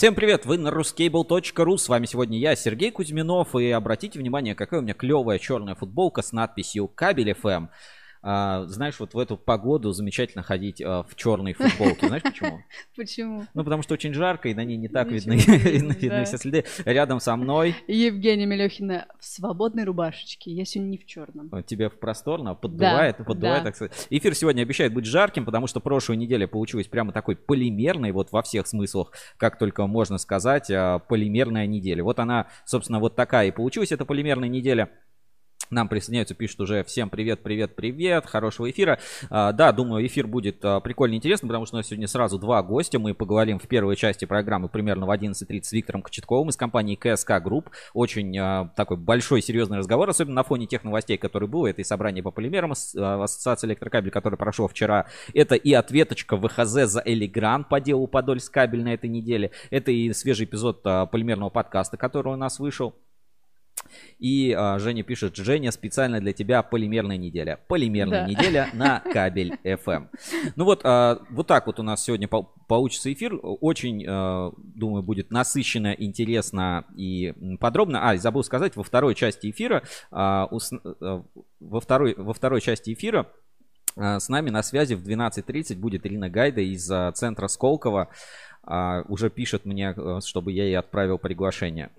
Всем привет, вы на ruscable.ru, с вами сегодня я, Сергей Кузьминов, и обратите внимание, какая у меня клевая черная футболка с надписью «Кабель FM». А, знаешь, вот в эту погоду замечательно ходить а, в черной футболке. Знаешь почему? Почему? Ну, потому что очень жарко, и на ней не так видны, все следы. Рядом со мной Евгения Мелехина в свободной рубашечке. Я сегодня не в черном. э, тебе в просторно поддувает, Да, поддувает, да. так сказать. Эфир сегодня обещает быть жарким, потому что прошлая неделя получилась прямо такой полимерной, вот во всех смыслах, как только можно сказать, а, полимерная неделя. Вот она, собственно, вот такая и получилась, эта полимерная неделя. Нам присоединяются, пишут уже всем привет, привет, привет, хорошего эфира. А, да, думаю, эфир будет а, прикольно интересно, потому что у нас сегодня сразу два гостя. Мы поговорим в первой части программы примерно в 11.30 с Виктором Кочетковым из компании КСК Групп. Очень а, такой большой, серьезный разговор, особенно на фоне тех новостей, которые было. Это и собрание по полимерам а, Ассоциации электрокабель, который прошел вчера. Это и ответочка ВХЗ за Элигран по делу Подольск кабель на этой неделе. Это и свежий эпизод а, полимерного подкаста, который у нас вышел. И а, Женя пишет, Женя, специально для тебя полимерная неделя. Полимерная Да. неделя на кабель FM. Ну вот, а, вот так вот у нас сегодня пол- получится эфир. Очень, а, думаю, будет насыщенно, интересно и подробно. А, забыл сказать, во второй части эфира, а, у с- а, во, второй, во второй части эфира а, с нами на связи в 12.30 будет Ирина Гайда из а, центра Сколково. А, Уже пишет мне, а, чтобы я ей отправил приглашение.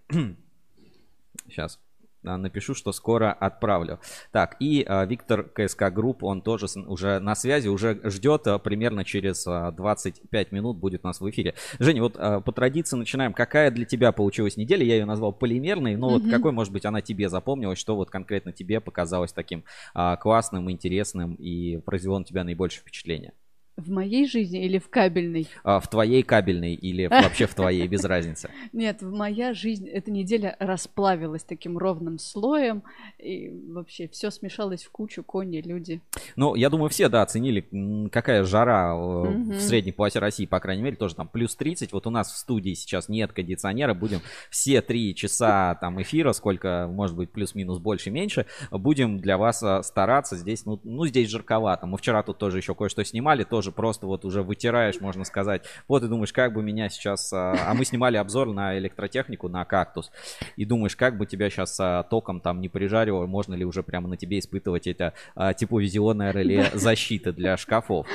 Сейчас а, напишу, что скоро отправлю. Так, и а, Виктор КСК Групп, он тоже с- уже на связи, уже ждет а, примерно через а, 25 минут будет у нас в эфире. Женя, вот по традиции начинаем. Какая для тебя получилась неделя? Я ее назвал полимерной, но вот Мгм. какой, может быть, она тебе запомнилась, что вот конкретно тебе показалось таким а, классным, интересным и произвело на тебя наибольшее впечатление? В моей жизни или в кабельной? А, в твоей кабельной или вообще в твоей, без разницы? Нет, в моя жизнь эта неделя расплавилась таким ровным слоем. И вообще все смешалось в кучу, кони, люди. Ну, я думаю, все, да, оценили, какая жара э, в средней полосе России, по крайней мере, тоже там плюс 30. Вот у нас в студии сейчас нет кондиционера, будем все три часа там эфира, сколько, может быть, плюс-минус больше, меньше, будем для вас э, стараться. Здесь, ну, ну, здесь жарковато. Мы вчера тут тоже еще кое-что снимали, тоже просто вот уже вытираешь, можно сказать. Вот и думаешь, как бы меня сейчас... э, А мы снимали обзор на электротехнику, на кактус. И думаешь, как бы тебя сейчас током там не прижаривало, можно ли уже прямо на тебе испытывать это а, тепловизионное реле защиты для шкафов.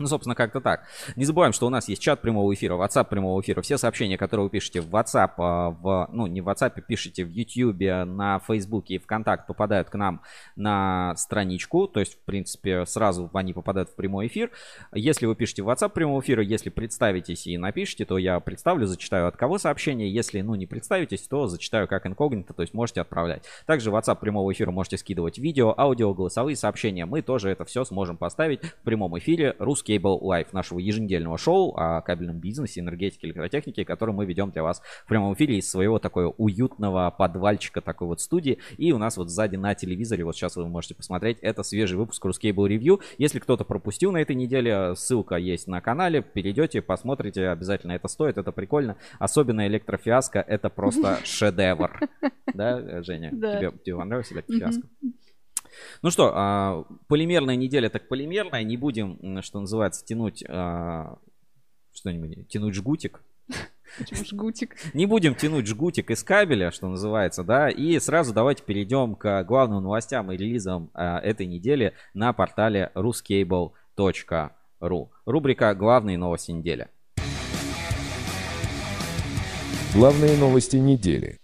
Ну, собственно, как-то так. Не забываем, что у нас есть чат прямого эфира, WhatsApp прямого эфира. Все сообщения, которые вы пишете в WhatsApp, а, в, ну, не в WhatsApp, пишите в YouTube, на Facebook и ВКонтакт, попадают к нам на страничку. То есть, в принципе, сразу они попадают в прямой эфир. Если вы пишете в WhatsApp прямого эфира, если представитесь и напишите, то я представлю, зачитаю от кого сообщение. Если, ну, не представитесь, то зачитаю как инкогнито, то есть можете отправлять. Также в WhatsApp прямого эфира можете скидывать видео, аудио, голосовые сообщения. Мы тоже это все сможем поставить в прямом эфире Ruscable Live, нашего еженедельного шоу о кабельном бизнесе, энергетике, электротехнике, который мы ведем для вас в прямом эфире из своего такого уютного подвальчика такой вот студии. И у нас вот сзади на телевизоре, вот сейчас вы можете посмотреть, это свежий выпуск Ruscable Review. Если кто-то пропустил на этой неделе, ссылка есть на канале, перейдете, посмотрите, обязательно это стоит, это прикольно. Особенно электрофиаско, это просто шедевр. Да, Женя? Тебе понравилось электрофиаско? Ну что, а, полимерная неделя так полимерная. Не будем, что называется, тянуть а, что-нибудь, тянуть жгутик. Почему жгутик? Не будем тянуть жгутик из кабеля, что называется, да. И сразу давайте перейдем к главным новостям и релизам а, этой недели на портале ruscable.ru. Рубрика «Главные новости недели». Главные новости недели.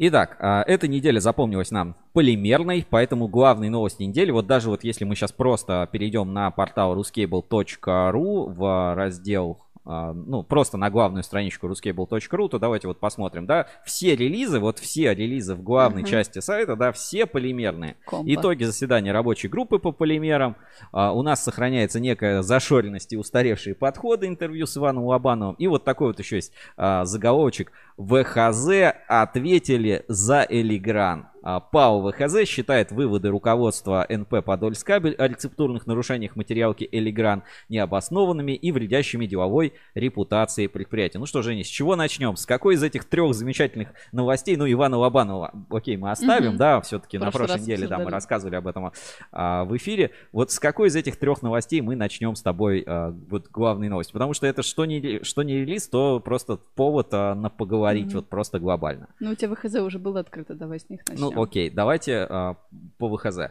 Итак, а, эта неделя запомнилась нам полимерной, поэтому главные новости недели, вот даже вот если мы сейчас просто перейдем на портал ruscable.ru в раздел а, ну, просто на главную страничку ruscable.ru, то давайте вот посмотрим, да, все релизы, вот все релизы в главной Мгм. части сайта, да, все полимерные. Компа. Итоги заседания рабочей группы по полимерам. А, у нас сохраняется некая зашоренность и устаревшие подходы интервью с Иваном Лобановым. И вот такой вот еще есть а, заголовочек. ВХЗ ответили за Элигран. А, ПАО ВХЗ считает выводы руководства НП Подольскабель о рецептурных нарушениях материалки Элигран необоснованными и вредящими деловой репутации предприятия. Ну что, Женя, с чего начнем? С какой из этих трех замечательных новостей? Ну, Ивана Лобанова, окей, мы оставим, Мгм. да, все-таки на прошлой неделе, да, мы рассказывали об этом а, в эфире. Вот с какой из этих трех новостей мы начнем с тобой а, вот главные новости? Потому что это что не, что не релиз, то просто повод а, на поговорить Мгм. вот просто глобально. Ну, у тебя ВХЗ уже было открыто, давай с них начнем. Ну, окей, давайте а, по ВХЗ.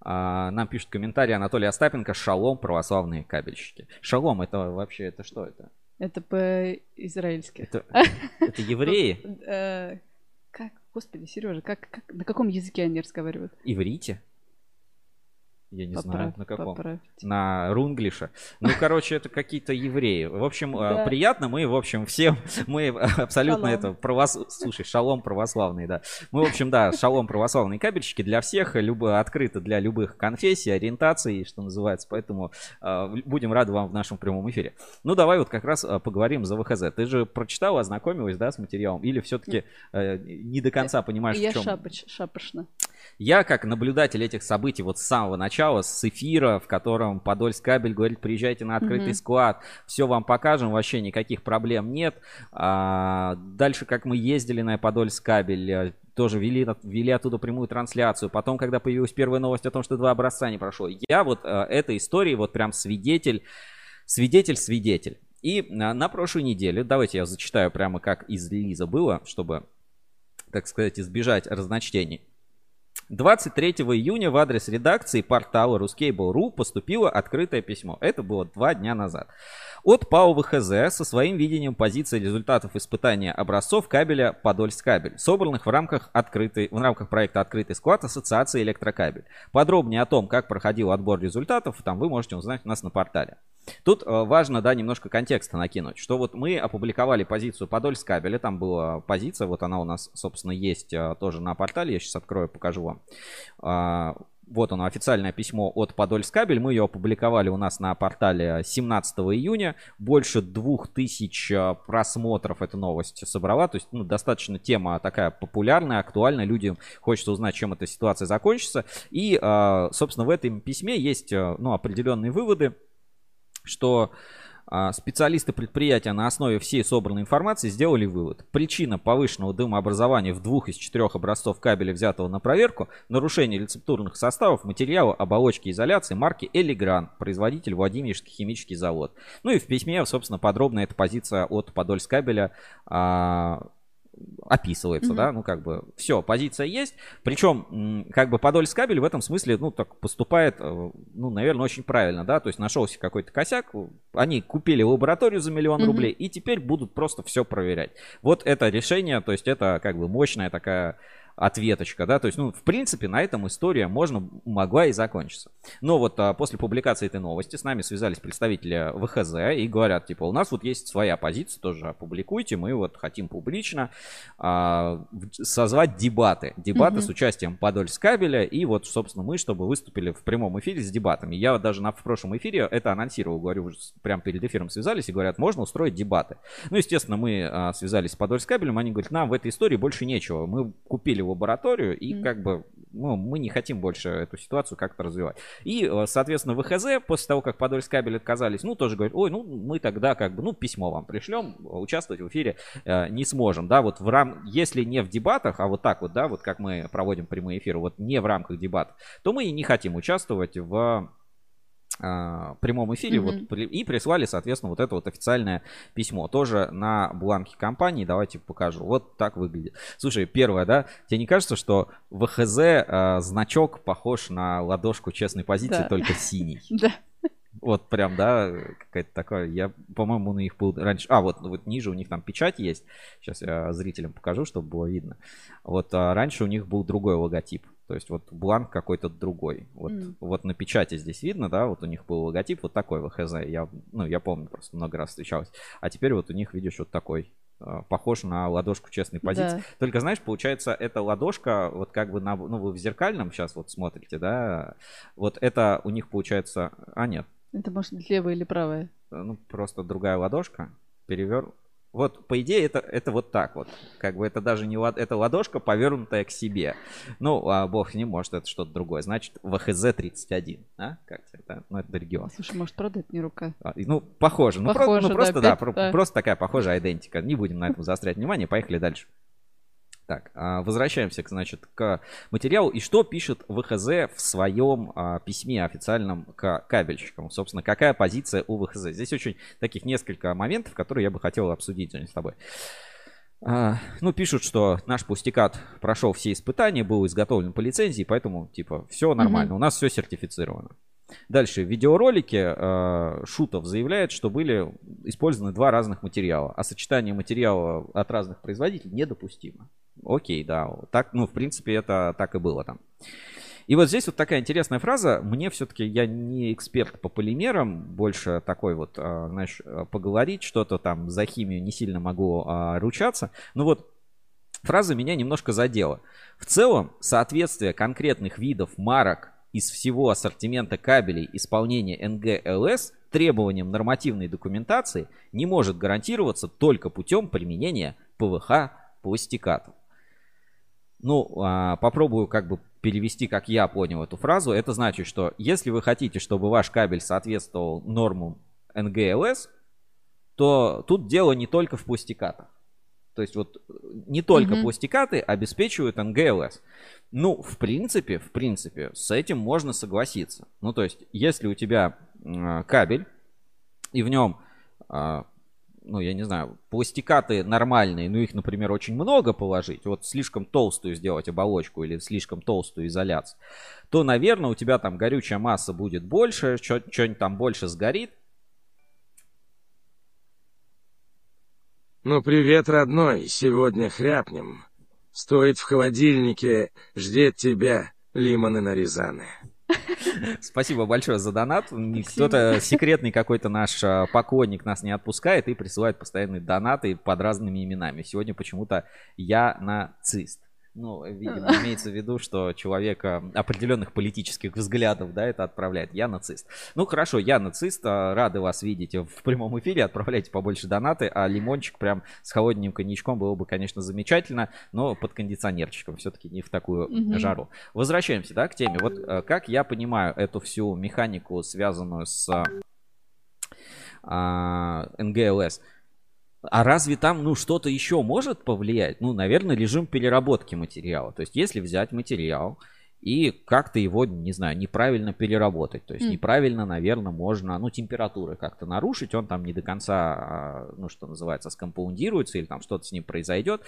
А, нам пишет комментарий Анатолий Остапенко. Шалом, православные кабельщики. Шалом, это вообще, это что это? Это по-израильски. Это, это евреи? Э, Как, господи, Сережа, как, как, на каком языке они разговаривают? Иврите? Я не знаю, Поправь- на каком. поправьте. На рунглише. Ну, короче, это какие-то евреи. В общем, э, Да. приятно. Мы, в общем, всем, мы абсолютно Шалом. это правос... Слушай, шалом православный, да. Мы, в общем, да, шалом православные кабельщики для всех, любо, открыто для любых конфессий, ориентаций, что называется. Поэтому э, будем рады вам в нашем прямом эфире. Ну, давай вот как раз э, поговорим за ВХЗ. Ты же прочитала, ознакомилась, да, с материалом? Или все-таки не до конца понимаешь, Я в чем? шапоч, шапошно. Я, как наблюдатель этих событий вот с самого начала, с эфира, в котором Подольск кабель говорит, приезжайте на открытый Мгм. склад, все вам покажем, вообще никаких проблем нет. А, дальше, как мы ездили на Подольск кабель, э, тоже вели, вели оттуда прямую трансляцию. Потом, когда появилась первая новость о том, что два образца не прошло, я вот э, этой истории вот прям свидетель, свидетель-свидетель. И на, на прошлой неделе, давайте я зачитаю прямо как из релиза было, чтобы, так сказать, избежать разночтений. 23 июня в адрес редакции портала Ruscable.ru поступило открытое письмо. Это было два дня назад. От ПАО ВХЗ со своим видением позиции результатов испытания образцов кабеля Подольск кабель, собранных в рамках, открытой, в рамках проекта «Открытый склад» Ассоциации Электрокабель. Подробнее о том, как проходил отбор результатов, там вы можете узнать у нас на портале. Тут э, важно, да, немножко контекста накинуть, что вот мы опубликовали позицию Подольск кабеля, там была позиция, вот она у нас, собственно, есть э, тоже на портале, я сейчас открою, покажу вам. Вот оно, официальное письмо от Подольскабель. Мы ее опубликовали у нас на портале 17 июня. Больше двух тысяч э, просмотров эта новость собрала. То есть, ну, достаточно тема такая популярная, актуальная. Людям хочется узнать, чем эта ситуация закончится. И, э, собственно, в этом письме есть, э, ну, определенные выводы, что специалисты предприятия на основе всей собранной информации сделали вывод. Причина повышенного дымообразования в двух из четырех образцов кабеля, взятого на проверку, нарушение рецептурных составов материала оболочки изоляции марки Элигран, производитель Владимирский химический завод. Ну и в письме, собственно, подробно эта позиция от Подольск кабеля а, описывается, Мгм. да, ну как бы все, позиция есть, причем как бы Подольск кабель в этом смысле, ну так поступает, э, ну наверное очень правильно, да, то есть нашелся какой-то косяк, они купили лабораторию за миллион Мгм. рублей и теперь будут просто все проверять. Вот это решение, то есть это как бы мощная такая ответочка, да, то есть, ну, в принципе, на этом история можно, могла и закончиться. Но вот а, после публикации этой новости с нами связались представители ВХЗ и говорят, типа, у нас вот есть своя позиция, тоже опубликуйте, мы вот хотим публично а, созвать дебаты, дебаты Мгм. с участием Подольск кабеля, и вот, собственно, мы, чтобы выступили в прямом эфире с дебатами. Я вот даже на в прошлом эфире это анонсировал, говорю, прямо перед эфиром связались и говорят, можно устроить дебаты. Ну, естественно, мы а, связались с Подольск кабелем, они говорят, нам в этой истории больше нечего. Мы купили лабораторию, и Мгм. как бы ну, мы не хотим больше эту ситуацию как-то развивать. И, э, соответственно, ВХЗ, после того, как Подольск кабель отказались, ну, тоже говорят, ой, ну, мы тогда как бы, ну, письмо вам пришлем, участвовать в эфире э, не сможем, да, вот в рам... если не в дебатах, а вот так вот, да, вот как мы проводим прямые эфиры, вот не в рамках дебатов, то мы и не хотим участвовать в прямом эфире Мгм. вот, и прислали, соответственно, вот это вот официальное письмо. Тоже на бланке компании. Давайте покажу. Вот так выглядит. Слушай, первое, да? Тебе не кажется, что в ВХЗ а, значок похож на ладошку честной позиции, Да. только синий? Да. Вот прям, да, какая-то такая. Я, по-моему, у них был раньше. А, вот, вот ниже у них там печать есть. Сейчас я зрителям покажу, чтобы было видно. Вот а раньше у них был другой логотип. То есть вот бланк какой-то другой. Вот, Мгм. вот на печати здесь видно, да, вот у них был логотип вот такой ВХЗ. Я, ну, я помню, просто много раз встречалась. А теперь вот у них, видишь, вот такой. а, Похож на ладошку честной позиции. Да. Только, знаешь, получается, эта ладошка, вот как бы на, ну, вы в зеркальном сейчас вот смотрите, да, вот это у них получается, а нет, Это может левое или правое. ну, просто другая ладошка, перевер, Вот, по идее, это, это вот так вот. Как бы это даже не лад... это ладошка, повернутая к себе. Ну, а бог не может, это что-то другое. Значит, ВХЗ-31. А? Как это? Ну, это регион. Слушай, может, правда это не рука? А, Ну, похоже. Ну, Похоже, про- ну, просто, да, да, опять, про- да. просто такая похожая идентика. Не будем на этом заострять внимание. Поехали дальше. Так, а, возвращаемся, значит, к материалу. И что пишет ВХЗ в своем а, письме официальном к кабельщикам? Собственно, какая позиция у ВХЗ? Здесь очень таких несколько моментов, которые я бы хотел обсудить с тобой. А, ну, пишут, что наш пустикат прошел все испытания, был изготовлен по лицензии, поэтому, типа, все нормально, у нас все сертифицировано. Дальше, в видеоролике э, Шутов заявляет, что были использованы два разных материала, а сочетание материала от разных производителей недопустимо. Окей, да, так, ну, в принципе, это так и было там. И вот здесь вот такая интересная фраза. Мне все-таки, я не эксперт по полимерам, больше такой вот, а, знаешь, поговорить что-то там за химию не сильно могу а, ручаться. Но вот фраза меня немножко задела. В целом, соответствие конкретных видов марок из всего ассортимента кабелей исполнения НГ-ЛС требованиям нормативной документации не может гарантироваться только путем применения ПВХ пластикатов. Ну, а, попробую как бы перевести, как я понял эту фразу. Это значит, что если вы хотите, чтобы ваш кабель соответствовал нормам НГЛС, то тут дело не только в пластикатах. То есть вот не только Мгм. пластикаты обеспечивают НГЛС. Ну, в принципе, в принципе, с этим можно согласиться. Ну, то есть, если у тебя м, кабель, и в нем, а, ну, я не знаю, пластикаты нормальные, ну, их, например, очень много положить, вот слишком толстую сделать оболочку или слишком толстую изоляцию, то, наверное, у тебя там горючая масса будет больше, что-нибудь там больше сгорит, Ну привет, родной, сегодня хряпнем. Стоит в холодильнике, ждет тебя лимоны нарезаны. Спасибо большое за донат. Кто-то секретный какой-то наш а, покойник нас не отпускает и присылает постоянные донаты под разными именами. Сегодня почему-то я нацист. Ну, видимо, имеется в виду, что человека определенных политических взглядов, да, это отправляет. Я нацист. Ну, хорошо, я нацист. а, Рады вас видеть в прямом эфире. Отправляйте побольше донаты. А лимончик прям с холодненьким коньячком было бы, конечно, замечательно, но под кондиционерчиком. Все-таки не в такую Мгм. жару. Возвращаемся, да, к теме. Вот э, как я понимаю эту всю механику, связанную с а, НГЛС, а разве там, ну, что-то еще может повлиять? Ну, наверное, режим переработки материала. То есть, если взять материал и как-то его, не знаю, неправильно переработать. То есть, М. неправильно, наверное, можно, ну, температуры как-то нарушить. Он там не до конца, а, ну, что называется, скомпаундируется или там что-то с ним произойдет.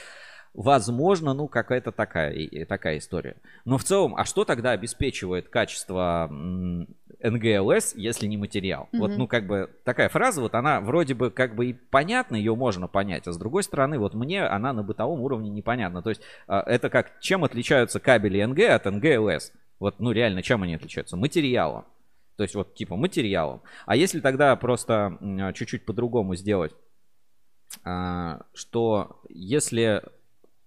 Возможно, ну, какая-то такая, такая история. Но в целом, а что тогда обеспечивает качество НГЛС, если не материал? Вот, Мгм. ну, как бы такая фраза, вот она вроде бы как бы и понятна, ее можно понять, а с другой стороны, вот мне она на бытовом уровне непонятна. То есть, а, это как, чем отличаются кабели НГ от НГЛС? Вот, ну, реально, чем они отличаются? Материалом. То есть, вот, типа, материалом. А если тогда просто м, чуть-чуть по-другому сделать, а, что если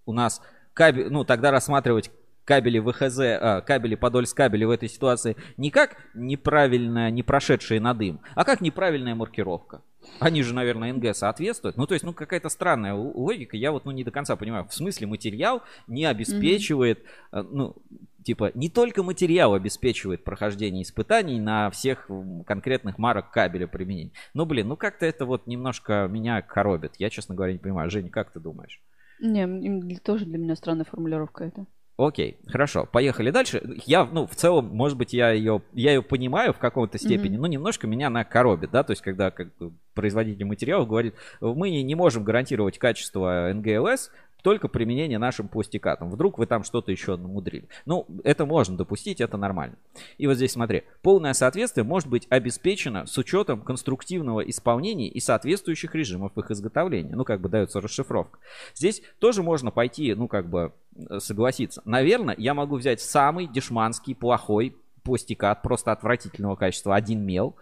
у нас кабель, ну тогда рассматривать кабели ВХЗ, а, кабели Подольск кабели в этой ситуации не как неправильно, не прошедшие на дым, а как неправильная маркировка. Они же, наверное, НГ соответствуют. Ну, то есть, ну, какая-то странная логика. Я вот, ну, не до конца понимаю. В смысле, материал не обеспечивает, э, ну, типа, не только материал обеспечивает прохождение испытаний на всех конкретных марок кабеля применения. Ну, блин, ну, как-то это вот немножко меня коробит. Я, честно говоря, не понимаю. Женя, как ты думаешь? Не, тоже для меня странная формулировка это. Окей, хорошо, поехали дальше. Я, ну, в целом, может быть, я ее, я ее понимаю в каком-то степени, но немножко меня она коробит, да, то есть, когда как производитель материалов говорит, мы не, можем гарантировать качество НГЛС, только применение нашим пластикатом. Вдруг вы там что-то еще намудрили. Ну, это можно допустить, это нормально. И вот здесь смотри, полное соответствие может быть обеспечено с учетом конструктивного исполнения и соответствующих режимов их изготовления. Ну, как бы дается расшифровка. Здесь тоже можно пойти, ну, как бы согласиться. Наверное, я могу взять самый дешманский, плохой пластикат, просто отвратительного качества, один мел,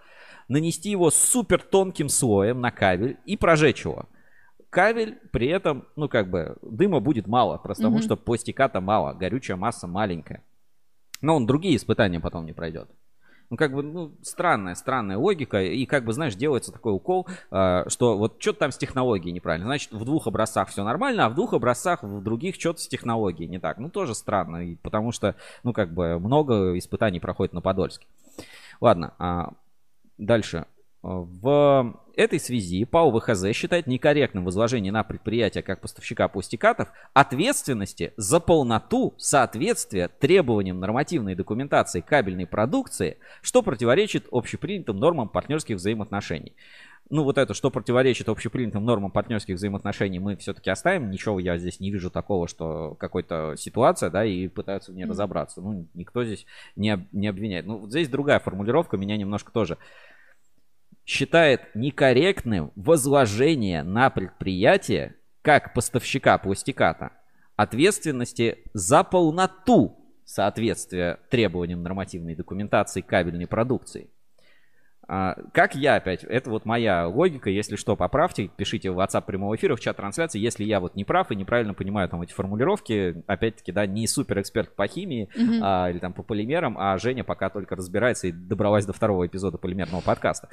нанести его супер тонким слоем на кабель и прожечь его. Кабель при этом, ну как бы, дыма будет мало, просто потому Мгм. что пластиката мало, горючая масса маленькая. Но он другие испытания потом не пройдет. Ну, как бы, ну, странная, странная логика. И, как бы, знаешь, делается такой укол, э, что вот что-то там с технологией неправильно. Значит, в двух образцах все нормально, а в двух образцах в других что-то с технологией не так. Ну, тоже странно, потому что, ну, как бы, много испытаний проходит на Подольске. Ладно, а дальше. В этой связи ПАО ВХЗ считает некорректным возложение на предприятие как поставщика пустикатов ответственности за полноту соответствия требованиям нормативной документации кабельной продукции, что противоречит общепринятым нормам партнерских взаимоотношений. Ну, вот это, что противоречит общепринятым нормам партнерских взаимоотношений, мы все-таки оставим. Ничего я здесь не вижу такого, что какая-то ситуация, да, и пытаются в ней разобраться. Ну, никто здесь не, не обвиняет. Ну, вот здесь другая формулировка меня немножко тоже считает некорректным возложение на предприятие, как поставщика пластиката, ответственности за полноту соответствия требованиям нормативной документации кабельной продукции. А, как я опять, это вот моя логика, если что, поправьте, пишите в WhatsApp прямого эфира, в чат трансляции, если я вот не прав и неправильно понимаю там эти формулировки, опять-таки, да, не супер эксперт по химии mm-hmm. а, или там по полимерам, а Женя пока только разбирается и добралась до второго эпизода полимерного подкаста.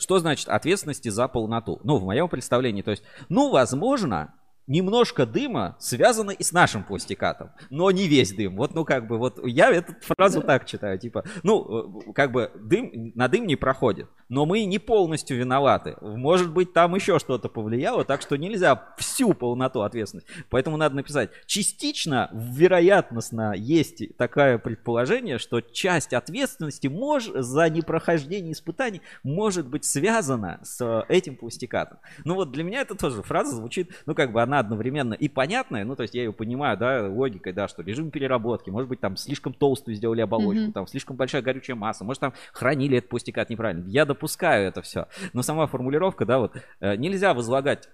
Что значит ответственности за полноту? Ну, в моем представлении, то есть, ну, возможно, немножко дыма связано и с нашим пластикатом, но не весь дым. Вот, ну, как бы, вот я эту фразу так читаю, типа, ну, э, как бы, дым, на дым не проходит, но мы не полностью виноваты. Может быть, там еще что-то повлияло, так что нельзя всю полноту ответственности. Поэтому надо написать, частично, вероятностно, есть такое предположение, что часть ответственности мож, за непрохождение испытаний может быть связана с этим пластикатом. Ну, вот для меня это тоже фраза звучит, ну, как бы, она одновременно и понятная, ну, то есть я ее понимаю, да, логикой, да, что режим переработки, может быть, там слишком толстую сделали оболочку, mm-hmm. там слишком большая горючая масса, может, там хранили этот пустикат неправильно. Я допускаю это все. Но сама формулировка, да, вот, э, нельзя возлагать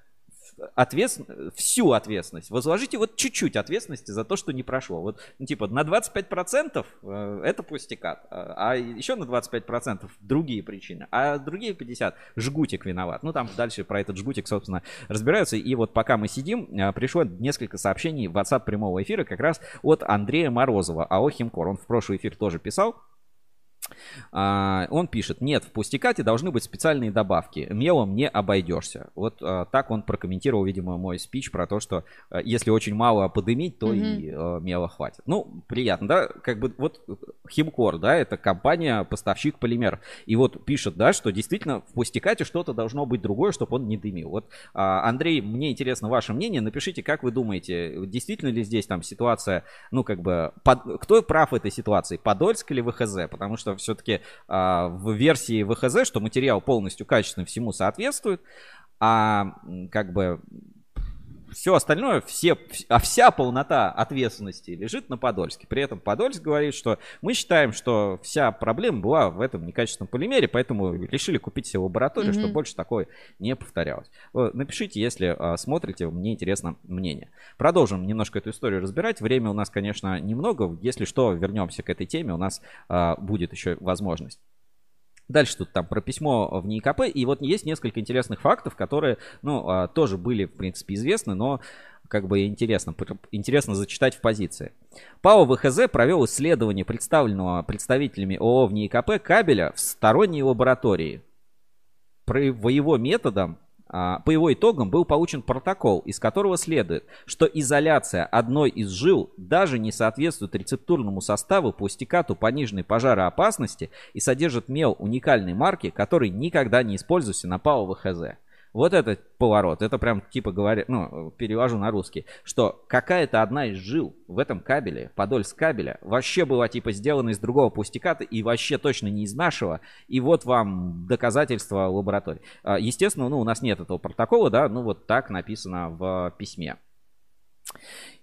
ответствен... всю ответственность. Возложите вот чуть-чуть ответственности за то, что не прошло. Вот, ну, типа, на 25% э, это пустякат, а, а еще на 25% другие причины, а другие 50% жгутик виноват. Ну, там дальше про этот жгутик, собственно, разбираются. И вот пока мы сидим, э, пришло несколько сообщений в WhatsApp прямого эфира как раз от Андрея Морозова, АО Химкор. Он в прошлый эфир тоже писал. А, он пишет, нет, в пустикате должны быть специальные добавки, мелом не обойдешься. Вот а, так он прокомментировал, видимо, мой спич про то, что а, если очень мало подымить, то mm-hmm. и мела хватит. Ну, приятно, да, как бы вот Химкор, да, это компания-поставщик полимеров. И вот пишет, да, что действительно в пустикате что-то должно быть другое, чтобы он не дымил. Вот, Андрей, мне интересно ваше мнение, напишите, как вы думаете, действительно ли здесь там ситуация, ну, как бы, под... кто прав в этой ситуации, Подольск или ВХЗ? Потому что все-таки а, в версии ВХЗ, что материал полностью качественный всему соответствует, а как бы все остальное, все, а вся полнота ответственности лежит на Подольске. При этом Подольск говорит, что мы считаем, что вся проблема была в этом некачественном полимере, поэтому решили купить себе лабораторию, mm-hmm. чтобы больше такое не повторялось. Напишите, если а, смотрите, мне интересно мнение. Продолжим немножко эту историю разбирать. Время у нас, конечно, немного. Если что, вернемся к этой теме, у нас а, будет еще возможность. Дальше тут там про письмо в НИИКП. И вот есть несколько интересных фактов, которые, ну, а, тоже были, в принципе, известны, но как бы интересно, интересно зачитать в позиции. ПАО ВХЗ провел исследование представленного представителями ООО в НИИКП кабеля в сторонней лаборатории. По его методам а, по его итогам был получен протокол, из которого следует, что изоляция одной из жил даже не соответствует рецептурному составу пластикату пониженной пожароопасности и содержит мел уникальной марки, который никогда не используется на ПАО ВХЗ. Вот этот поворот, это прям типа говорят, ну, перевожу на русский, что какая-то одна из жил в этом кабеле, Подольск кабеля, вообще была типа сделана из другого пустиката и вообще точно не из нашего, и вот вам доказательства лаборатории. А, естественно, ну, у нас нет этого протокола, да, ну, вот так написано в письме.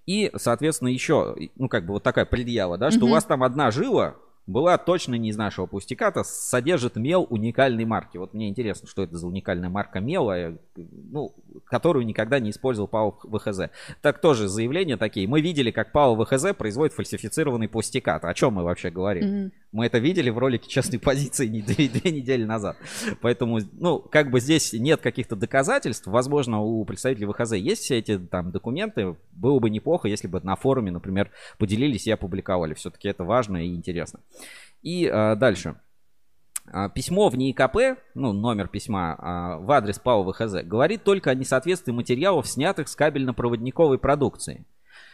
И, соответственно, еще, ну, как бы вот такая предъява, да, что mm-hmm. у вас там одна жила, была точно не из нашего пустиката, содержит мел уникальной марки. Вот мне интересно, что это за уникальная марка мела, ну, которую никогда не использовал ПАО ВХЗ. Так тоже заявления такие. Мы видели, как ПАО ВХЗ производит фальсифицированный пустикат. О чем мы вообще говорим? Mm-hmm. Мы это видели в ролике «Честной позиции» две, две недели назад. Поэтому, ну, как бы здесь нет каких-то доказательств. Возможно, у представителей ВХЗ есть все эти там документы. Было бы неплохо, если бы на форуме, например, поделились и опубликовали. Все-таки это важно и интересно. И а, дальше. А, Письмо в НИИКП, ну, номер письма а, в адрес ПАО ВХЗ, говорит только о несоответствии материалов, снятых с кабельно-проводниковой продукции.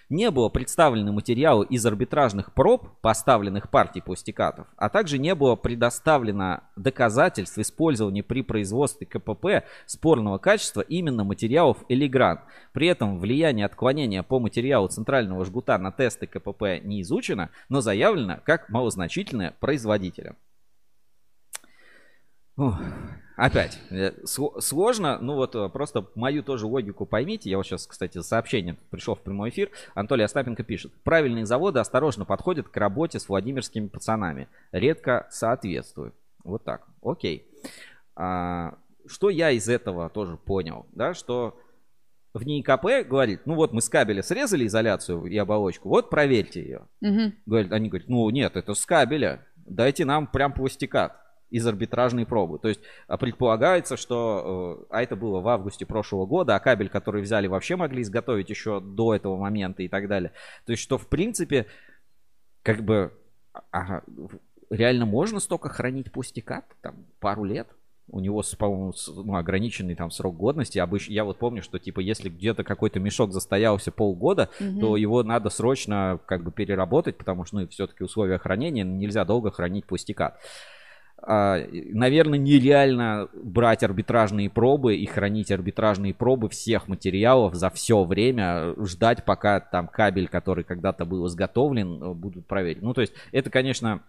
Не было представлены материалы из арбитражных проб, поставленных партий пустикатов, а также не было предоставлено доказательств использования при производстве КПП спорного качества именно материалов Элигран. При этом влияние отклонения по материалу центрального жгута на тесты КПП не изучено, но заявлено как малозначительное производителем. Опять, э, сло- сложно, ну вот э, просто мою тоже логику поймите. Я вот сейчас, кстати, сообщение пришел в прямой эфир. Анатолий Остапенко пишет. Правильные заводы осторожно подходят к работе с владимирскими пацанами. Редко соответствуют. Вот так. Окей. А, что я из этого тоже понял, да, что в НИИКП говорит, ну вот мы с кабеля срезали изоляцию и оболочку, вот проверьте ее. Мгм. Говорят, они говорят, ну нет, это с кабеля. Дайте нам прям пластикат из арбитражной пробы. То есть а, предполагается, что, э, а это было в августе прошлого года, а кабель, который взяли, вообще могли изготовить еще до этого момента и так далее. То есть, что в принципе, как бы, ага, в- реально можно столько хранить пластикат, там, пару лет? У него, по-моему, ну, ограниченный там срок годности. Обычно, я вот помню, что типа если где-то какой-то мешок застоялся полгода, Мгм. то его надо срочно как бы переработать, потому что, ну, все-таки условия хранения нельзя долго хранить пластикат. А, Наверное, нереально брать арбитражные пробы и хранить арбитражные пробы всех материалов за все время, ждать, пока там кабель, который когда-то был изготовлен, э, будут проверить. Ну, то есть, это, конечно,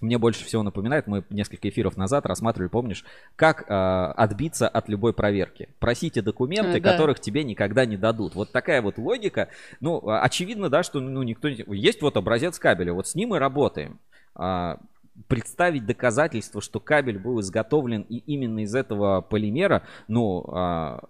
мне больше всего напоминает, мы несколько эфиров назад рассматривали, помнишь, как э, отбиться от любой проверки. Просите документы, А, да. которых тебе никогда не дадут. Вот такая вот логика. Ну, а, очевидно, да, что ну, никто не... Есть вот образец кабеля, вот с ним и работаем. А, представить доказательство, что кабель был изготовлен и именно из этого полимера, ну, а,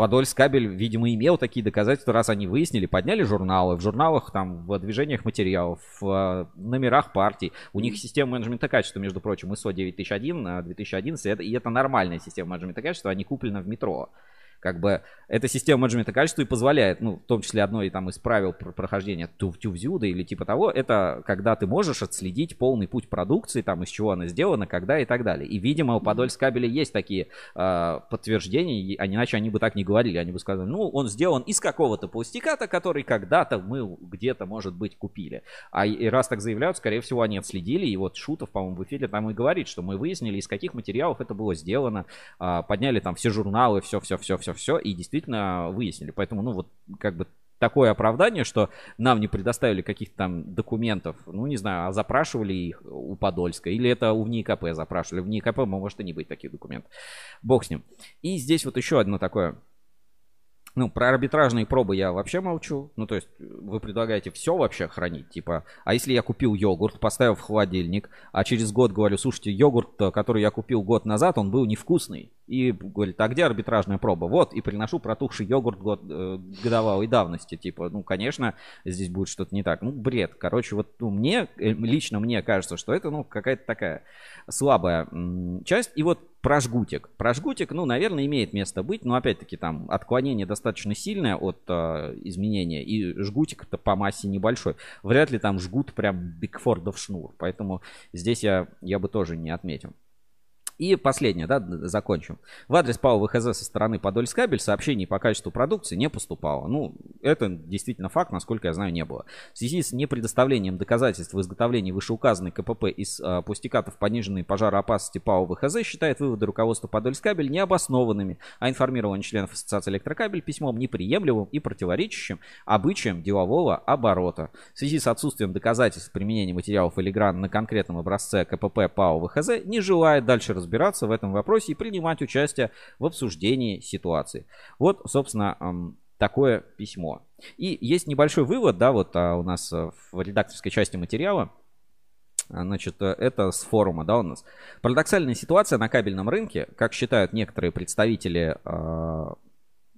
Подольск кабель, видимо, имел такие доказательства, раз они выяснили, подняли журналы, в журналах там, в движениях материалов, в э, номерах партий. У них система менеджмента качества, между прочим, ISO 9001, э, 2011, это- и это нормальная система менеджмента качества, они куплены в метро. Как бы эта система менеджмента качества и позволяет, ну, в том числе одно и там из правил пр- прохождения тювзюда или типа того, это когда ты можешь отследить полный путь продукции, там, из чего она сделана, когда и так далее. И, видимо, у Подольск кабеля есть такие э, подтверждения, а иначе они бы так не говорили. Они бы сказали, ну, он сделан из какого-то пластиката, который когда-то мы где-то, может быть, купили. А и раз так заявляют, скорее всего, они отследили. И вот Шутов, по-моему, в эфире там и говорит, что мы выяснили, из каких материалов это было сделано, а, подняли там все журналы, все, все, все, и действительно выяснили. Поэтому, ну, вот как бы такое оправдание, что нам не предоставили каких-то там документов, ну, не знаю, а запрашивали их у Подольска, или это у НИКП запрашивали. В НИКП может и не быть таких документов. Бог с ним. И здесь вот еще одно такое ну, про арбитражные пробы я вообще молчу. Ну, то есть, вы предлагаете все вообще хранить, типа, а если я купил йогурт, поставил в холодильник, а через год говорю, слушайте, йогурт, э, который я купил год назад, он был невкусный. И говорит, а где арбитражная проба? Вот, и приношу протухший йогурт год, э, годовалой давности. Типа, ну, конечно, здесь будет что-то не так. Ну, бред. Короче, вот ну, мне, э, лично мне кажется, что это, ну, какая-то такая слабая часть. И вот про жгутик. Про жгутик, ну, наверное, имеет место быть, но опять-таки там отклонение достаточно сильное от э, изменения, и жгутик-то по массе небольшой. Вряд ли там жгут прям Бигфордов шнур, поэтому здесь я, я бы тоже не отметил. И последнее, да, закончим. В адрес ПАО ВХЗ со стороны Подольскабель сообщений по качеству продукции не поступало. Ну, это действительно факт, насколько я знаю, не было. В связи с непредоставлением доказательств в изготовлении вышеуказанной КПП из э, пустикатов пониженной пожароопасности ПАО ВХЗ считает выводы руководства Подольскабель необоснованными, а информирование членов Ассоциации Электрокабель письмом неприемлемым и противоречащим обычаям делового оборота. В связи с отсутствием доказательств применения материалов Элигран на конкретном образце КПП ПАО ВХЗ не желает дальше разбираться в этом вопросе и принимать участие в обсуждении ситуации. Вот, собственно, такое письмо. И есть небольшой вывод, да, вот а, у нас э, в редакторской части материала. А, Значит, э, это с форума, да, у нас. Парадоксальная ситуация на кабельном рынке, как считают некоторые представители, э,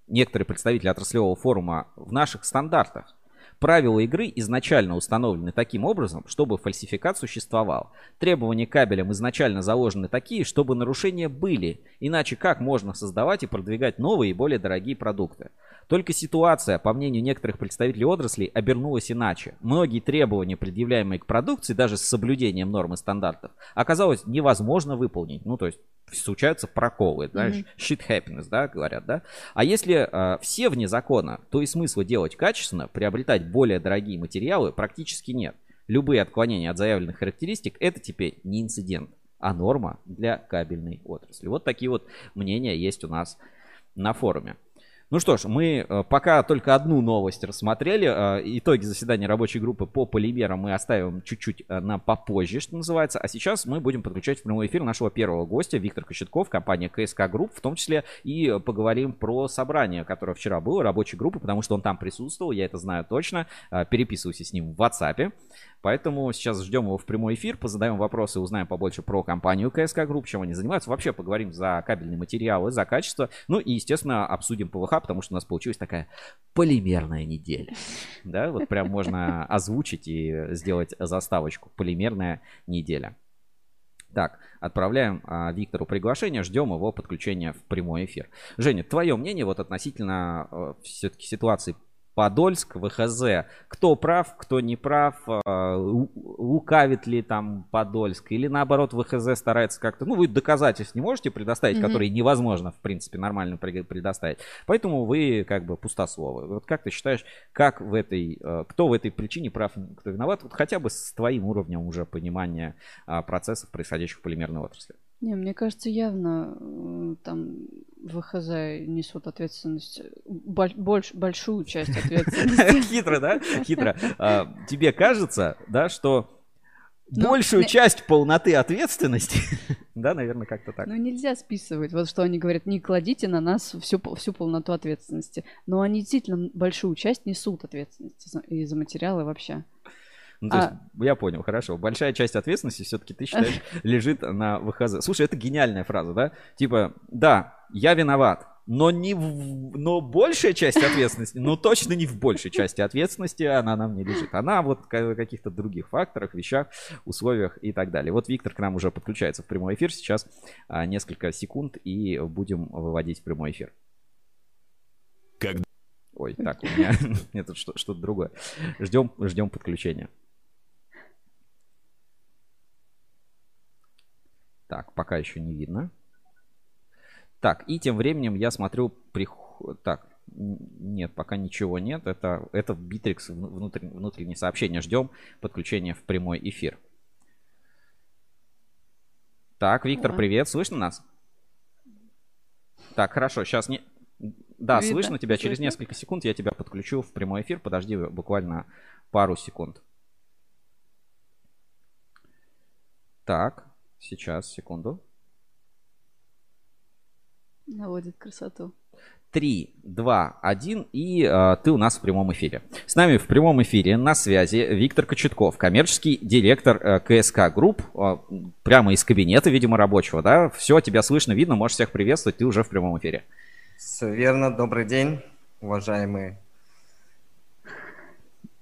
некоторые представители отраслевого форума в наших стандартах. Правила игры изначально установлены таким образом, чтобы фальсификат существовал. Требования к кабелям изначально заложены такие, чтобы нарушения были. Иначе как можно создавать и продвигать новые и более дорогие продукты? Только ситуация, по мнению некоторых представителей отраслей, обернулась иначе. Многие требования, предъявляемые к продукции, даже с соблюдением норм и стандартов, оказалось невозможно выполнить. Ну, то есть случаются проколы, знаешь, mm-hmm. shit happiness, да, говорят, да. А если э, все вне закона, то и смысла делать качественно, приобретать более дорогие материалы практически нет. Любые отклонения от заявленных характеристик это теперь не инцидент, а норма для кабельной отрасли. Вот такие вот мнения есть у нас на форуме. Ну что ж, мы э, пока только одну новость рассмотрели. Э, итоги заседания рабочей группы по полимерам мы оставим чуть-чуть э, на попозже, что называется. А сейчас мы будем подключать в прямой эфир нашего первого гостя, Виктор Кочетков, компания КСК Групп, в том числе и поговорим про собрание, которое вчера было, рабочей группы, потому что он там присутствовал, я это знаю точно. Переписываюсь с ним в WhatsApp. Поэтому сейчас ждем его в прямой эфир, позадаем вопросы, узнаем побольше про компанию КСК Групп, чем они занимаются. Вообще поговорим за кабельные материалы, за качество. Ну и, естественно, обсудим ПВХ, потому что у нас получилась такая полимерная неделя. Да, вот прям можно озвучить и сделать заставочку. Полимерная неделя. Так, отправляем а, Виктору приглашение, ждем его подключения в прямой эфир. Женя, твое мнение вот относительно а, все-таки ситуации Подольск, ВХЗ. Кто прав, кто не прав, а, лукавит ли там Подольск, или наоборот ВХЗ старается как-то, ну вы доказательств не можете предоставить, mm-hmm. которые невозможно в принципе нормально предоставить. Поэтому вы как бы пустословы. Вот как ты считаешь, как в этой, а, кто в этой причине прав, кто виноват, вот хотя бы с твоим уровнем уже понимания а, процессов, происходящих в полимерной отрасли? Не, мне кажется, явно там ВХЗ несут ответственность, больш, большую часть ответственности. Хитро, да? Хитро. А, тебе кажется, да, что ну, большую часть полноты ответственности, да, наверное, как-то так. Ну, нельзя списывать, вот что они говорят, не кладите на нас всю, всю полноту ответственности. Но они действительно большую часть несут ответственности и за материалы вообще. Ну, то а... есть, я понял, хорошо. Большая часть ответственности все-таки ты считаешь лежит на ВХЗ. Слушай, это гениальная фраза, да? Типа, да, я виноват, но не в, но большая часть ответственности, но точно не в большей части ответственности она нам не лежит. Она вот в каких-то других факторах, вещах, условиях и так далее. Вот Виктор к нам уже подключается в прямой эфир сейчас а, несколько секунд и будем выводить в прямой эфир. Как? Ой, так, у меня это что-то другое. Ждем, ждем подключения. Так, пока еще не видно. Так, и тем временем я смотрю... Приход... Так, нет, пока ничего нет. Это, это Bittrex внутрь, внутреннее сообщение. Ждем подключения в прямой эфир. Так, Виктор, привет. Слышно нас? Так, хорошо. Сейчас не... Да, Видно. слышно тебя. Слышно? Через несколько секунд я тебя подключу в прямой эфир. Подожди буквально пару секунд. Так. Сейчас, секунду. Наводит красоту. Три, два, один, и э, ты у нас в прямом эфире. С нами в прямом эфире на связи Виктор Кочетков, коммерческий директор э, КСК Групп, э, прямо из кабинета, видимо, рабочего, да? Все, тебя слышно, видно, можешь всех приветствовать, ты уже в прямом эфире. Все верно, добрый день, уважаемые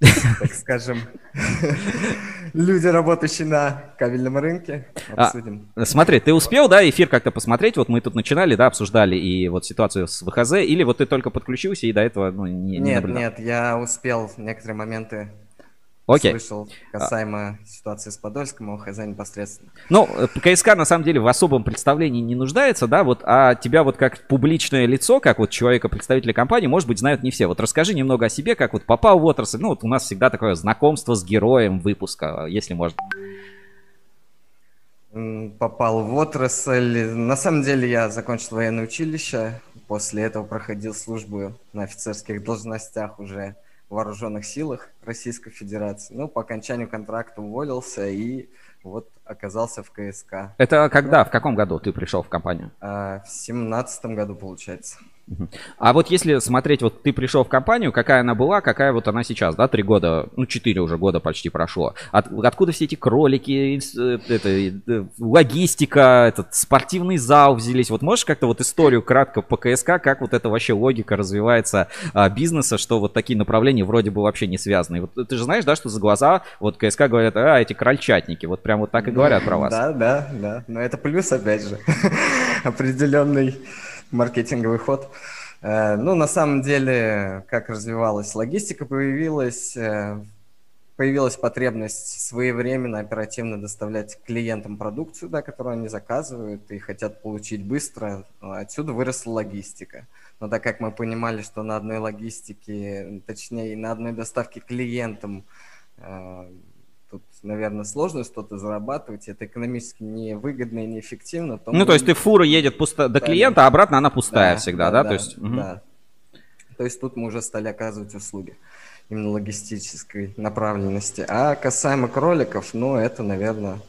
так скажем, люди, работающие на кабельном рынке. А, обсудим. А, смотри, ты успел, да, эфир как-то посмотреть? Вот мы тут начинали, да, обсуждали и вот ситуацию с ВХЗ, или вот ты только подключился и до этого, ну, не, не Нет, наблюдал? нет, я успел некоторые моменты Окей. слышал касаемо а... ситуации с Подольском, ОХЗ непосредственно. Ну, КСК на самом деле в особом представлении не нуждается, да, вот, а тебя вот как публичное лицо, как вот человека, представителя компании, может быть, знают не все. Вот расскажи немного о себе, как вот попал в отрасль. Ну, вот у нас всегда такое знакомство с героем выпуска, если можно. Попал в отрасль. На самом деле я закончил военное училище, после этого проходил службу на офицерских должностях уже вооруженных силах Российской Федерации. Ну, по окончанию контракта уволился и вот оказался в КСК. Это когда, в каком году ты пришел в компанию? А, в семнадцатом году, получается. А вот если смотреть, вот ты пришел в компанию, какая она была, какая вот она сейчас, да, три года, ну, четыре уже года почти прошло. От, откуда все эти кролики, э, это, э, логистика, этот спортивный зал взялись? Вот можешь как-то вот историю кратко по КСК, как вот эта вообще логика развивается а, бизнеса, что вот такие направления вроде бы вообще не связаны? Вот ты же знаешь, да, что за глаза вот КСК говорят, а, эти крольчатники, вот прям вот так и говорят про вас. Да, да, да. Но это плюс, опять же, определенный маркетинговый ход. Э, ну, на самом деле, как развивалась логистика, появилась, э, появилась потребность своевременно, оперативно доставлять клиентам продукцию, да, которую они заказывают и хотят получить быстро. Отсюда выросла логистика. Но так как мы понимали, что на одной логистике, точнее, на одной доставке клиентам э, тут, наверное, сложно что-то зарабатывать, это экономически невыгодно и неэффективно. То ну, то есть ты фура едет пусто... до клиента, а обратно она пустая да, всегда, да? да? да то, есть... да. то есть тут мы уже стали оказывать услуги именно логистической направленности. А касаемо кроликов, ну, это, наверное,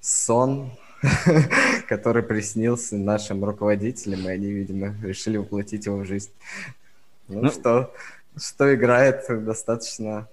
сон, который приснился нашим руководителям, и они, видимо, решили воплотить его в жизнь. Ну, ну что, что играет достаточно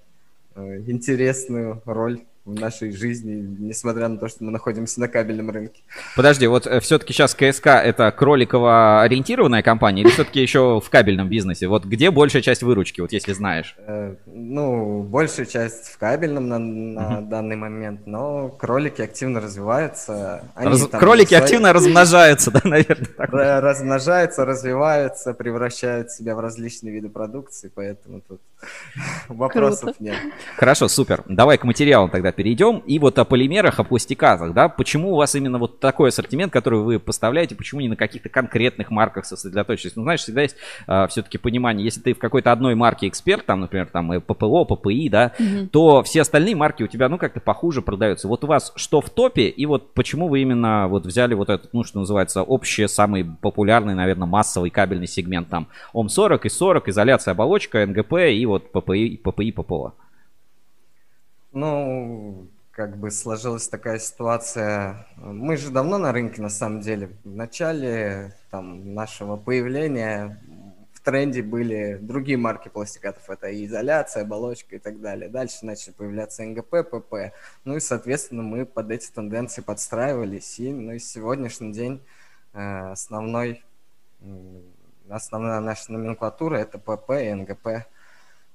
интересную роль в нашей жизни, несмотря на то, что мы находимся на кабельном рынке. Подожди, вот э, все-таки сейчас КСК это кроликово ориентированная компания или все-таки еще в кабельном бизнесе? Вот где большая часть выручки, вот если знаешь? Э, ну, большая часть в кабельном на, на угу. данный момент, но кролики активно развиваются. Они Раз... Кролики свои... активно размножаются, да, наверное? Размножаются, развиваются, превращают себя в различные виды продукции, поэтому тут вопросов нет. Хорошо, супер. Давай к материалам тогда перейдем. И вот о полимерах, о пластикатах, да, почему у вас именно вот такой ассортимент, который вы поставляете, почему не на каких-то конкретных марках сосредоточились? Ну, знаешь, всегда есть а, все-таки понимание, если ты в какой-то одной марке эксперт, там, например, там ППО, ППИ, да, угу. то все остальные марки у тебя, ну, как-то похуже продаются. Вот у вас что в топе, и вот почему вы именно вот взяли вот этот, ну, что называется, общий, самый популярный, наверное, массовый кабельный сегмент, там, ОМ-40 и 40, изоляция оболочка, НГП и вот ППИ, ППИ, ППО? Ну, как бы сложилась такая ситуация. Мы же давно на рынке, на самом деле. В начале там, нашего появления в тренде были другие марки пластикатов. Это и изоляция, оболочка и так далее. Дальше начали появляться НГП, ПП. Ну и, соответственно, мы под эти тенденции подстраивались. И ну, и сегодняшний день э, основной, основная наша номенклатура это ПП и НГП.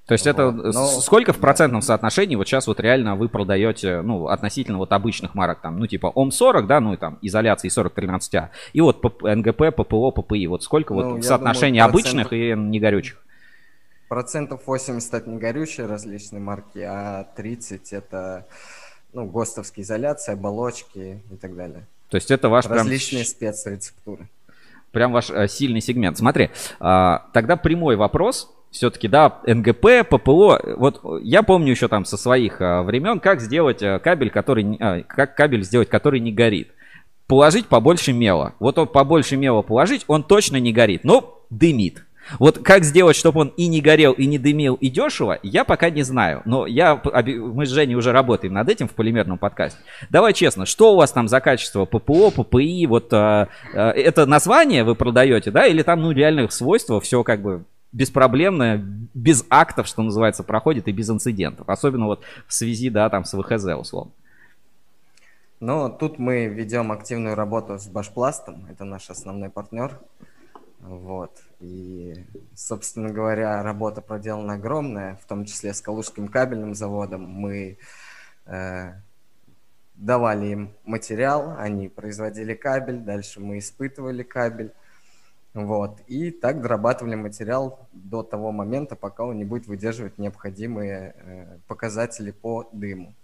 То есть вот. это Но... сколько в процентном соотношении вот сейчас вот реально вы продаете, ну, относительно вот обычных марок, там, ну, типа ОМ-40, да, ну, и там, изоляции 4013А, и вот НГП, ППО, ППИ, вот сколько ну, вот соотношение думаю, обычных процентов... и негорючих? Процентов 80 это негорючие различные марки, а 30 это, ну, ГОСТовские изоляции, оболочки и так далее. То есть это ваш Различные прям... спецрецептуры. Прям ваш э, сильный сегмент. Смотри, э, тогда прямой вопрос все-таки, да, НГП, ППО. Вот я помню еще там со своих а, времен, как сделать а, кабель, который, а, как кабель сделать, который не горит. Положить побольше мела. Вот он побольше мела положить, он точно не горит, но дымит. Вот как сделать, чтобы он и не горел, и не дымил, и дешево, я пока не знаю. Но я, мы с Женей уже работаем над этим в полимерном подкасте. Давай честно, что у вас там за качество ППО, ППИ, вот а, это название вы продаете, да, или там, ну, реальных свойства, все как бы беспроблемно, без актов, что называется, проходит и без инцидентов. Особенно вот в связи, да, там с ВХЗ условно. Ну, тут мы ведем активную работу с Башпластом, это наш основной партнер. Вот. И, собственно говоря, работа проделана огромная, в том числе с Калужским кабельным заводом. Мы э, давали им материал, они производили кабель, дальше мы испытывали кабель. Вот. И так дорабатывали материал до того момента, пока он не будет выдерживать необходимые э, показатели по дыму.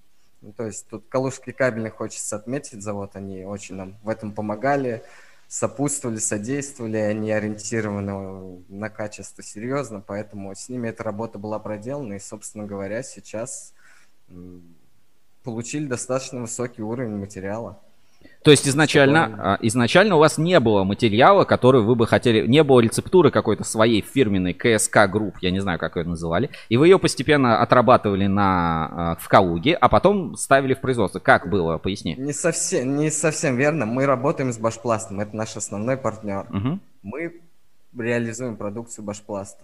Ну, то есть тут Калужский кабельный хочется отметить завод, они очень нам в этом помогали, сопутствовали, содействовали, они ориентированы на качество серьезно, поэтому с ними эта работа была проделана, и, собственно говоря, сейчас получили достаточно высокий уровень материала. То есть изначально, а, изначально у вас не было материала, который вы бы хотели, не было рецептуры какой-то своей фирменной КСК групп, я не знаю, как ее называли, и вы ее постепенно отрабатывали на, а, в Калуге, а потом ставили в производство. Как было? Поясни. Не совсем, не совсем верно. Мы работаем с Башпластом, это наш основной партнер. Мгм. Мы реализуем продукцию Башпласта.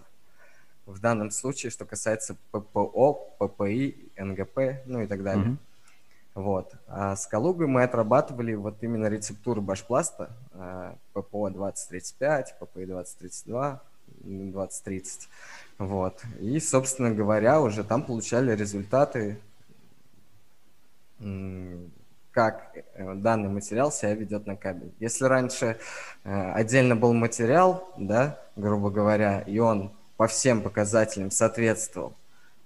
В данном случае, что касается ППО, ППИ, НГП, ну и так далее. Мгм. Вот. А с Калугой мы отрабатывали вот именно рецептуру Башпласта, э, ППО 2035, ППИ 2032, м, 2030. Вот. И, собственно говоря, уже там получали результаты, как э, данный материал себя ведет на кабель. Если раньше э, отдельно был материал, да, грубо говоря, и он по всем показателям соответствовал,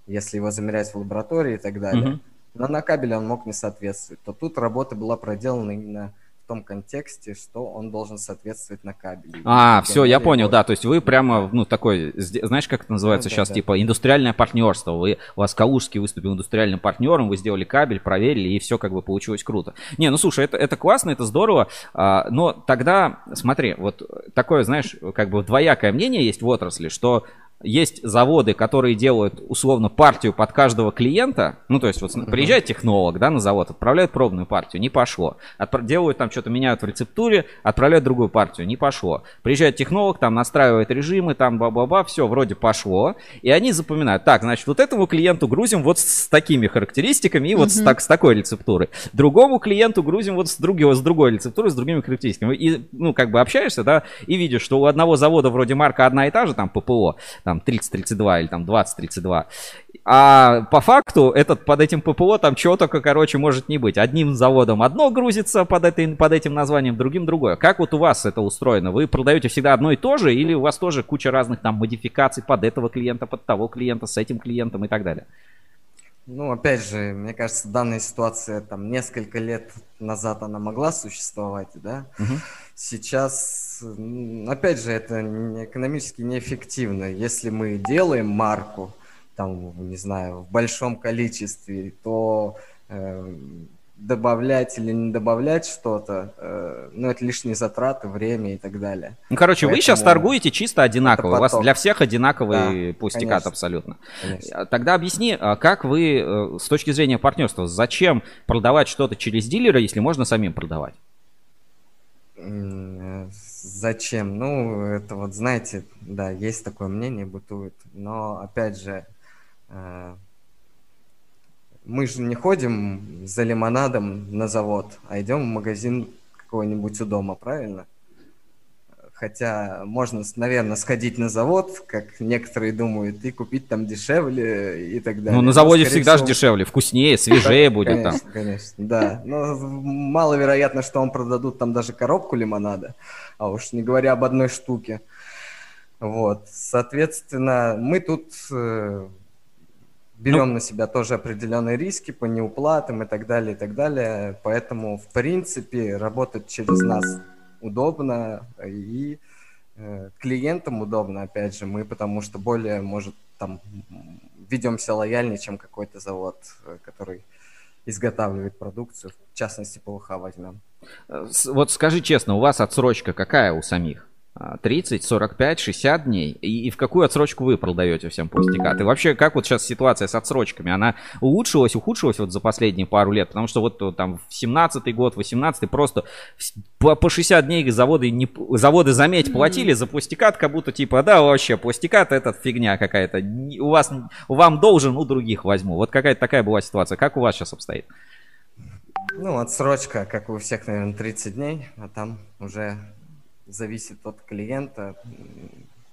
если его замерять в лаборатории и так далее, Мгм. Но на кабеле он мог не соответствовать, то тут работа была проделана именно в том контексте, что он должен соответствовать на кабеле. А, И все, я понял, да, то есть вы прямо, ну, такой, знаешь, как это называется Ну, да, сейчас, да. типа, индустриальное партнерство. Вы, у вас Калужский выступил индустриальным партнером, вы сделали кабель, проверили, и все как бы получилось круто. Не, ну, слушай, это, это классно, это здорово, а, но тогда, смотри, вот такое, знаешь, как бы двоякое мнение есть в отрасли, что есть заводы, которые делают условно партию под каждого клиента. Ну, то есть, вот приезжает технолог, да, на завод, отправляет пробную партию, не пошло. Отпра- делают там что-то, меняют в рецептуре, отправляют другую партию, не пошло. Приезжает технолог, там настраивает режимы, там ба-ба-ба, все, вроде пошло. И они запоминают, так, значит, вот этому клиенту грузим вот с такими характеристиками и вот с, так, с такой рецептурой. Другому клиенту грузим вот с, другого, с другой рецептурой, с другими характеристиками. И, ну, как бы общаешься, да, и видишь, что у одного завода вроде марка одна и та же, там, ППО, там 3032 или там 2032. А по факту этот под этим ППО там чего только, короче, может не быть. Одним заводом одно грузится под, этой, под этим названием, другим другое. Как вот у вас это устроено? Вы продаете всегда одно и то же или у вас тоже куча разных там модификаций под этого клиента, под того клиента, с этим клиентом и так далее? Ну, опять же, мне кажется, данная ситуация там несколько лет назад она могла существовать, да. Мгм. Сейчас, опять же, это экономически неэффективно. Если мы делаем марку, там, не знаю, в большом количестве, то э, добавлять или не добавлять что-то, э, ну, это лишние затраты, время и так далее. Ну, короче, вы сейчас Поэтому торгуете чисто одинаково. У вас для всех одинаковый Да, пустикат конечно. абсолютно. Конечно. А, Тогда объясни, а как вы э, с точки зрения партнерства, зачем продавать что-то через дилера, если можно самим продавать? Зачем? Ну, это вот, знаете, да, есть такое мнение, бытует. Но, опять же, э, мы же не ходим за лимонадом на завод, а идем в магазин какой-нибудь у дома, правильно? Хотя можно, наверное, сходить на завод, как некоторые думают, и купить там дешевле и так далее. Ну, на заводе скорее всегда же всего, дешевле, вкуснее, свежее будет там. Конечно, конечно, да. Но маловероятно, что вам продадут там даже коробку лимонада, а уж не говоря об одной штуке. Вот, соответственно, мы тут э, берем Ну. на себя тоже определенные риски по неуплатам и так далее, и так далее. Поэтому, в принципе, работать через нас удобно и э, клиентам удобно, опять же, мы потому что более, может, там ведемся лояльнее, чем какой-то завод, э, который изготавливает продукцию, в частности, ПВХ возьмем. Э, Вот скажи честно, у вас отсрочка какая у самих? А, 30, 45, 60 дней? И, и в какую отсрочку вы продаете всем пустикат? И вообще, как вот сейчас ситуация с отсрочками? Она улучшилась, ухудшилась вот за последние пару лет? Потому что вот там в 17 год, 18 просто по, по 60 дней заводы, не, заводы, заметь, платили за пустикат, как будто типа, да, вообще, пустикат это фигня какая-то. У вас, вам должен, у других возьму. Вот какая-то такая была ситуация. Как у вас сейчас обстоит? Ну, отсрочка, как у всех, наверное, 30 дней, а там уже зависит от клиента.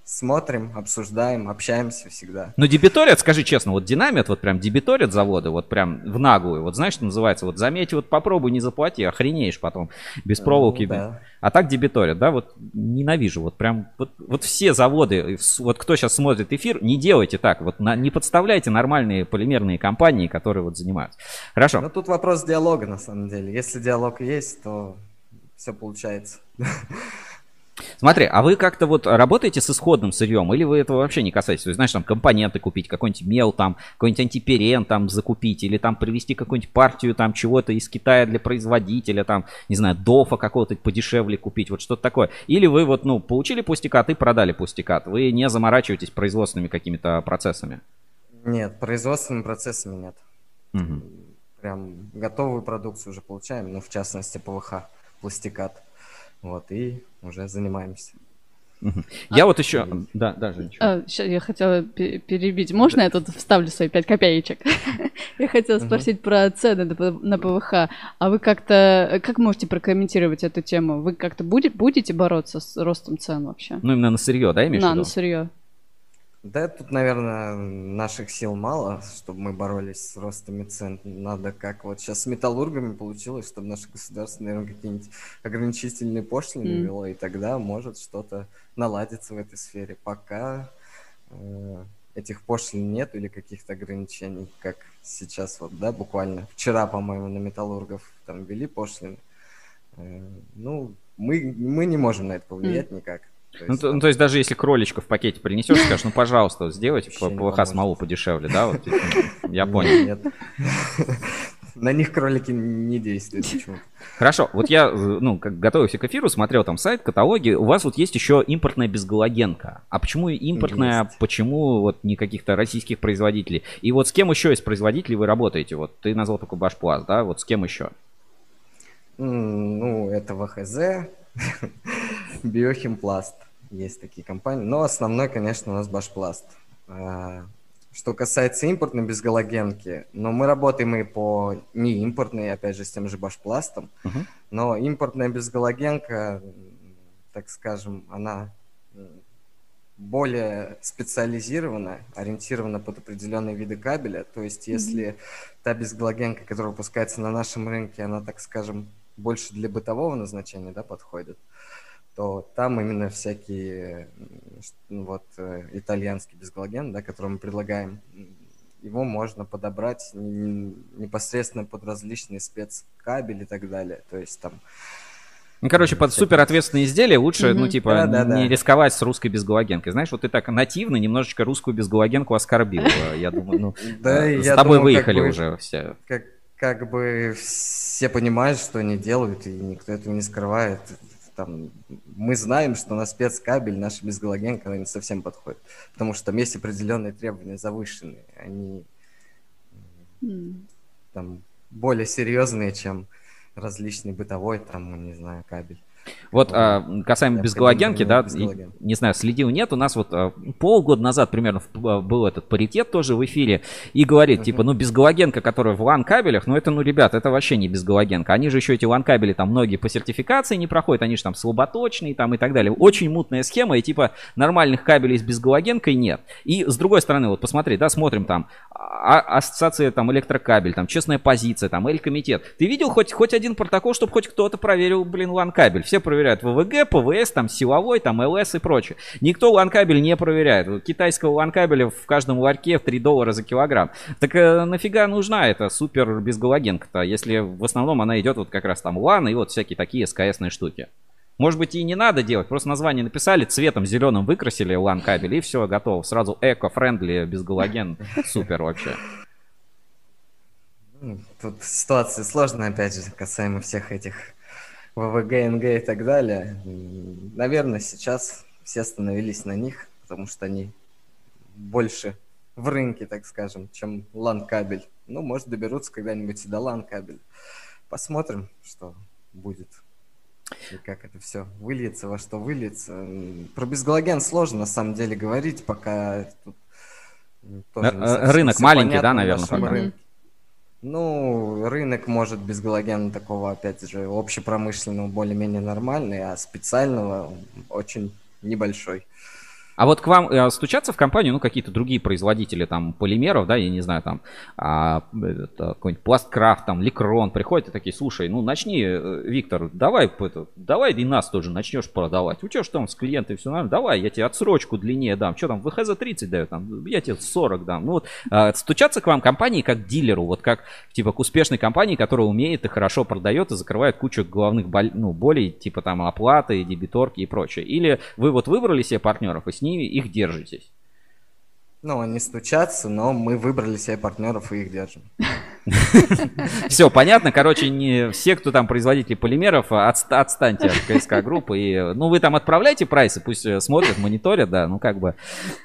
Смотрим, обсуждаем, общаемся всегда. Но дебиторят, скажи честно, вот динамит, вот прям дебиторят заводы, вот прям в наглую. Вот знаешь, что называется, вот заметь, вот попробуй, не заплати, охренеешь потом без проволоки. Ну, да. А так дебиторят, да, вот ненавижу, вот прям, вот, вот все заводы, вот кто сейчас смотрит эфир, не делайте так, вот на- не подставляйте нормальные полимерные компании, которые вот занимаются. Хорошо. Но тут вопрос диалога, на самом деле. Если диалог есть, то все получается. Смотри, а вы как-то вот работаете с исходным сырьем, или вы этого вообще не касаетесь? То есть, знаешь, там компоненты купить, какой-нибудь мел, там, какой-нибудь антиперен там закупить, или там привезти какую-нибудь партию там чего-то из Китая для производителя, там, не знаю, дофа какого-то подешевле купить, вот что-то такое. Или вы вот, ну, получили пустикат и продали пустикат. Вы не заморачиваетесь производственными какими-то процессами? Нет, производственными процессами нет. Мгм. Прям готовую продукцию уже получаем, ну, в частности, ПВХ, пластикат. Вот, и уже занимаемся. Я вот еще... Да, да, Женечка. А, ща я хотела пе- перебить. Можно я тут вставлю свои пять копеечек? Я хотела спросить про цены на ПВХ. А вы как-то... Как можете прокомментировать эту тему? Вы как-то буде- будете бороться с ростом цен вообще? Ну, именно на сырье, да, имеешь в виду? на сырье. Да, тут, наверное, наших сил мало, чтобы мы боролись с ростами цен. Надо как вот сейчас с металлургами получилось, чтобы наше государство, наверное, какие-нибудь ограничительные пошлины М. ввело, и тогда может что-то наладиться в этой сфере. Пока э, этих пошлин нет или каких-то ограничений, как сейчас вот, да, буквально вчера, по-моему, на металлургов там ввели пошлины. Э, ну, мы, мы не можем на это повлиять никак. То Ну, то, ну, там- то есть даже если кроличка в пакете принесешь, скажешь, ну, пожалуйста, сделайте ПВХ смолу подешевле, да? Вот, я понял. Нет. На них кролики не действуют почему-то. Хорошо, вот я, ну, как готовился к эфиру, смотрел там сайт, каталоги. У вас вот есть еще импортная безгалогенка. А почему импортная? Есть. Почему вот не каких-то российских производителей? И вот с кем еще из производителей вы работаете? Вот ты назвал только Башпласт, да? Вот с кем еще? Ну, это ВХЗ, Биохимпласт. Есть такие компании. Но основной, конечно, у нас Башпласт. А, Что касается импортной безгалогенки, но мы работаем и по не импортной, опять же, с тем же Башпластом. Мгм. Но импортная безгалогенка, так скажем, она более специализирована, ориентирована под определенные виды кабеля. То есть, если та безгалогенка, которая выпускается на нашем рынке, она, так скажем, больше для бытового назначения да, подходит, то там именно всякие ну, вот э, итальянский безгалоген, да, который мы предлагаем, его можно подобрать непосредственно под различные спецкабели и так далее. То есть там Ну, короче, под супер ответственные изделия лучше, ну, Мгм. типа, Да-да-да. не рисковать с русской безгалогенкой. Знаешь, вот ты так нативно немножечко русскую безгалогенку оскорбил. Я думаю, ну, Да, э, с я тобой выехали уже все. как бы все понимают, что они делают, и никто этого не скрывает. Там, мы знаем, что на спецкабель наша безгалогенка она не совсем подходит, потому что там есть определенные требования завышенные, они там более серьезные, чем различный бытовой, там, не знаю, кабель. Вот а, касаемо Необходимо безгалогенки, да, безгалоген. не знаю, следил, нет, у нас вот а, полгода назад примерно а, был этот паритет тоже в эфире, и говорит, Мгм. типа, ну, безгалогенка, которая в LAN кабелях, ну, это, ну, ребят, это вообще не безгалогенка. Они же еще эти LAN кабели там многие по сертификации не проходят, они же там слаботочные там и так далее. Очень мутная схема, и типа нормальных кабелей с безгалогенкой нет. И с другой стороны, вот посмотри, да, смотрим там, а- ассоциация там электрокабель, там честная позиция, там Эль-комитет. Ты видел хоть, хоть один протокол, чтобы хоть кто-то проверил, блин, LAN кабель? Все проверяют ВВГ, ПВС, там силовой, там ЛС и прочее. Никто LAN кабель не проверяет. Китайского LAN кабеля в каждом ларьке в 3 доллара за килограмм. Так э, нафига нужна эта супер безгалогенка-то, если в основном она идет вот как раз там LAN и вот всякие такие СКСные штуки. Может быть и не надо делать, просто название написали, цветом зеленым выкрасили LAN кабель и все, готово. Сразу eco-friendly, безгалоген, супер вообще. Тут ситуация сложная, опять же, касаемо всех этих ВВГ, НГ и так далее. Наверное, сейчас все остановились на них, потому что они больше в рынке, так скажем, чем LAN-кабель. Ну, может, доберутся когда-нибудь и до LAN-кабель. Посмотрим, что будет. И как это все выльется, во что выльется. Про безгалоген сложно, на самом деле, говорить, пока тут Э, рынок маленький, да, наверное, пока? рынке. Ну, рынок может без галогена такого, опять же, общепромышленного более-менее нормальный, а специального очень небольшой. А вот к вам э, стучатся в компанию, ну, какие-то другие производители там полимеров, да, я не знаю, там, а, это, какой-нибудь пласткрафт, там, ликрон, приходят и такие, слушай, ну, начни, э, Виктор, давай, это, давай и нас тоже начнешь продавать. У тебя что там с клиентами все нормально? Давай, я тебе отсрочку длиннее дам. Что там, ВХЗ 30 дают, там, я тебе 40 дам. Ну, вот, а, стучатся к вам компании как дилеру, вот как, типа, к успешной компании, которая умеет и хорошо продает и закрывает кучу головных боль, ну, болей, типа, там, оплаты, дебиторки и прочее. Или вы вот выбрали себе партнеров и с ними их держитесь. Ну, они стучатся, но мы выбрали себе партнеров и их держим. Все, понятно. Короче, не все, кто там производители полимеров, отст- отстаньте от КСК группы. И, ну, вы там отправляйте прайсы, пусть э, смотрят, мониторят, да, ну, как бы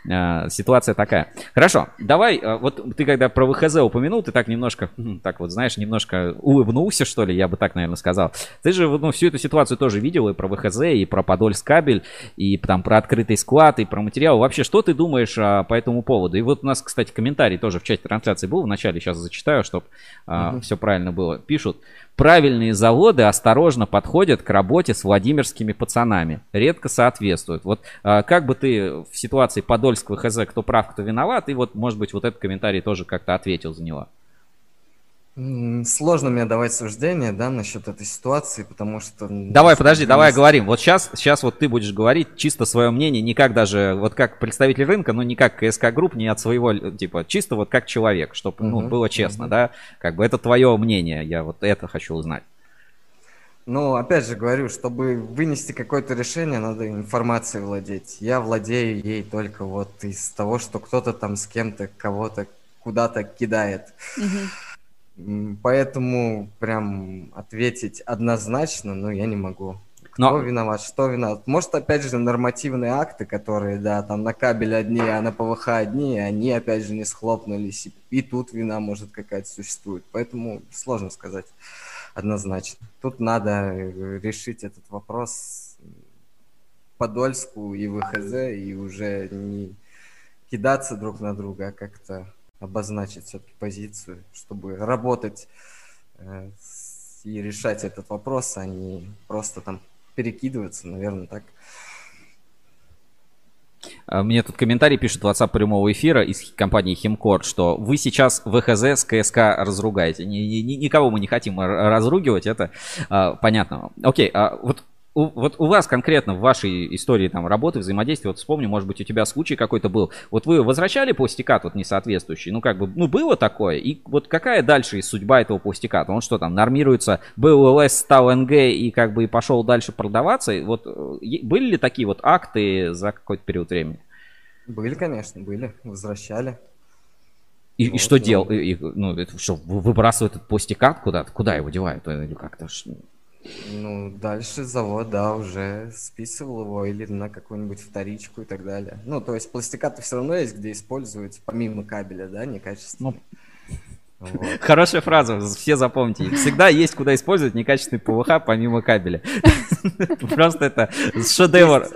э, ситуация такая. Хорошо, давай, э, вот ты когда про ВХЗ упомянул, ты так немножко, хм, так вот, знаешь, немножко улыбнулся, что ли, я бы так, наверное, сказал. Ты же, ну, всю эту ситуацию тоже видел, и про ВХЗ, и про Подольск кабель, и там про открытый склад, и про материал. Вообще, что ты думаешь а, по этому поводу? И вот у нас, кстати, комментарий тоже в чате трансляции был в начале, сейчас зачитаю, чтобы а, все правильно было. Пишут, правильные заводы осторожно подходят к работе с владимирскими пацанами. Редко соответствуют. Вот а, как бы ты в ситуации Подольского ХЗ, кто прав, кто виноват, и вот, может быть, вот этот комментарий тоже как-то ответил за него. Сложно мне давать суждение, да, насчет этой ситуации, потому что... Давай, подожди, давай говорим. Вот сейчас, сейчас вот ты будешь говорить чисто свое мнение, не как даже, вот как представитель рынка, но не как КСК Групп, не от своего, типа, чисто вот как человек, чтобы, ну, было честно, да? Как бы это твое мнение, я вот это хочу узнать. Ну, опять же говорю, чтобы вынести какое-то решение, надо информацией владеть. Я владею ей только вот из того, что кто-то там с кем-то кого-то куда-то кидает. Мгм. Поэтому прям ответить однозначно, ну, я не могу. Кто Но- виноват, что виноват? Может, опять же, нормативные акты, которые, да, там на кабель одни, а на ПВХ одни, они, опять же, не схлопнулись. И, и тут вина, может, какая-то существует. Поэтому сложно сказать однозначно. Тут надо э, решить этот вопрос Подольску и ВХЗ, и уже не кидаться друг на друга, а как-то обозначить все-таки позицию, чтобы работать э, и решать этот вопрос, а не просто там перекидываться, наверное, так. А, Мне тут комментарий пишет WhatsApp прямого эфира из компании Химкор, что вы сейчас ВХЗ с КСК разругаете. Ни- ни- ни- никого мы не хотим разругивать, это а, понятно. Окей, а вот у, вот у вас конкретно в вашей истории там работы, взаимодействия, вот вспомни, может быть, у тебя случай какой-то был. Вот вы возвращали пластикат вот несоответствующий, ну как бы, ну было такое, и вот какая дальше судьба этого пластиката? Он что там, нормируется, был ЛС, стал НГ и как бы и пошел дальше продаваться? И Вот э, были ли такие вот акты за какой-то период времени? Были, конечно, были, возвращали. И, и Вот, что ну. делал? И- и, ну, это что, вы- выбрасывают этот пластикат куда-то? Куда его девают? Или как-то? Ну, дальше завод, да, уже списывал его или на какую-нибудь вторичку и так далее. Ну, то есть пластикаты все равно есть, где используют, помимо кабеля, да, некачественный. Вот. Хорошая фраза, все запомните. Всегда есть куда использовать некачественный ПВХ помимо кабеля. Просто это шедевр.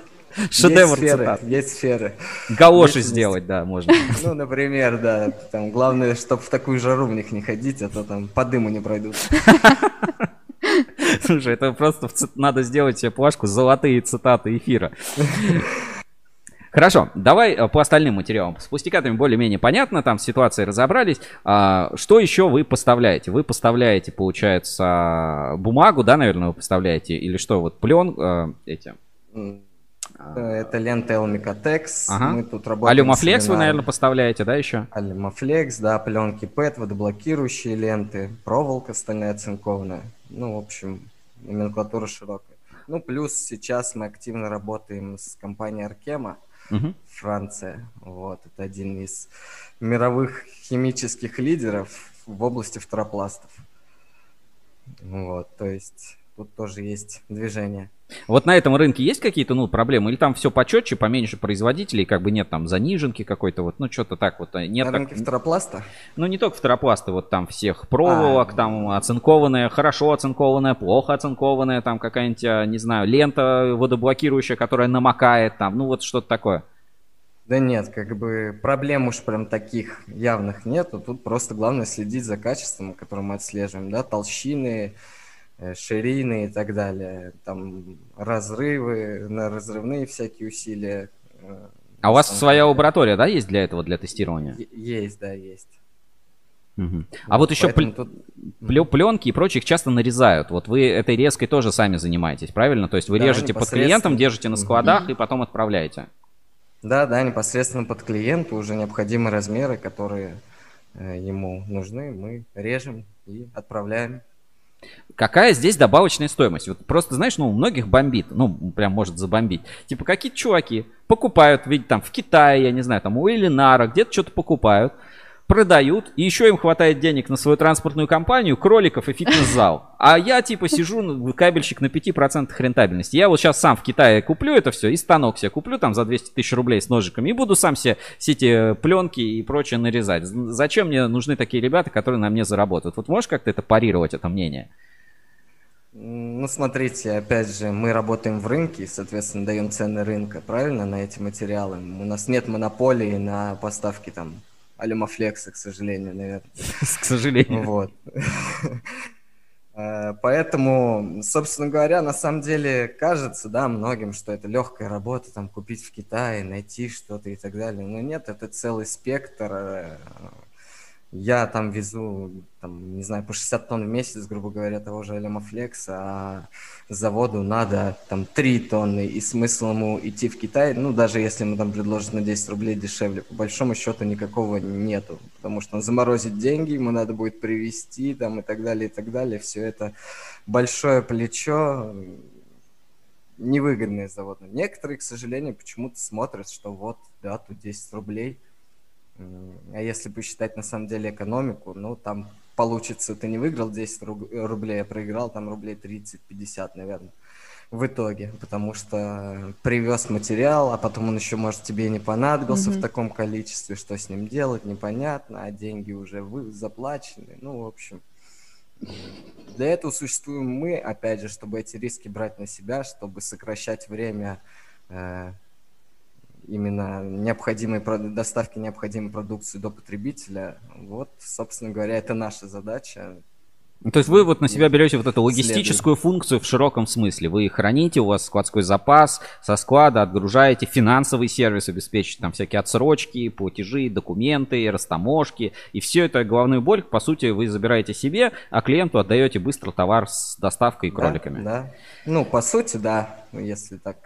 Шедевр есть сферы, есть сферы. Галоши Есть сделать, да, можно. Ну, например, да, там главное, чтобы в такую жару в них не ходить, а то там по дыму не пройдут. Слушай, это просто надо сделать себе плашку «Золотые цитаты эфира». Хорошо, давай э, по остальным материалам. С пластикатами более-менее понятно, там с ситуацией разобрались. А, что еще вы поставляете? Вы поставляете, получается, бумагу, да, наверное, вы поставляете? Или что, вот плен, э, эти... А, Это лента Elmicotex. Ага. Мы тут работаем Алюмафлекс вы, наверное, поставляете, да, еще? Алюмафлекс, да, пленки PET, водоблокирующие ленты, проволока стальная оцинкованная. Ну, в общем, номенклатура широкая. Ну, плюс сейчас мы активно работаем с компанией Аркема, Мгм. Франция. Вот, это один из мировых химических лидеров в области фторопластов. Вот, то есть тут тоже есть движение. Вот на этом рынке есть какие-то, ну, проблемы? Или там все почетче, поменьше производителей, как бы нет там заниженки какой-то, вот, ну, что-то так вот. э, Нет На так- рынке фторопласта? Ну, не только фторопласты, вот там всех проволок, А. там оцинкованная, хорошо оцинкованная, плохо оцинкованная, там какая-нибудь, а, не знаю, лента водоблокирующая, которая намокает, там, ну, вот что-то такое. Да нет, как бы проблем уж прям таких явных нету. Тут просто главное следить за качеством, которое мы отслеживаем, да, толщины, э, ширины и так далее. Там разрывы, на разрывные всякие усилия. э, А у вас своя лаборатория, да, есть для этого, для тестирования? Есть, да, есть. Мгм. А вот еще пл- тут- пленки и прочих часто нарезают. Вот вы этой резкой тоже сами занимаетесь, правильно? То есть вы Да, режете под клиентом, держите на складах и потом отправляете. Да, да, непосредственно под клиента уже необходимы размеры, которые э, ему нужны, мы режем и отправляем. Какая здесь добавочная стоимость? Вот просто, знаешь, ну, у многих бомбит, ну, прям может забомбить. Типа, какие-то чуваки покупают, ведь там в Китае, я не знаю, там у Элинара, где-то что-то покупают, продают, и еще им хватает денег на свою транспортную компанию, кроликов и фитнес-зал. А я, типа, сижу, ну, кабельщик на 5% рентабельности. Я вот сейчас сам в Китае куплю это все, и станок себе куплю там за 200 тысяч рублей с ножиками, и буду сам все эти пленки и прочее нарезать. Зачем мне нужны такие ребята, которые на мне заработают? Вот можешь как-то это парировать, это мнение? Ну, смотрите, опять же, мы работаем в рынке, соответственно, даем цены рынка, правильно, на эти материалы. У нас нет монополии на поставки там алюмофлекса, к сожалению, наверное. К сожалению. Вот. Э, Поэтому, собственно говоря, на самом деле кажется, да, многим, что это легкая работа, там, купить в Китае, найти что-то и так далее. Но нет, это целый спектр. Я там везу, там, не знаю, по 60 тонн в месяц, грубо говоря, того же Алюмофлекса, а заводу надо там 3 тонны, и смысл ему идти в Китай, ну, даже если ему там предложат на 10 рублей дешевле, по большому счету никакого нету, потому что он заморозит деньги, ему надо будет привезти там и так далее, и так далее. Все это большое плечо, невыгодные заводы. Некоторые, к сожалению, почему-то смотрят, что вот, да, тут 10 рублей, а если посчитать на самом деле экономику, ну, там получится, ты не выиграл 10 руб- рублей, а проиграл там рублей 30-50, наверное, в итоге, потому что привез материал, а потом он еще, может, тебе не понадобился в Мгм. таком количестве, что с ним делать, непонятно, а деньги уже вы заплачены, ну, в общем. Для этого существуем мы, опять же, чтобы эти риски брать на себя, чтобы сокращать время э, именно необходимой доставки необходимой продукции до потребителя. Вот, собственно говоря, это наша задача. Ну, То есть вы вот на себя берете вот эту логистическую функцию в широком смысле. Вы храните, у вас складской запас, со склада отгружаете, финансовый сервис обеспечите, там всякие отсрочки, платежи, документы, растаможки. И все это головную боль, по сути, вы забираете себе, а клиенту отдаете быстро товар с доставкой и Да, кроликами. Да, Ну, по сути, да. Если так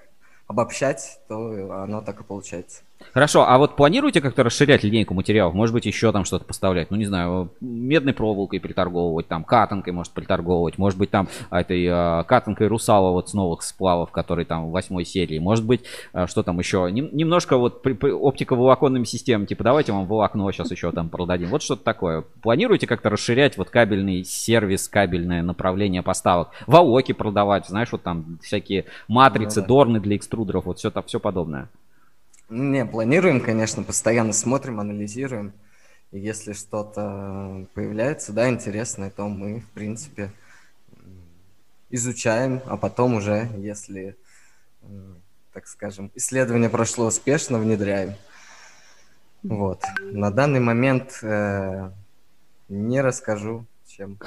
обобщать, то оно так и получается. Хорошо, а вот планируете как-то расширять линейку материалов? Может быть, еще там что-то поставлять? Ну, не знаю, медной проволокой приторговывать, там, катанкой, может, приторговывать. Может быть, там, этой э, катанкой русала вот с новых сплавов, который там в восьмой серии. Может быть, э, что там еще? Нем- немножко вот при- при- оптиковолоконными системами, типа, давайте вам волокно сейчас еще там продадим. Вот что-то такое. Планируете как-то расширять вот кабельный сервис, кабельное направление поставок? Волоки продавать, знаешь, вот там всякие матрицы, Ну да. дорны для экструдеров, вот все, все подобное. Не, планируем, конечно, постоянно смотрим, анализируем. И если что-то появляется, да, интересное, то мы, в принципе, изучаем, а потом уже, если, так скажем, исследование прошло успешно, внедряем. Вот. На данный момент э, не расскажу, чем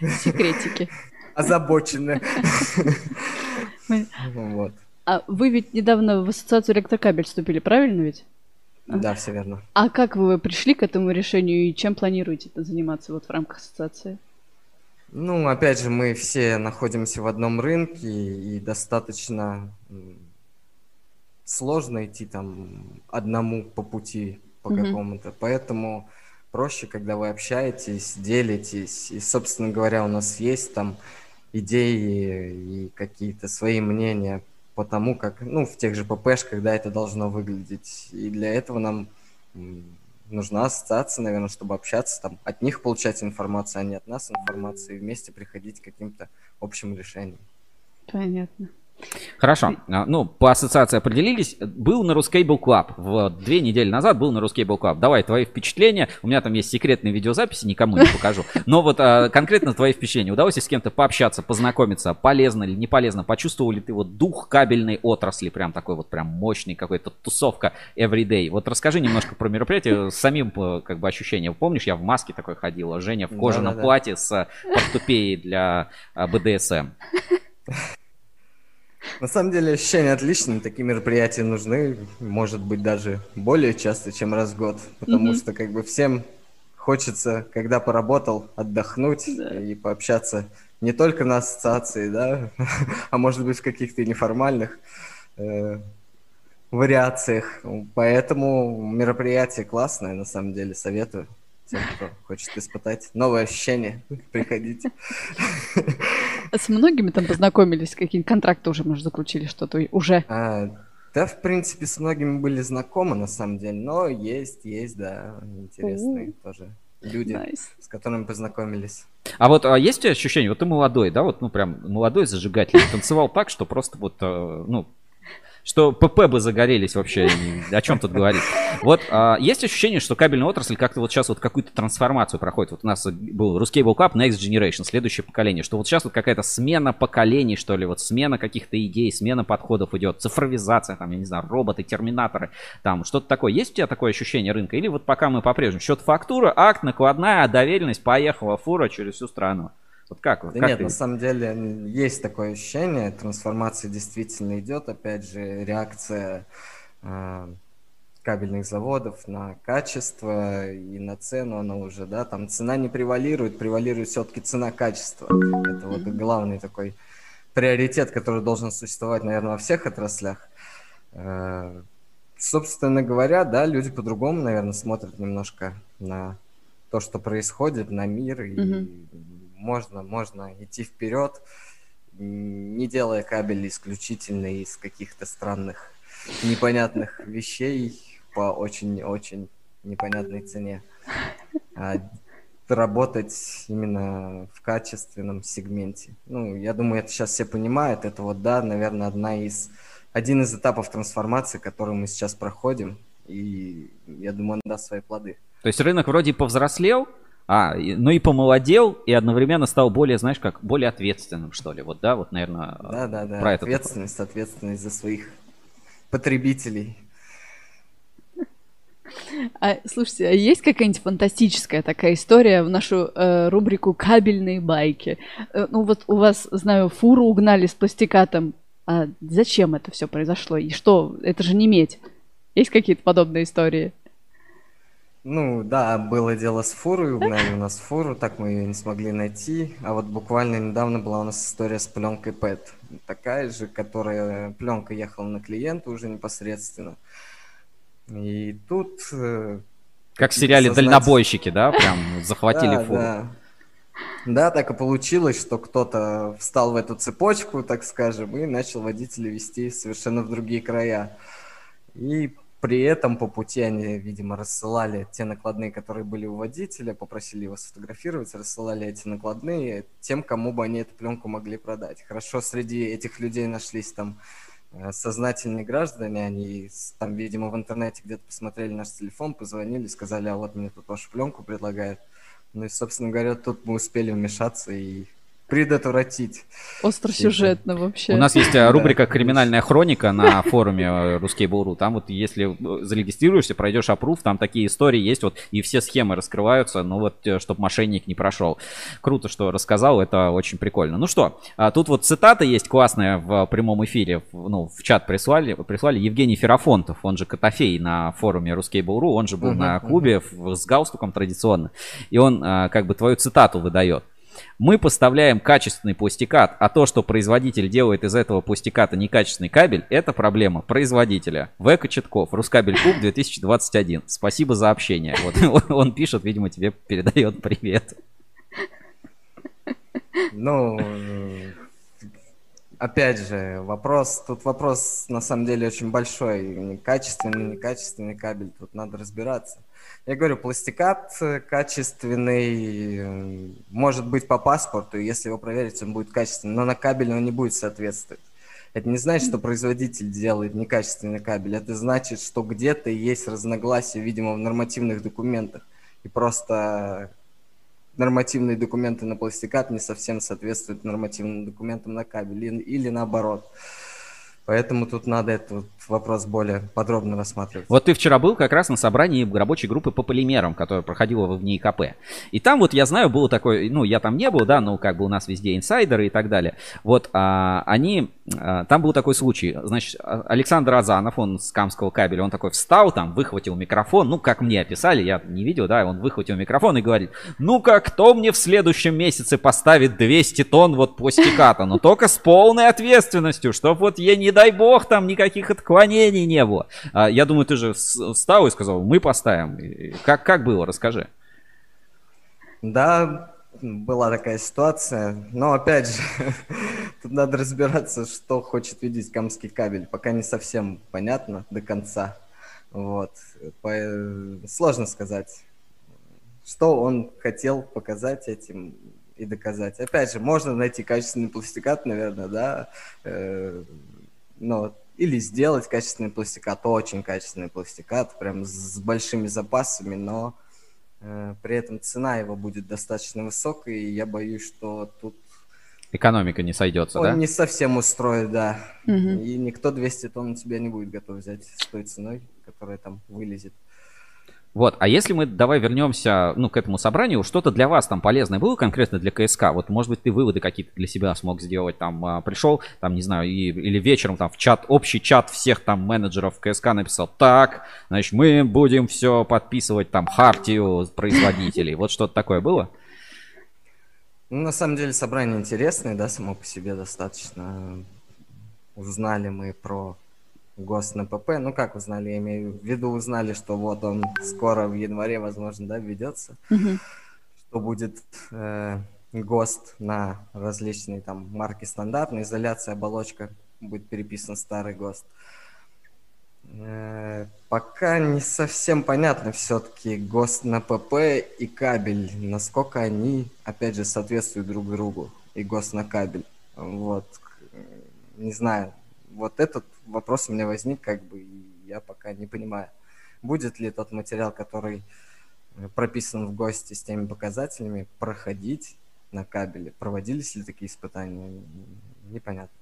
мы Секретики. озабочены. Вот. А вы ведь недавно в ассоциацию электрокабель вступили, правильно ведь? Да, все верно. А как вы пришли к этому решению и чем планируете заниматься вот в рамках ассоциации? Ну, опять же, мы все находимся в одном рынке, и достаточно сложно идти там одному по пути по Мгм. какому-то. Поэтому проще, когда вы общаетесь, делитесь. И, собственно говоря, у нас есть там идеи и какие-то свои мнения по тому, как, ну, в тех же ППшках, да, это должно выглядеть. И для этого нам нужна ассоциация, наверное, чтобы общаться, там, от них получать информацию, а не от нас информацию, и вместе приходить к каким-то общим решениям. Понятно. Хорошо. А, Ну, по ассоциации определились. Был на Ruscable Club. В две недели назад был на Ruscable Club. Давай, твои впечатления. У меня там есть секретные видеозаписи, никому не покажу. Но вот а, конкретно твои впечатления. Удалось ли с кем-то пообщаться, познакомиться? Полезно или не полезно? Почувствовал ли ты вот дух кабельной отрасли? Прям такой вот прям мощный какой-то тусовка everyday. Вот расскажи немножко про мероприятие самим э, как бы ощущением. Помнишь, я в маске такой ходила, Женя в кожаном платье с э, портупеей для а, БДСМ. На самом деле ощущения отличные, такие мероприятия нужны, может быть, даже более часто, чем раз в год, потому Мгм. что как бы всем хочется, когда поработал, отдохнуть Да. и пообщаться не только на ассоциации, да, а может быть в каких-то неформальных э, вариациях. Поэтому мероприятие классное, на самом деле, советую тем, кто хочет испытать новые ощущения, приходите. С многими там познакомились, какие-нибудь контракты уже, может, заключили что-то уже. А, да, в принципе, с многими были знакомы, на самом деле, но есть, есть, да, интересные тоже люди, Nice. с которыми познакомились. А вот а есть у тебя ощущение, вот ты молодой, да, вот, ну, прям молодой зажигатель, танцевал так, что просто вот, э, ну, что ПП бы загорелись вообще, о чем тут говорить. Вот а, есть ощущение, что кабельная отрасль как-то вот сейчас вот какую-то трансформацию проходит. Вот у нас был Ruscable Cup Next Generation, следующее поколение, что вот сейчас вот какая-то смена поколений, что ли, вот смена каких-то идей, смена подходов идет, цифровизация, там, я не знаю, роботы, терминаторы, там, что-то такое. Есть у тебя такое ощущение рынка? Или вот пока мы по-прежнему, счет фактура, акт, накладная, доверенность, поехала фура через всю страну? Вот как? Вот, Да как нет, ты- на самом деле есть такое ощущение, трансформация действительно идет, опять же, реакция а, кабельных заводов на качество и на цену, она уже, да, там цена не превалирует, превалирует все-таки цена-качество. Это вот главный такой приоритет, который должен существовать, наверное, во всех отраслях. Э, Собственно говоря, да, люди по-другому, наверное, смотрят немножко на то, что происходит, на мир, и Мгм. Можно, можно идти вперед, не делая кабель исключительно из каких-то странных, непонятных вещей по очень-очень непонятной цене, а работать именно в качественном сегменте. Ну, я думаю, это сейчас все понимают. Это вот, да, наверное, одна из, один из этапов трансформации, который мы сейчас проходим. И я думаю, он даст свои плоды. То есть рынок вроде повзрослел, а, и- ну и помолодел, и одновременно стал более, знаешь, как более ответственным, что ли. Вот, да, вот, наверное, Да, да, да. про это. ответственность, ответственность за своих потребителей. А, слушайте, а есть какая-нибудь фантастическая такая история в нашу э, рубрику «Кабельные байки»? Э, ну вот у вас, знаю, фуру угнали с пластикатом. А зачем это все произошло? И что? Это же не медь. Есть какие-то подобные истории? Ну, да, было дело с фурой, угнали у нас фуру, так мы ее не смогли найти. А вот буквально недавно была у нас история с пленкой PET. Такая же, которая пленка ехала на клиента уже непосредственно. И тут... э, Как в сериале сознатель- «Дальнобойщики», да, прям захватили Да, фуру. Да. Да, так и получилось, что кто-то встал в эту цепочку, так скажем, и начал водителя вести совершенно в другие края. И при этом по пути они, видимо, рассылали те накладные, которые были у водителя, попросили его сфотографировать, рассылали эти накладные тем, кому бы они эту пленку могли продать. Хорошо, среди этих людей нашлись там э, сознательные граждане, они там, видимо, в интернете где-то посмотрели наш телефон, позвонили, сказали, а вот мне тут вашу пленку предлагают. Ну и, собственно говоря, тут мы успели вмешаться и предотвратить. Остросюжетно вообще. У нас есть э, рубрика. «Криминальная хроника» на форуме э, Ruskable.ru. Там вот если э, зарегистрируешься, пройдешь опруф, там такие истории есть, вот и все схемы раскрываются, ну вот, чтобы мошенник не прошел. Круто, что рассказал, это очень прикольно. Ну что, а тут вот цитата есть классная в прямом эфире, ну, в чат прислали, прислали Евгений Ферафонтов, он же Котофей на форуме Ruskable.ru, он же был Мгм, на клубе в- с галстуком традиционно, и он как бы твою цитату выдает. Мы поставляем качественный пластикат, а то, что производитель делает из этого пластиката некачественный кабель, это проблема производителя. В. Четков, Рускабель Куб 2021. Спасибо за общение. Вот он пишет, видимо, тебе передает привет. Ну, опять же, вопрос, тут вопрос на самом деле очень большой. Качественный, некачественный кабель, тут надо разбираться. Я говорю, пластикат э, качественный, э, может быть по паспорту, если его проверить, он будет качественный, но на кабель он не будет соответствовать. Это не значит, что производитель делает некачественный кабель, это значит, что где-то есть разногласия, видимо, в нормативных документах. И просто нормативные документы на пластикат не совсем соответствуют нормативным документам на кабель или, наоборот. Поэтому тут надо этот вопрос более подробно рассматривать. Вот ты вчера был как раз на собрании рабочей группы по полимерам, которая проходила в НИИКП. И там вот я знаю, было такое, ну я там не был, да, но как бы у нас везде инсайдеры и так далее. Вот а, они, а, там был такой случай, значит, а, Александр Азанов, он с Камского кабеля, он такой встал там, выхватил микрофон, ну как мне описали, я не видел, да, он выхватил микрофон и говорит, ну-ка, кто мне в следующем месяце поставит 200 тонн вот пластиката, но только с полной ответственностью, чтоб вот я не дай бог, там никаких отклонений не было. А, я думаю, ты же встал и сказал, мы поставим. Как, как было? Расскажи. Да, была такая ситуация, но опять же, тут надо разбираться, что хочет видеть камский кабель. Пока не совсем понятно до конца. Вот. По... Сложно сказать, что он хотел показать этим и доказать. Опять же, можно найти качественный пластикат, наверное, да, э, но или сделать качественный пластикат, очень качественный пластикат, прям с большими запасами, но э, при этом цена его будет достаточно высокой, и я боюсь, что тут Экономика не сойдется, он да? не совсем устроит, да. Мгм. И никто 200 тонн у тебя не будет готов взять с той ценой, которая там вылезет. Вот, а если мы давай вернемся, ну, к этому собранию, что-то для вас там полезное было конкретно для КСК? Вот, может быть, ты выводы какие-то для себя смог сделать, там, а, пришел, там, не знаю, и, или вечером там в чат, общий чат всех там менеджеров КСК написал, так, значит, мы будем все подписывать там хартию производителей. Вот что-то такое было? Ну, на самом деле собрание интересное, да, само по себе достаточно. Узнали мы про ГОСТ на ПП. Ну, как узнали, я имею в виду, узнали, что вот он скоро в январе, возможно, да, введется. Мгм. Что будет э, ГОСТ на различные там марки стандартные, изоляция, оболочка, будет переписан старый ГОСТ. Э, Пока не совсем понятно все-таки ГОСТ на ПП и кабель, насколько они, опять же, соответствуют друг другу, и ГОСТ на кабель. Вот, не знаю, вот этот вопрос у меня возник, как бы, и я пока не понимаю, будет ли тот материал, который э, прописан в ГОСТе с теми показателями, проходить на кабеле, проводились ли такие испытания, непонятно.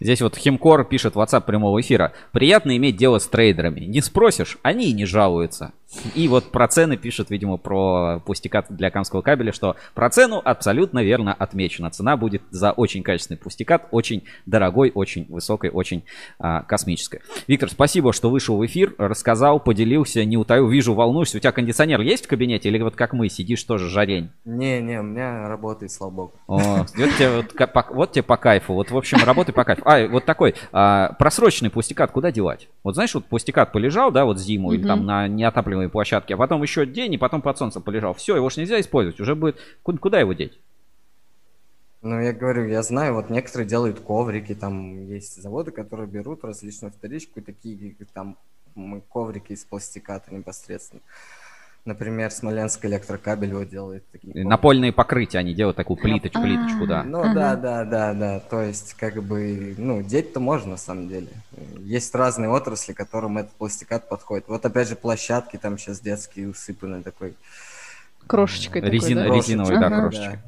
Здесь вот Химкор пишет WhatsApp прямого эфира. Приятно иметь дело с трейдерами. Не спросишь, они и не жалуются. И вот про цены пишет, видимо, про пустикат для камского кабеля, что про цену абсолютно верно отмечено. Цена будет за очень качественный пустикат, очень дорогой, очень высокой, очень а, космической. Виктор, спасибо, что вышел в эфир, рассказал, поделился, не утаю, вижу, волнуешься. У тебя кондиционер есть в кабинете или вот как мы, сидишь тоже жарень? Не-не, у меня работает, слава богу. О, вот, тебе, вот, вот тебе по кайфу. Вот, в общем, работай по кайфу. А, вот такой, а, просроченный пустикат куда девать? Вот знаешь, вот пустикат полежал, да, вот зиму или Мгм. там на неотапливаемой площадке, а потом еще день, и потом под солнцем полежал. Все, его ж нельзя использовать, уже будет... Ку- Куда его деть? Ну, я говорю, я знаю, вот некоторые делают коврики, там есть заводы, которые берут различную вторичку, и такие там коврики из пластиката непосредственно. Например, Смоленск электрокабель вот делает такие коврики. Напольные покрытия они делают такую плиточ, плиточку, да. Ну Ага. да, да, да, да. То есть, как бы, ну, деть-то можно на самом деле. Есть разные отрасли, которым этот пластикат подходит. Вот опять же площадки там сейчас детские усыпаны такой. Крошечкой такой, Резина- да? резиновой, да, Ага. крошечкой.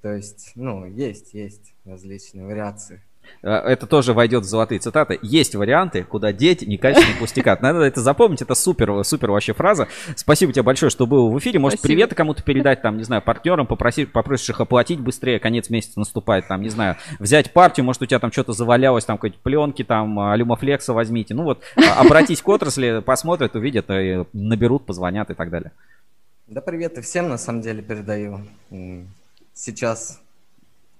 То есть, ну, есть, есть различные вариации. Э, Это тоже войдет в золотые цитаты. Есть варианты, куда деть некачественный пустикат. Надо это запомнить, это супер, супер вообще фраза. Спасибо тебе большое, что был в эфире. Может, Спасибо. привет кому-то передать, там, не знаю, партнерам, попросить, попросишь их оплатить быстрее, конец месяца наступает, там, не знаю, взять партию, может, у тебя там что-то завалялось, там, какие-то пленки, там, а, люмофлекса возьмите. Ну вот, а, обратись к отрасли, посмотрят, увидят, и наберут, позвонят и так далее. Да привет и всем на самом деле передаю. Сейчас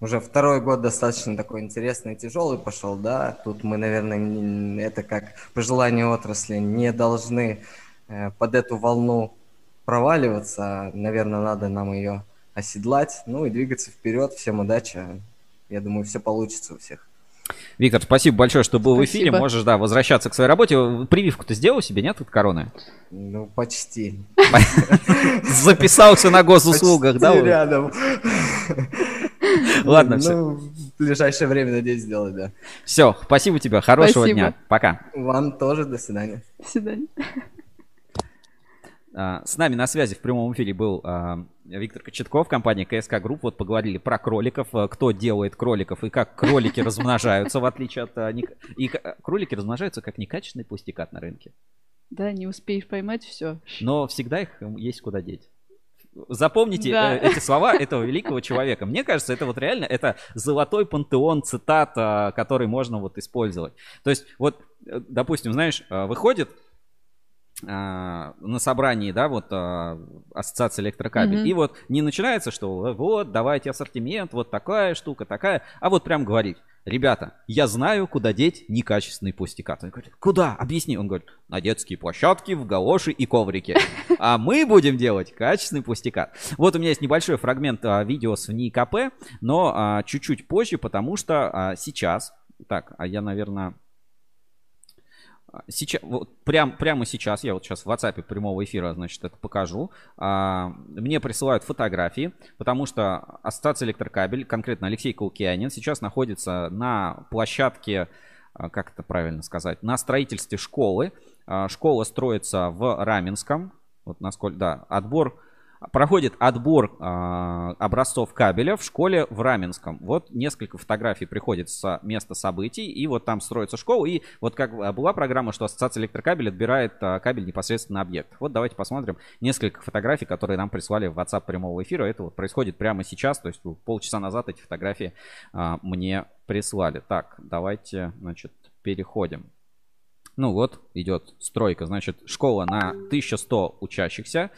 уже второй год достаточно такой интересный и тяжелый пошел, да. Тут мы, наверное, это как пожелание отрасли, не должны э, под эту волну проваливаться. Наверное, надо нам ее оседлать, ну и двигаться вперед. Всем удачи. Я думаю, все получится у всех. Виктор, спасибо большое, что был в эфире. Спасибо. Можешь, да, возвращаться к своей работе. Прививку ты сделал себе, нет, от короны? Ну, почти. Записался на госуслугах, да? Рядом. Ладно, Ну, все. в ближайшее время, надеюсь, сделать, да. Все, спасибо тебе, хорошего дня. Пока. Вам тоже, до свидания. До свидания. А, С нами на связи в прямом эфире был а, Виктор Кочетков, компания КСК Групп. Вот поговорили про кроликов, а, кто делает кроликов и как кролики размножаются, в отличие от... И кролики размножаются как некачественный пустикат на рынке. Да, не успеешь поймать, все. Но всегда их есть куда деть. Запомните Да. э, эти слова этого великого человека. Мне кажется, это вот реально, это золотой пантеон цитат, а, который можно вот использовать. То есть вот, э, допустим, знаешь, а, выходит а, на собрании, да, вот а, ассоциация электрокабель, Мгм. и вот не начинается, что э, вот, давайте ассортимент, вот такая штука, такая, а вот прям говорит, ребята, я знаю, куда деть некачественный пустикат. Он говорит, куда? Объясни. Он говорит, на детские площадки, в галоши и коврики. А мы будем делать качественный пустикат. Вот у меня есть небольшой фрагмент а, видео с ВНИИ-КП, но а, чуть-чуть позже, потому что а, сейчас, так, а я, наверное, Сейчас, вот прям, прямо сейчас, я вот сейчас в WhatsApp прямого эфира, значит, это покажу. А, мне присылают фотографии, потому что Ассоциация электрокабель, конкретно Алексей Каукианин, сейчас находится на площадке, а, как это правильно сказать, на строительстве школы. А, Школа строится в Раменском. Вот насколько, да, отбор проходит отбор а, образцов кабеля в школе в Раменском. Вот несколько фотографий приходит с места событий, и вот там строится школа. И вот как была программа, что Ассоциация электрокабель отбирает а, кабель непосредственно на объект. Вот давайте посмотрим несколько фотографий, которые нам прислали в WhatsApp прямого эфира. Это вот происходит прямо сейчас, то есть полчаса назад эти фотографии а, мне прислали. Так, давайте, значит, переходим. Ну вот, идет стройка. Значит, школа на 1100 учащихся.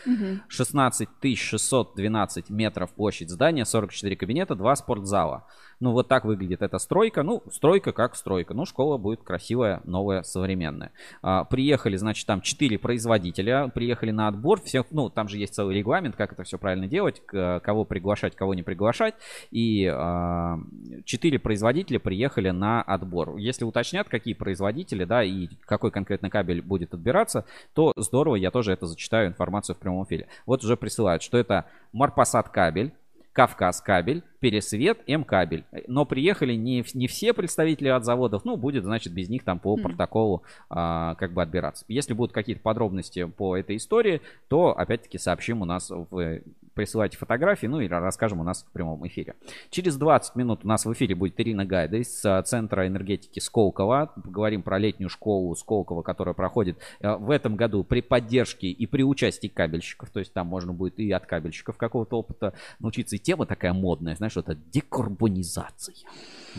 16 612 метров площадь здания, 44 кабинета, 2 спортзала. Ну, вот так выглядит эта стройка. Ну, стройка как стройка. Ну, школа будет красивая, новая, современная. А, приехали, значит, там 4 производителя, приехали на отбор. Всех, ну, там же есть целый регламент, как это все правильно делать, к- кого приглашать, кого не приглашать. И а, 4 производителя приехали на отбор. Если уточнят, какие производители, да, и какой конкретно кабель будет отбираться, то здорово, я тоже это зачитаю информацию в прямом эфире. Вот уже присылают, что это Марпасад кабель, Кавказ кабель, Пересвет, М-кабель. Но приехали не, не все представители от заводов, ну, будет, значит, без них там по Мгм. протоколу а, как бы отбираться. Если будут какие-то подробности по этой истории, то, опять-таки, сообщим у нас в... Присылайте фотографии, ну, или расскажем у нас в прямом эфире. Через 20 минут у нас в эфире будет Ирина Гайда из а, Центра энергетики Сколково. Поговорим про летнюю школу Сколково, которая проходит а, в этом году при поддержке и при участии кабельщиков. То есть там можно будет и от кабельщиков какого-то опыта научиться. И тема такая модная, знаешь, вот это декарбонизация.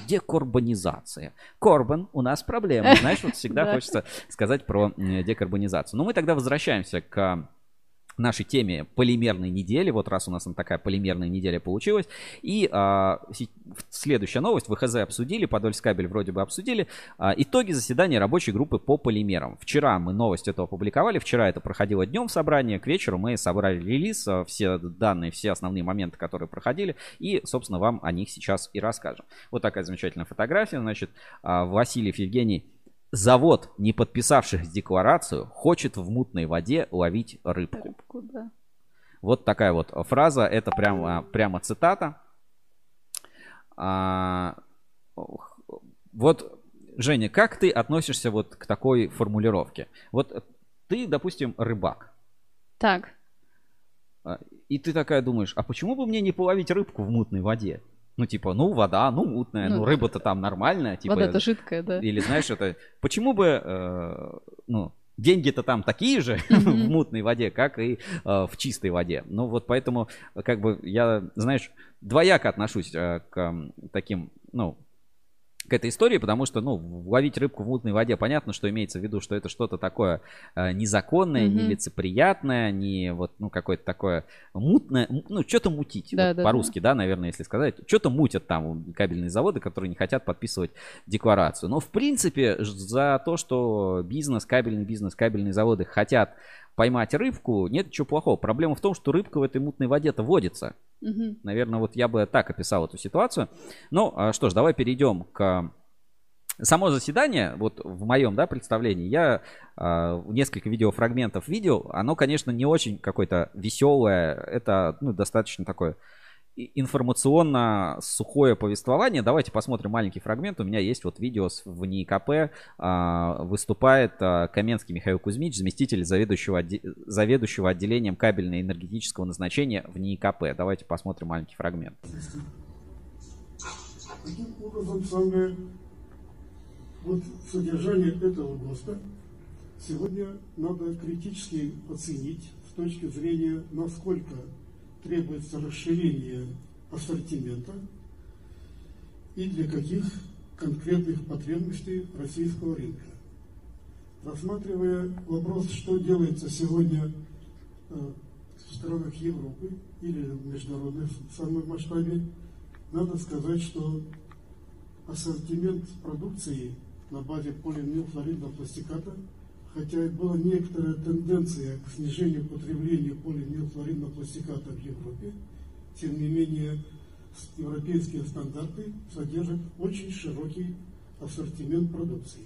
Декарбонизация. Корбан, у нас проблема. Знаешь, вот всегда Да. хочется сказать про декарбонизацию. Но мы тогда возвращаемся к нашей теме полимерной недели. Вот раз у нас она такая полимерная неделя получилась. И а, в- следующая новость. ВХЗ обсудили, Подольскабель вроде бы обсудили. А, итоги заседания рабочей группы по полимерам. Вчера мы новость эту опубликовали. Вчера это проходило днем собрания. К вечеру мы собрали релиз, а, все данные, все основные моменты, которые проходили. И, собственно, вам о них сейчас и расскажем. Вот такая замечательная фотография. Значит, а, Васильев Евгений Завод, не подписавших декларацию, хочет в мутной воде ловить рыбку. Рыбку, да. Вот такая вот фраза, это прямо, прямо цитата. А, вот, Женя, как ты относишься вот к такой формулировке? Вот ты, допустим, рыбак, Так, а, и ты такая думаешь, а почему бы мне не половить рыбку в мутной воде? Ну, типа, ну, вода, ну, мутная, ну, Ну, рыба-то там нормальная. Типа, вода-то жидкая, да. Или знаешь, это почему бы, э, ну, деньги-то там такие же в Мгм. мутной воде, как и э, в чистой воде. Ну вот поэтому, э, как бы я, знаешь, двояко отношусь э, к м, таким, ну, к этой истории, потому что, ну, ловить рыбку в мутной воде, понятно, что имеется в виду, что это что-то такое э, незаконное, Мгм. нелицеприятное, не вот, ну, какое-то такое мутное, ну, что-то мутить, Да, вот да, по-русски, да, наверное, если сказать, что-то мутят там кабельные заводы, которые не хотят подписывать декларацию. Но, в принципе, за то, что бизнес, кабельный бизнес, кабельные заводы хотят поймать рыбку, нет ничего плохого. Проблема в том, что рыбка в этой мутной воде-то водится. Мгм. Наверное, вот я бы так описал эту ситуацию. Ну, а что ж, давай перейдем к Само заседание, вот в моем да, представлении, я а, несколько видеофрагментов видел. Оно, конечно, не очень какое-то веселое. Это ну, достаточно такое информационно сухое повествование. Давайте посмотрим маленький фрагмент. У меня есть вот видео в НИКП. А, выступает а, Каменский Михаил Кузьмич, заместитель заведующего, заведующего отделением кабельно-энергетического назначения в НИКП. Давайте посмотрим маленький фрагмент. Таким образом, самое вот содержание этого ГОСТа сегодня надо критически оценить с точки зрения, насколько требуется расширение ассортимента и для каких конкретных потребностей российского рынка. Рассматривая вопрос, что делается сегодня э, в странах Европы или в международном самом масштабе, надо сказать, что ассортимент продукции на базе полимилхлоридного пластиката – хотя и была некоторая тенденция к снижению потребления полинилхлоридного пластиката в Европе, тем не менее европейские стандарты содержат очень широкий ассортимент продукции.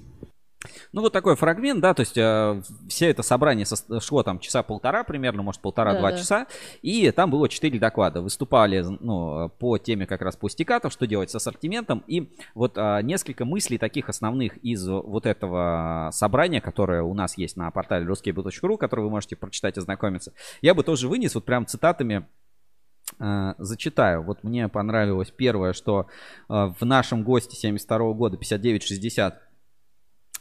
Ну, вот такой фрагмент, да, то есть э, все это собрание шло там часа полтора примерно, может, полтора-два да, часа, и там было четыре доклада. Выступали, ну, по теме как раз пустикатов, что делать с ассортиментом, и вот э, несколько мыслей таких основных из вот этого собрания, которое у нас есть на портале ruskable.ru, который вы можете прочитать и ознакомиться, я бы тоже вынес вот прям цитатами э, зачитаю. Вот мне понравилось первое, что э, в нашем госте 72 года 5960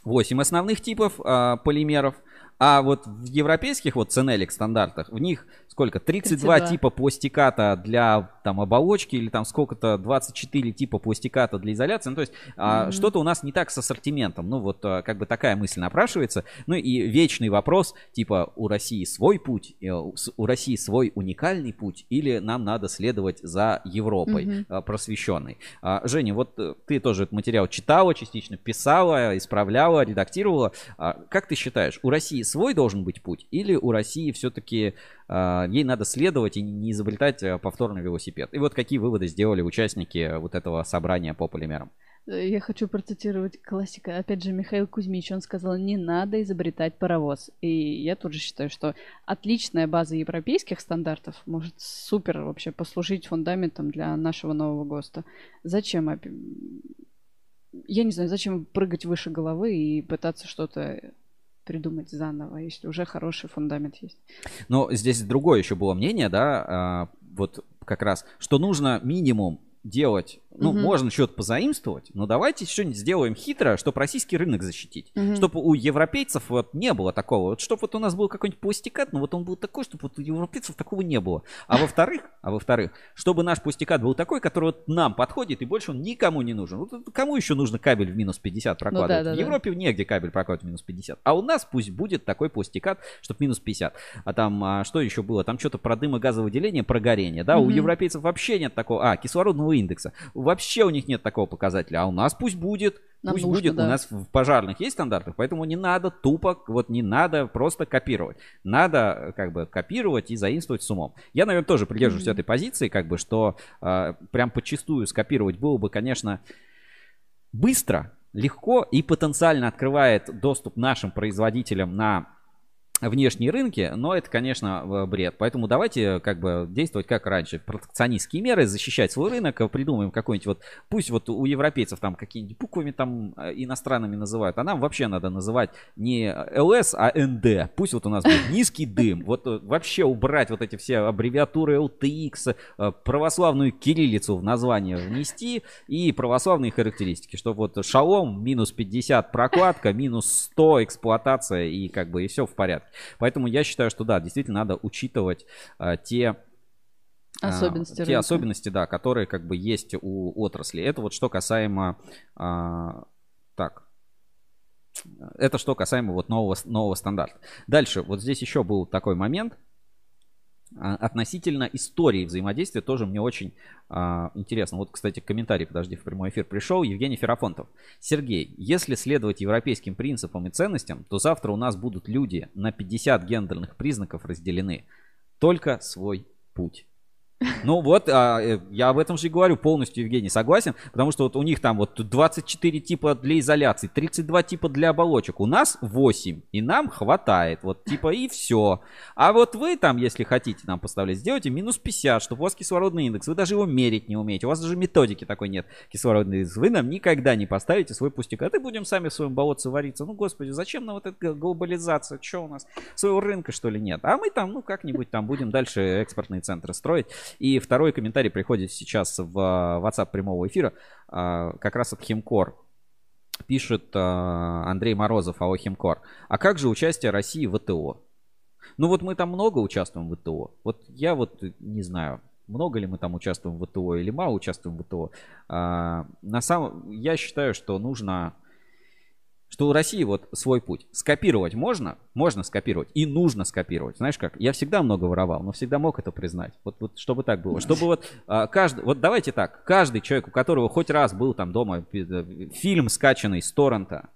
8 основных типов э, полимеров. А вот в европейских вот Ценелик стандартах, в них сколько? 32, 32. типа пластиката для там оболочки или там сколько-то 24 типа пластиката для изоляции. Ну, то есть mm-hmm. а, что-то у нас не так с ассортиментом. Ну, вот а, как бы такая мысль напрашивается. Ну и вечный вопрос, типа у России свой путь, э, у России свой уникальный путь или нам надо следовать за Европой mm-hmm. а, просвещенной. А, Женя, вот э, ты тоже этот материал читала частично, писала, исправляла, редактировала. А, как ты считаешь, у России свой должен быть путь или у России все-таки а, ей надо следовать и не изобретать э, повторный велосипед. И вот какие выводы сделали участники вот этого собрания по полимерам. Э, я хочу процитировать классика. Опять же, Михаил Кузьмич, он сказал, не надо изобретать паровоз. И я тоже считаю, что отличная база европейских стандартов может супер вообще послужить фундаментом для нашего нового ГОСТа. Зачем? Я не знаю, зачем прыгать выше головы и пытаться что-то придумать заново, если уже хороший фундамент есть. Но здесь другое еще было мнение, да, а, вот как раз, что нужно минимум делать ну, угу. можно что-то позаимствовать, но давайте что-нибудь сделаем хитро, чтобы российский рынок защитить. Угу. Чтобы у европейцев вот не было такого. Вот чтобы вот у нас был какой-нибудь пластикат, но вот он был такой, чтобы вот у европейцев такого не было. А во-вторых, а во-вторых, чтобы наш пластикат был такой, который вот нам подходит, и больше он никому не нужен. Вот кому еще нужно кабель в минус 50 прокладывать? Ну, да, да, в Европе да. негде кабель прокладывать в минус 50. А у нас пусть будет такой пластикат, чтобы минус 50. А там, а что еще было? Там что-то про дымогазовыделение, про горение, да? Угу. У европейцев вообще нет такого, а, кислородного индекса. Вообще у них нет такого показателя, а у нас пусть будет. Нам пусть нужно, будет, да. у нас в пожарных есть стандарты, поэтому не надо тупо, вот не надо просто копировать. Надо как бы копировать и заимствовать с умом. Я, наверное, тоже придерживаюсь mm-hmm. этой позиции, как бы, что э, прям почастую скопировать было бы, конечно, быстро, легко и потенциально открывает доступ нашим производителям на внешние рынки, но это, конечно, бред. Поэтому давайте как бы действовать как раньше. Протекционистские меры, защищать свой рынок, придумаем какой-нибудь вот, пусть вот у европейцев там какие-нибудь буквами там э, иностранными называют, а нам вообще надо называть не ЛС, а НД. Пусть вот у нас будет низкий дым. Вот э, вообще убрать вот эти все аббревиатуры LTX, э, православную кириллицу в название внести и православные характеристики, чтобы вот шалом минус 50 прокладка, минус 100 эксплуатация и как бы и все в порядке. Поэтому я считаю, что да, действительно надо учитывать а, те а, особенности, те рынка. особенности, да, которые как бы есть у отрасли. Это вот что касаемо, а, так, это что касаемо вот нового, нового стандарта. Дальше, вот здесь еще был такой момент, относительно истории взаимодействия тоже мне очень а, интересно. Вот, кстати, комментарий, подожди, в прямой эфир пришел. Евгений Ферапонтов. Сергей, если следовать европейским принципам и ценностям, то завтра у нас будут люди на 50 гендерных признаков разделены. Только свой путь. Ну вот, а, э, я об этом же и говорю полностью, Евгений, согласен, потому что вот у них там вот 24 типа для изоляции, 32 типа для оболочек, у нас 8, и нам хватает, вот типа и все. А вот вы там, если хотите нам поставлять, сделайте минус 50, чтобы у вас кислородный индекс, вы даже его мерить не умеете, у вас даже методики такой нет, кислородный индекс, вы нам никогда не поставите свой пустяк, а ты будем сами в своем болотце вариться. Ну, господи, зачем нам вот эта глобализация, что у нас, своего рынка что ли нет? А мы там, ну, как-нибудь там будем дальше экспортные центры строить. И второй комментарий приходит сейчас в а, WhatsApp прямого эфира, а, как раз от Химкор. Пишет а, Андрей Морозов, АО Химкор. А как же участие России в ВТО? Ну вот мы там много участвуем в ВТО. Вот я вот не знаю, много ли мы там участвуем в ВТО или мало участвуем в ВТО. на самом, я считаю, что нужно что у России вот свой путь. Скопировать можно, можно скопировать и нужно скопировать. Знаешь как? Я всегда много воровал, но всегда мог это признать. Вот, вот чтобы так было. Чтобы вот а, каждый, вот давайте так, каждый человек, у которого хоть раз был там дома э, фильм скачанный с торрента,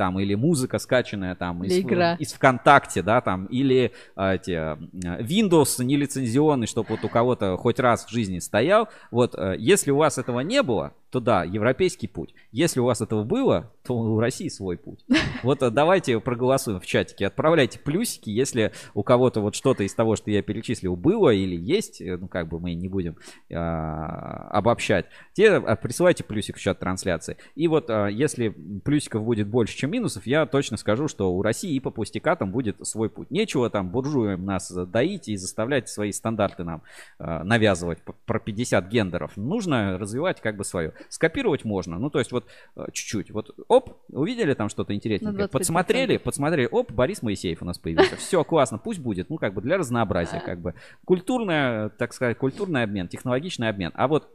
там, или музыка скачанная там из, игра. из ВКонтакте, да, там, или эти, а, Windows нелицензионный, чтобы вот у кого-то хоть раз в жизни стоял. Вот, а, если у вас этого не было, то да, европейский путь. Если у вас этого было, то у России свой путь. Вот э, давайте проголосуем в чатике. Отправляйте плюсики, если у кого-то вот что-то из того, что я перечислил, было или есть, э, ну как бы мы не будем э, обобщать, те а, присылайте плюсик в чат трансляции. И вот э, если плюсиков будет больше, чем минусов, я точно скажу, что у России и по пустякатам будет свой путь. Нечего там буржуям нас доить и заставлять свои стандарты нам э, навязывать про 50 гендеров. Нужно развивать как бы свое. Скопировать можно. Ну, то есть вот э, чуть-чуть. Вот, оп, увидели там что-то интересненькое. Подсмотрели, подсмотрели. Оп, Борис Моисеев у нас появился. Все, классно, пусть будет. Ну, как бы для разнообразия, как бы. Культурная, так сказать, культурный обмен, технологичный обмен. А вот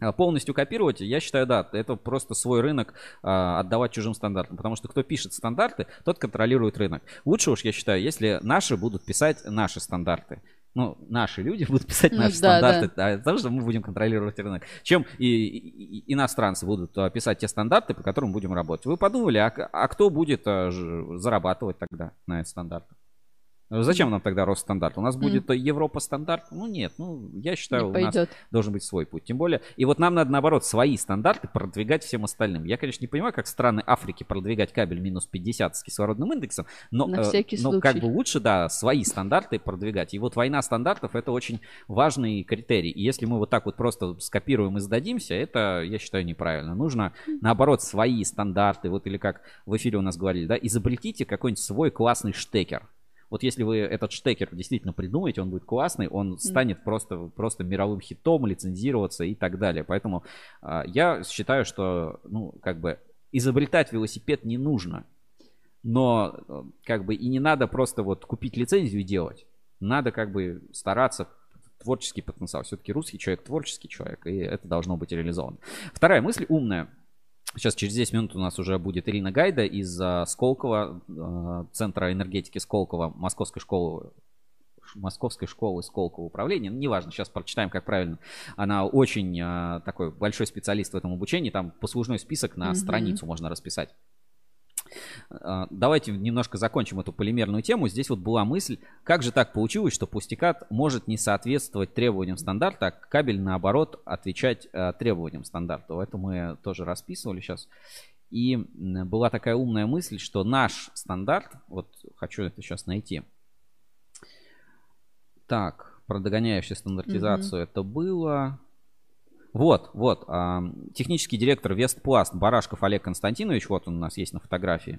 э, полностью копировать, я считаю, да, это просто свой рынок а, отдавать чужим стандартам. Потому что кто пишет стандарты, тот контролирует рынок. Лучше уж, я считаю, если наши будут писать наши стандарты ну, наши люди будут писать наши ну, да, стандарты, да. потому что мы будем контролировать рынок, чем и, и, иностранцы будут а, писать те стандарты, по которым будем работать. Вы подумали, а, а кто будет а, зарабатывать тогда на эти стандарты? Ну, зачем нам тогда Росстандарт? У нас будет mm. Европа стандарт? Ну нет, ну я считаю, не у нас должен быть свой путь. Тем более, и вот нам надо наоборот свои стандарты продвигать всем остальным. Я, конечно, не понимаю, как страны Африки продвигать кабель минус 50 с кислородным индексом, но, На э, но как бы лучше, да, свои стандарты продвигать. И вот война стандартов это очень важный критерий. И если мы вот так вот просто скопируем и сдадимся, это, я считаю, неправильно. Нужно, наоборот, свои стандарты, вот или как в эфире у нас говорили, да, изобретите какой-нибудь свой классный штекер вот если вы этот штекер действительно придумаете, он будет классный, он станет просто, просто мировым хитом, лицензироваться и так далее. Поэтому э, я считаю, что, ну, как бы изобретать велосипед не нужно. Но э, как бы и не надо просто вот купить лицензию и делать. Надо как бы стараться творческий потенциал. Все-таки русский человек творческий человек, и это должно быть реализовано. Вторая мысль умная. Сейчас через 10 минут у нас уже будет Ирина Гайда из uh, Сколково, uh, Центра энергетики Сколково, Московской школы Московской школы Сколково управления. Ну, неважно, сейчас прочитаем, как правильно. Она очень uh, такой большой специалист в этом обучении. Там послужной список на mm-hmm. страницу можно расписать. А, давайте немножко закончим эту полимерную тему. Здесь вот была мысль, как же так получилось, что пустикат может не соответствовать требованиям стандарта, а кабель, наоборот, отвечать а, требованиям стандарта. Это мы тоже расписывали сейчас. И была такая умная мысль, что наш стандарт, вот хочу это сейчас найти. Так, про догоняющую стандартизацию mm-hmm. это было. Вот, вот. А, технический директор Вестпласт Барашков Олег Константинович, вот он у нас есть на фотографии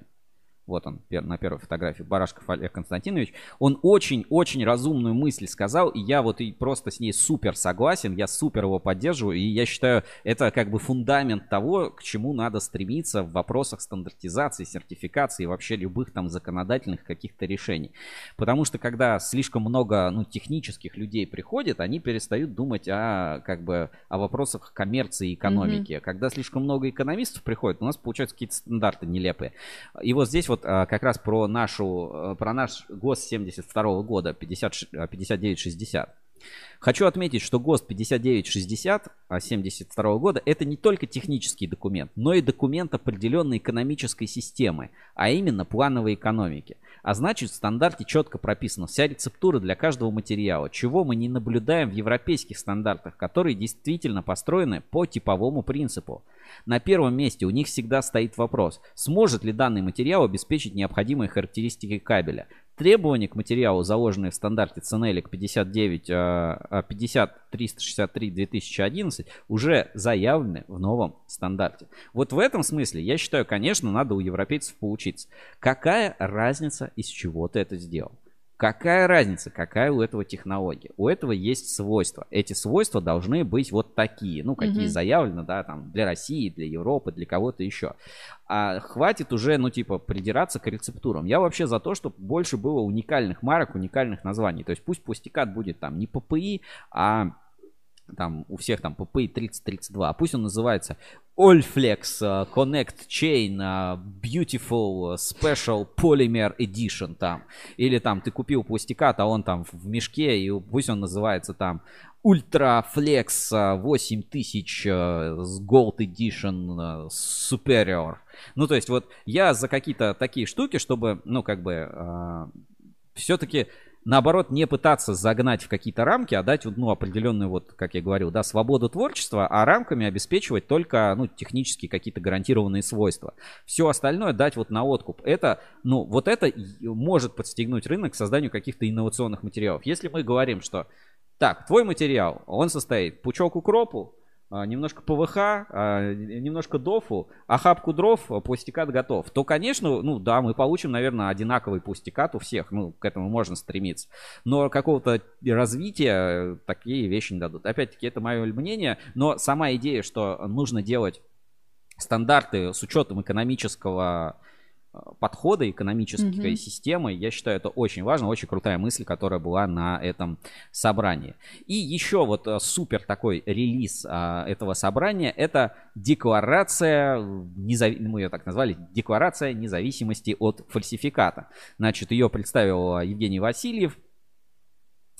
вот он на первой фотографии, Барашков Олег Константинович, он очень-очень разумную мысль сказал, и я вот и просто с ней супер согласен, я супер его поддерживаю, и я считаю, это как бы фундамент того, к чему надо стремиться в вопросах стандартизации, сертификации и вообще любых там законодательных каких-то решений. Потому что когда слишком много ну, технических людей приходит, они перестают думать о, как бы, о вопросах коммерции и экономики. Mm-hmm. Когда слишком много экономистов приходит, у нас получаются какие-то стандарты нелепые. И вот здесь вот вот а, как раз про нашу, э, про наш ГОС 72 года, 50, 5960. Хочу отметить, что ГОСТ 5960 72 года это не только технический документ, но и документ определенной экономической системы, а именно плановой экономики. А значит, в стандарте четко прописана вся рецептура для каждого материала, чего мы не наблюдаем в европейских стандартах, которые действительно построены по типовому принципу. На первом месте у них всегда стоит вопрос, сможет ли данный материал обеспечить необходимые характеристики кабеля. Требования к материалу, заложенные в стандарте CNELIC 59, 50 363 2011, уже заявлены в новом стандарте. Вот в этом смысле, я считаю, конечно, надо у европейцев поучиться. Какая разница, из чего ты это сделал? Какая разница, какая у этого технология? У этого есть свойства. Эти свойства должны быть вот такие, ну, какие mm-hmm. заявлены, да, там, для России, для Европы, для кого-то еще. А хватит уже, ну, типа, придираться к рецептурам. Я вообще за то, чтобы больше было уникальных марок, уникальных названий. То есть пусть пустикат будет там не ППИ, а там у всех там PPI 3032, а пусть он называется Allflex uh, Connect Chain uh, Beautiful Special Polymer Edition там. Или там ты купил пластикат, а он там в мешке, и пусть он называется там Ultra Flex 8000 uh, с Gold Edition Superior. Ну, то есть вот я за какие-то такие штуки, чтобы, ну, как бы, все-таки наоборот, не пытаться загнать в какие-то рамки, а дать ну, определенную, вот, как я говорил, да, свободу творчества, а рамками обеспечивать только ну, технические какие-то гарантированные свойства. Все остальное дать вот на откуп. Это, ну, вот это может подстегнуть рынок к созданию каких-то инновационных материалов. Если мы говорим, что так, твой материал, он состоит пучок укропу, немножко ПВХ, а, немножко дофу, а хапку дров, а, пустикат готов, то, конечно, ну да, мы получим, наверное, одинаковый пустикат у всех, ну, к этому можно стремиться. Но какого-то развития такие вещи не дадут. Опять-таки, это мое мнение, но сама идея, что нужно делать стандарты с учетом экономического подхода экономической mm-hmm. системы. Я считаю, это очень важно, очень крутая мысль, которая была на этом собрании. И еще вот э, супер такой релиз а, этого собрания, это декларация, незав... мы ее так назвали, декларация независимости от фальсификата. Значит, ее представил Евгений Васильев,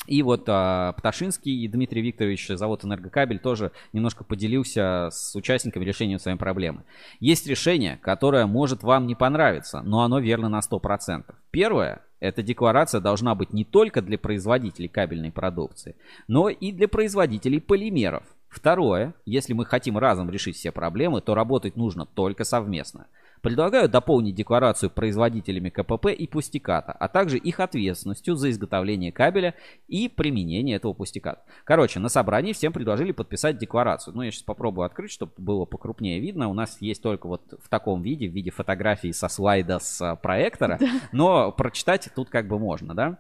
и вот а, Пташинский и Дмитрий Викторович, завод «Энергокабель», тоже немножко поделился с участниками решением своей проблемы. Есть решение, которое может вам не понравиться, но оно верно на 100%. Первое, эта декларация должна быть не только для производителей кабельной продукции, но и для производителей полимеров. Второе, если мы хотим разом решить все проблемы, то работать нужно только совместно. Предлагаю дополнить декларацию производителями КПП и пустиката, а также их ответственностью за изготовление кабеля и применение этого пустиката. Короче, на собрании всем предложили подписать декларацию. Ну, я сейчас попробую открыть, чтобы было покрупнее видно. У нас есть только вот в таком виде, в виде фотографии со слайда с а, проектора, но прочитать тут как бы можно, да?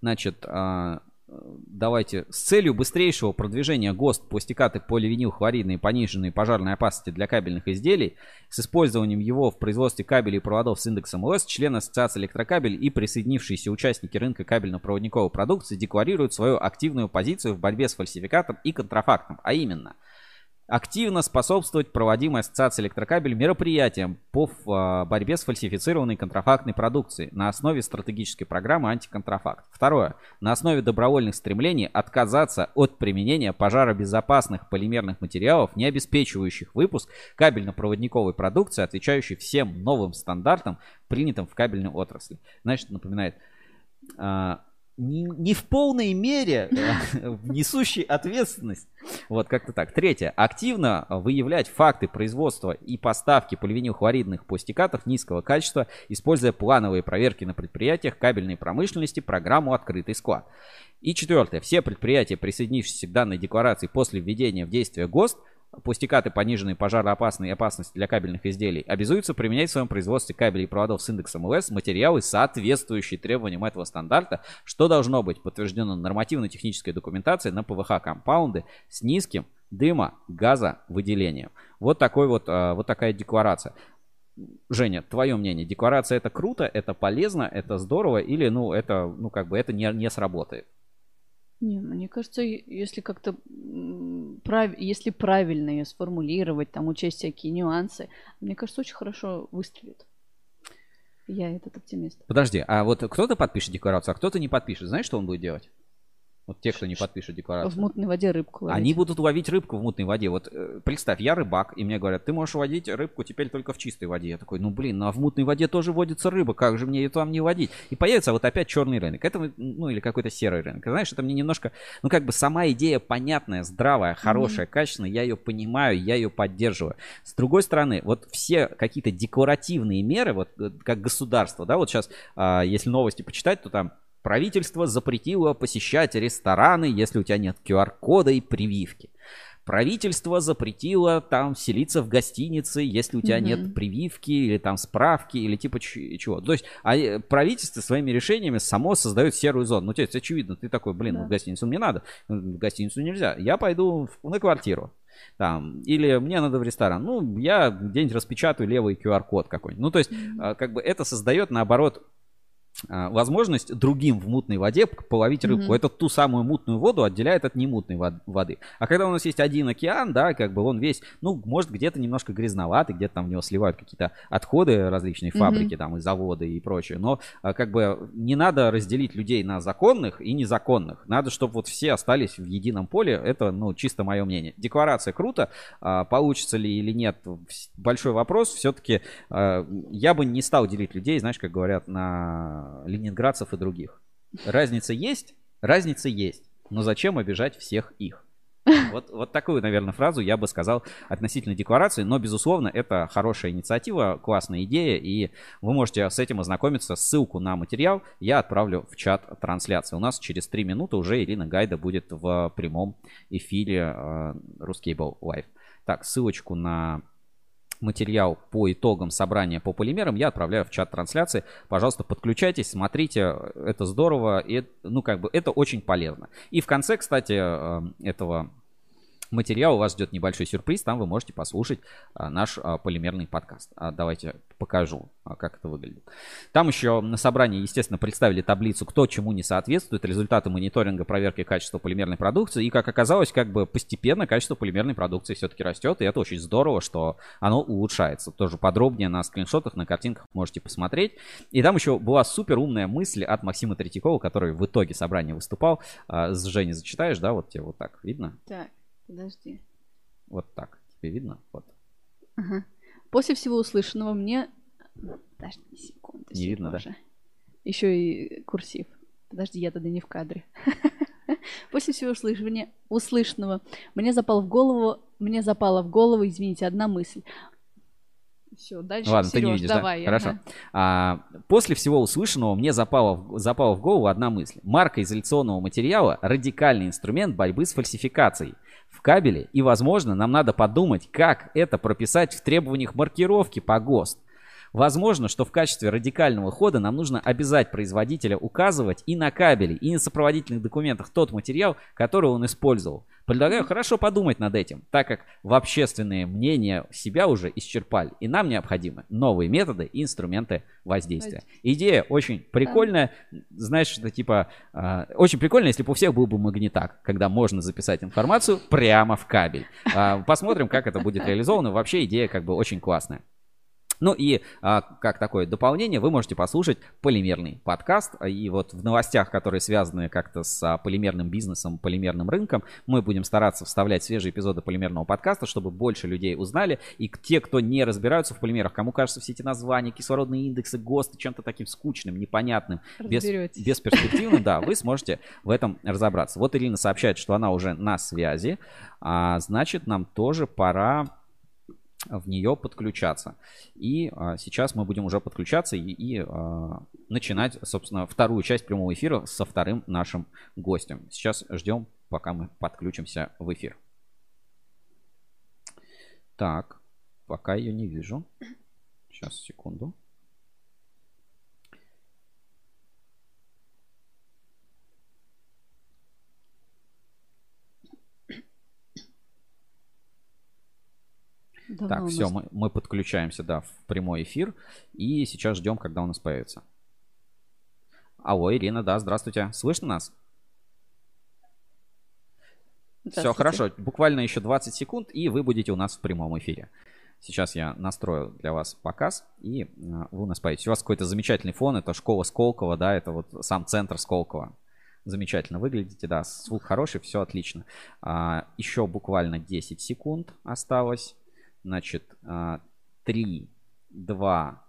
Значит, а, давайте, с целью быстрейшего продвижения ГОСТ, пластикаты, поливинил, хлоридные, пониженные пожарной опасности для кабельных изделий, с использованием его в производстве кабелей и проводов с индексом ОС, члены Ассоциации электрокабель и присоединившиеся участники рынка кабельно-проводниковой продукции декларируют свою активную позицию в борьбе с фальсификатом и контрафактом, а именно – активно способствовать проводимой ассоциацией электрокабель мероприятиям по а, борьбе с фальсифицированной контрафактной продукцией на основе стратегической программы антиконтрафакт. Второе. На основе добровольных стремлений отказаться от применения пожаробезопасных полимерных материалов, не обеспечивающих выпуск кабельно-проводниковой продукции, отвечающей всем новым стандартам, принятым в кабельной отрасли. Значит, напоминает а, не, не в полной мере несущий ответственность. Вот как-то так. Третье. Активно выявлять факты производства и поставки поливинилхлоридных пластикатов низкого качества, используя плановые проверки на предприятиях кабельной промышленности, программу «Открытый склад». И четвертое. Все предприятия, присоединившиеся к данной декларации после введения в действие ГОСТ, пустикаты пониженной пожароопасной опасности для кабельных изделий, обязуются применять в своем производстве кабелей и проводов с индексом ЛС материалы, соответствующие требованиям этого стандарта, что должно быть подтверждено нормативно-технической документацией на ПВХ-компаунды с низким дыма, газа выделением. Вот, такой вот, а, вот такая декларация. Женя, твое мнение, декларация это круто, это полезно, это здорово или ну это, ну как бы это не, не сработает? Не, мне кажется, если как-то прав... если правильно ее сформулировать, там учесть всякие нюансы, мне кажется, очень хорошо выстрелит. Я этот оптимист. Подожди, а вот кто-то подпишет декларацию, а кто-то не подпишет. Знаешь, что он будет делать? Вот те, кто не подпишет декларацию. В мутной воде рыбку ловить. Они будут ловить рыбку в мутной воде. Вот э, представь, я рыбак, и мне говорят, ты можешь водить рыбку теперь только в чистой воде. Я такой, ну блин, ну а в мутной воде тоже водится рыба, как же мне ее там не водить? И появится вот опять черный рынок. Это, ну или какой-то серый рынок. Знаешь, это мне немножко, ну как бы сама идея понятная, здравая, хорошая, mm-hmm. качественная, я ее понимаю, я ее поддерживаю. С другой стороны, вот все какие-то декоративные меры, вот э, как государство, да, вот сейчас, а, если новости почитать, то там Правительство запретило посещать рестораны, если у тебя нет QR-кода и прививки. Правительство запретило там селиться в гостинице, если у тебя mm-hmm. нет прививки или там справки или типа чего. То есть а э, правительство своими решениями само создает серую зону. Ну, то есть очевидно, ты такой, блин, да. в гостиницу мне надо, в гостиницу нельзя. Я пойду на квартиру. Там, или мне надо в ресторан. Ну, я где-нибудь распечатаю левый QR-код какой-нибудь. Ну, то есть, mm-hmm. как бы это создает, наоборот, возможность другим в мутной воде половить рыбку. Mm-hmm. Это ту самую мутную воду отделяет от немутной воды. А когда у нас есть один океан, да, как бы он весь, ну, может, где-то немножко грязноватый, где-то там в него сливают какие-то отходы различные фабрики, mm-hmm. там, и заводы и прочее. Но а, как бы не надо разделить людей на законных и незаконных. Надо, чтобы вот все остались в едином поле. Это, ну, чисто мое мнение. Декларация круто. А, получится ли или нет, большой вопрос. Все-таки я бы не стал делить людей, знаешь, как говорят, на ленинградцев и других. Разница есть? Разница есть. Но зачем обижать всех их? Вот, вот такую, наверное, фразу я бы сказал относительно декларации, но, безусловно, это хорошая инициатива, классная идея, и вы можете с этим ознакомиться. Ссылку на материал я отправлю в чат трансляции. У нас через три минуты уже Ирина Гайда будет в прямом эфире э, Ruscable Live. Так, ссылочку на материал по итогам собрания по полимерам я отправляю в чат трансляции. Пожалуйста, подключайтесь, смотрите, это здорово, и, ну, как бы, это очень полезно. И в конце, кстати, э, этого материал вас ждет небольшой сюрприз. Там вы можете послушать а, наш а, полимерный подкаст. А, давайте покажу, как это выглядит. Там еще на собрании, естественно, представили таблицу, кто чему не соответствует, результаты мониторинга проверки качества полимерной продукции. И, как оказалось, как бы постепенно качество полимерной продукции все-таки растет. И это очень здорово, что оно улучшается. Тоже подробнее на скриншотах, на картинках можете посмотреть. И там еще была супер умная мысль от Максима Третьякова, который в итоге собрания выступал. С Женей зачитаешь, да, вот тебе вот так видно? Так. Подожди. Вот так. Тебе видно? Вот. Ага. После всего услышанного мне... Подожди секунду. Не видно, да? Еще и курсив. Подожди, я тогда не в кадре. После всего услышания, услышанного мне запал в голову, мне запала в голову, извините, одна мысль. Все, дальше, Ладно, Сереж, ты не видишь, давай. Да? Хорошо. Ага. А, после всего услышанного мне запала, запала в голову одна мысль. Марка изоляционного материала – радикальный инструмент борьбы с фальсификацией в кабеле. И, возможно, нам надо подумать, как это прописать в требованиях маркировки по ГОСТ. Возможно, что в качестве радикального хода нам нужно обязать производителя указывать и на кабеле, и на сопроводительных документах тот материал, который он использовал. Предлагаю хорошо подумать над этим, так как в общественное мнение себя уже исчерпали, и нам необходимы новые методы и инструменты воздействия. Идея очень прикольная, знаешь, что типа, э, очень прикольно, если бы у всех был бы магнитак, когда можно записать информацию прямо в кабель. Э, посмотрим, как это будет реализовано. Вообще идея как бы очень классная. Ну и а, как такое дополнение, вы можете послушать полимерный подкаст. И вот в новостях, которые связаны как-то с а, полимерным бизнесом, полимерным рынком, мы будем стараться вставлять свежие эпизоды полимерного подкаста, чтобы больше людей узнали. И те, кто не разбираются в полимерах, кому кажется все эти названия, кислородные индексы, ГОСТы, чем-то таким скучным, непонятным, без, бесперспективным, да, вы сможете в этом разобраться. Вот Ирина сообщает, что она уже на связи. А, значит, нам тоже пора в нее подключаться. И а, сейчас мы будем уже подключаться и, и а, начинать, собственно, вторую часть прямого эфира со вторым нашим гостем. Сейчас ждем, пока мы подключимся в эфир. Так, пока ее не вижу. Сейчас, секунду. Давно так, все, мы, мы подключаемся, да, в прямой эфир. И сейчас ждем, когда у нас появится. Алло, Ирина, да, здравствуйте. Слышно нас? Все, хорошо. Буквально еще 20 секунд, и вы будете у нас в прямом эфире. Сейчас я настрою для вас показ, и а, вы у нас появитесь. У вас какой-то замечательный фон, это школа Сколково, да, это вот сам центр Сколково. Замечательно выглядите, да, звук хороший, все отлично. А, еще буквально 10 секунд осталось. Значит, а, 3, 2,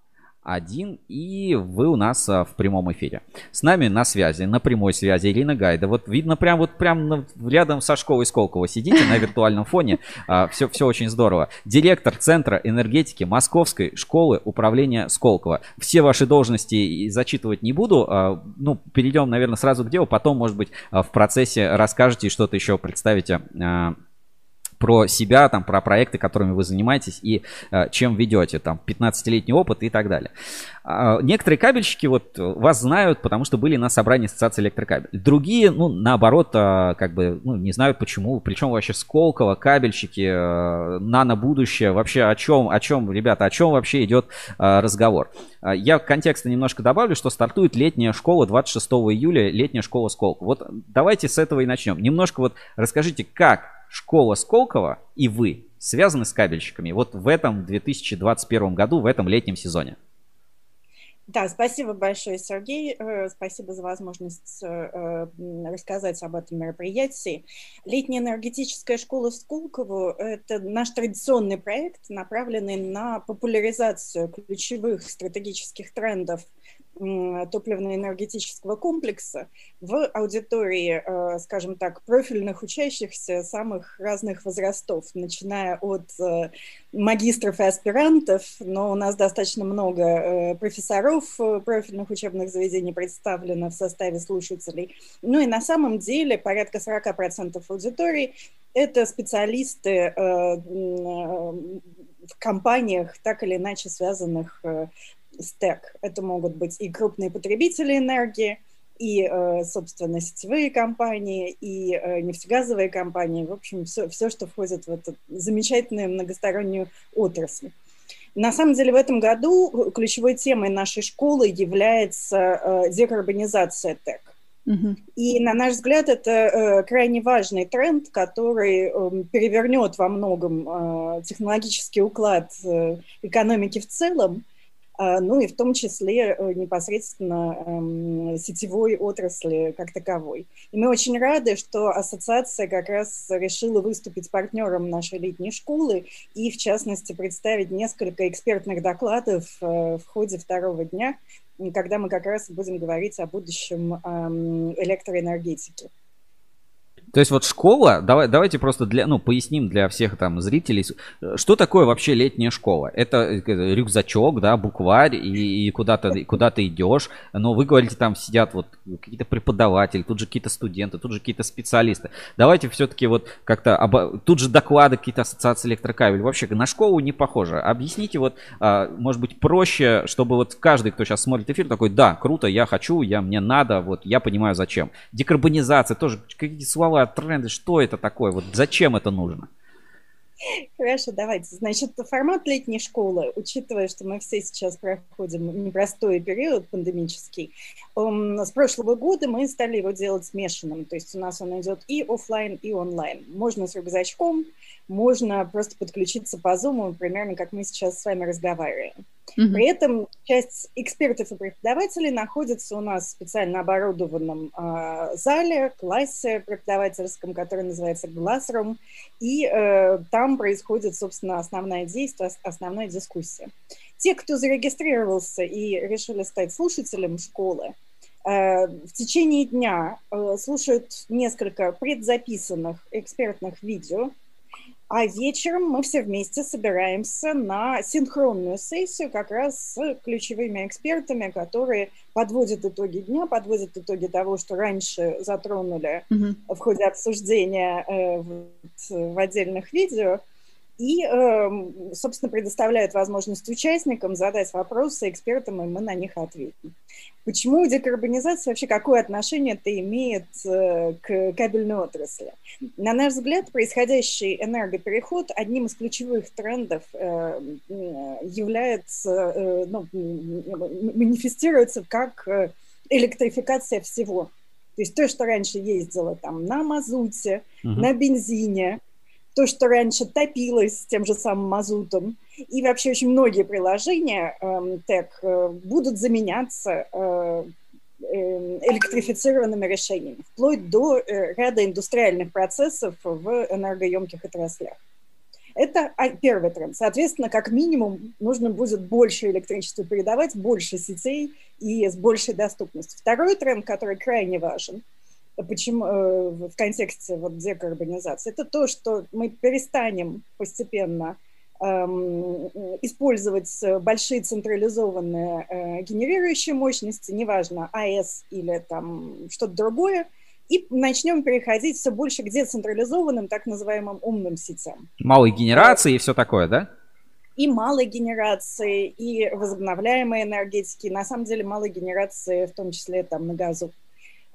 1, и вы у нас а, в прямом эфире. С нами на связи, на прямой связи Ирина Гайда. Вот видно прям вот прям рядом со школой Сколково сидите на виртуальном фоне. А, все, все очень здорово. Директор Центра энергетики Московской школы управления Сколково. Все ваши должности зачитывать не буду. А, ну, перейдем, наверное, сразу к делу. Потом, может быть, в процессе расскажете и что-то еще представите про себя, там, про проекты, которыми вы занимаетесь и э, чем ведете, там, 15-летний опыт и так далее. Э, некоторые кабельщики вот вас знают, потому что были на собрании Ассоциации электрокабель. Другие, ну, наоборот, э, как бы, ну, не знают почему. Причем вообще Сколково, кабельщики, э, нано-будущее, вообще о чем, о чем, ребята, о чем вообще идет э, разговор. Э, я контекста немножко добавлю, что стартует летняя школа 26 июля, летняя школа Сколково. Вот давайте с этого и начнем. Немножко вот расскажите, как школа Сколково и вы связаны с кабельщиками вот в этом 2021 году, в этом летнем сезоне? Да, спасибо большое, Сергей. Э, спасибо за возможность э, рассказать об этом мероприятии. Летняя энергетическая школа в Сколково – это наш традиционный проект, направленный на популяризацию ключевых стратегических трендов топливно-энергетического комплекса в аудитории, э, скажем так, профильных учащихся самых разных возрастов, начиная от э, магистров и аспирантов, но у нас достаточно много э, профессоров профильных учебных заведений представлено в составе слушателей. Ну и на самом деле порядка 40% аудитории – это специалисты в компаниях, так или иначе связанных стек. Это могут быть и крупные потребители энергии, и, э, собственно, сетевые компании, и э, нефтегазовые компании, в общем, все, все, что входит в эту замечательную многостороннюю отрасль. На самом деле в этом году ключевой темой нашей школы является э, декарбонизация ТЭК. Uh-huh. И, на наш взгляд, это крайне важный тренд, который эм, перевернет во многом технологический уклад экономики в целом ну и в том числе э, непосредственно эм, сетевой отрасли как таковой. И мы очень рады, что ассоциация как раз решила выступить партнером нашей летней школы и, в частности, представить несколько экспертных докладов э, в ходе второго дня, когда мы как раз будем говорить о будущем эм, электроэнергетики. То есть вот школа, давай, давайте просто для, ну, поясним для всех там зрителей, что такое вообще летняя школа? Это э, рюкзачок, да, букварь, и, и куда, -то, куда ты идешь, но вы говорите, там сидят вот какие-то преподаватели, тут же какие-то студенты, тут же какие-то специалисты. Давайте все-таки вот как-то, обо... тут же доклады какие-то ассоциации электрокабель, вообще на школу не похоже. Объясните вот, а, может быть, проще, чтобы вот каждый, кто сейчас смотрит эфир, такой, да, круто, я хочу, я, мне надо, вот я понимаю зачем. Декарбонизация, тоже какие-то слова тренды, что это такое, вот зачем это нужно? Хорошо, давайте. Значит, формат летней школы, учитывая, что мы все сейчас проходим непростой период пандемический, с прошлого года мы стали его делать смешанным. То есть у нас он идет и офлайн, и онлайн. Можно с рюкзачком, можно просто подключиться по Zoom, примерно как мы сейчас с вами разговариваем. Mm-hmm. При этом часть экспертов и преподавателей находится у нас в специально оборудованном э, зале, классе преподавательском, который называется Classroom, и э, там происходит, собственно, основное действие, основная дискуссия. Те, кто зарегистрировался и решили стать слушателем школы, э, в течение дня э, слушают несколько предзаписанных экспертных видео, а вечером мы все вместе собираемся на синхронную сессию как раз с ключевыми экспертами, которые подводят итоги дня, подводят итоги того, что раньше затронули mm-hmm. в ходе обсуждения э, в, в отдельных видео и, эм, собственно, предоставляет возможность участникам задать вопросы экспертам, и мы на них ответим. Почему декарбонизация вообще какое отношение это имеет э, к кабельной отрасли? На наш взгляд, происходящий энергопереход одним из ключевых трендов э, является, э, ну, манифестируется как электрификация всего. То есть то, что раньше ездило там на мазуте, uh-huh. на бензине, то, что раньше топилось тем же самым мазутом, и вообще очень многие приложения э, тег э, будут заменяться э, электрифицированными решениями, вплоть до ряда индустриальных процессов в энергоемких отраслях. Это первый тренд. Соответственно, как минимум нужно будет больше электричества передавать, больше сетей и с большей доступностью. Второй тренд, который крайне важен, почему э, в контексте вот декарбонизации, это то, что мы перестанем постепенно эм, использовать большие централизованные э, генерирующие мощности, неважно, АЭС или там что-то другое, и начнем переходить все больше к децентрализованным, так называемым умным сетям. Малой генерации и все такое, да? И малой генерации, и возобновляемой энергетики, на самом деле малой генерации, в том числе там на газу.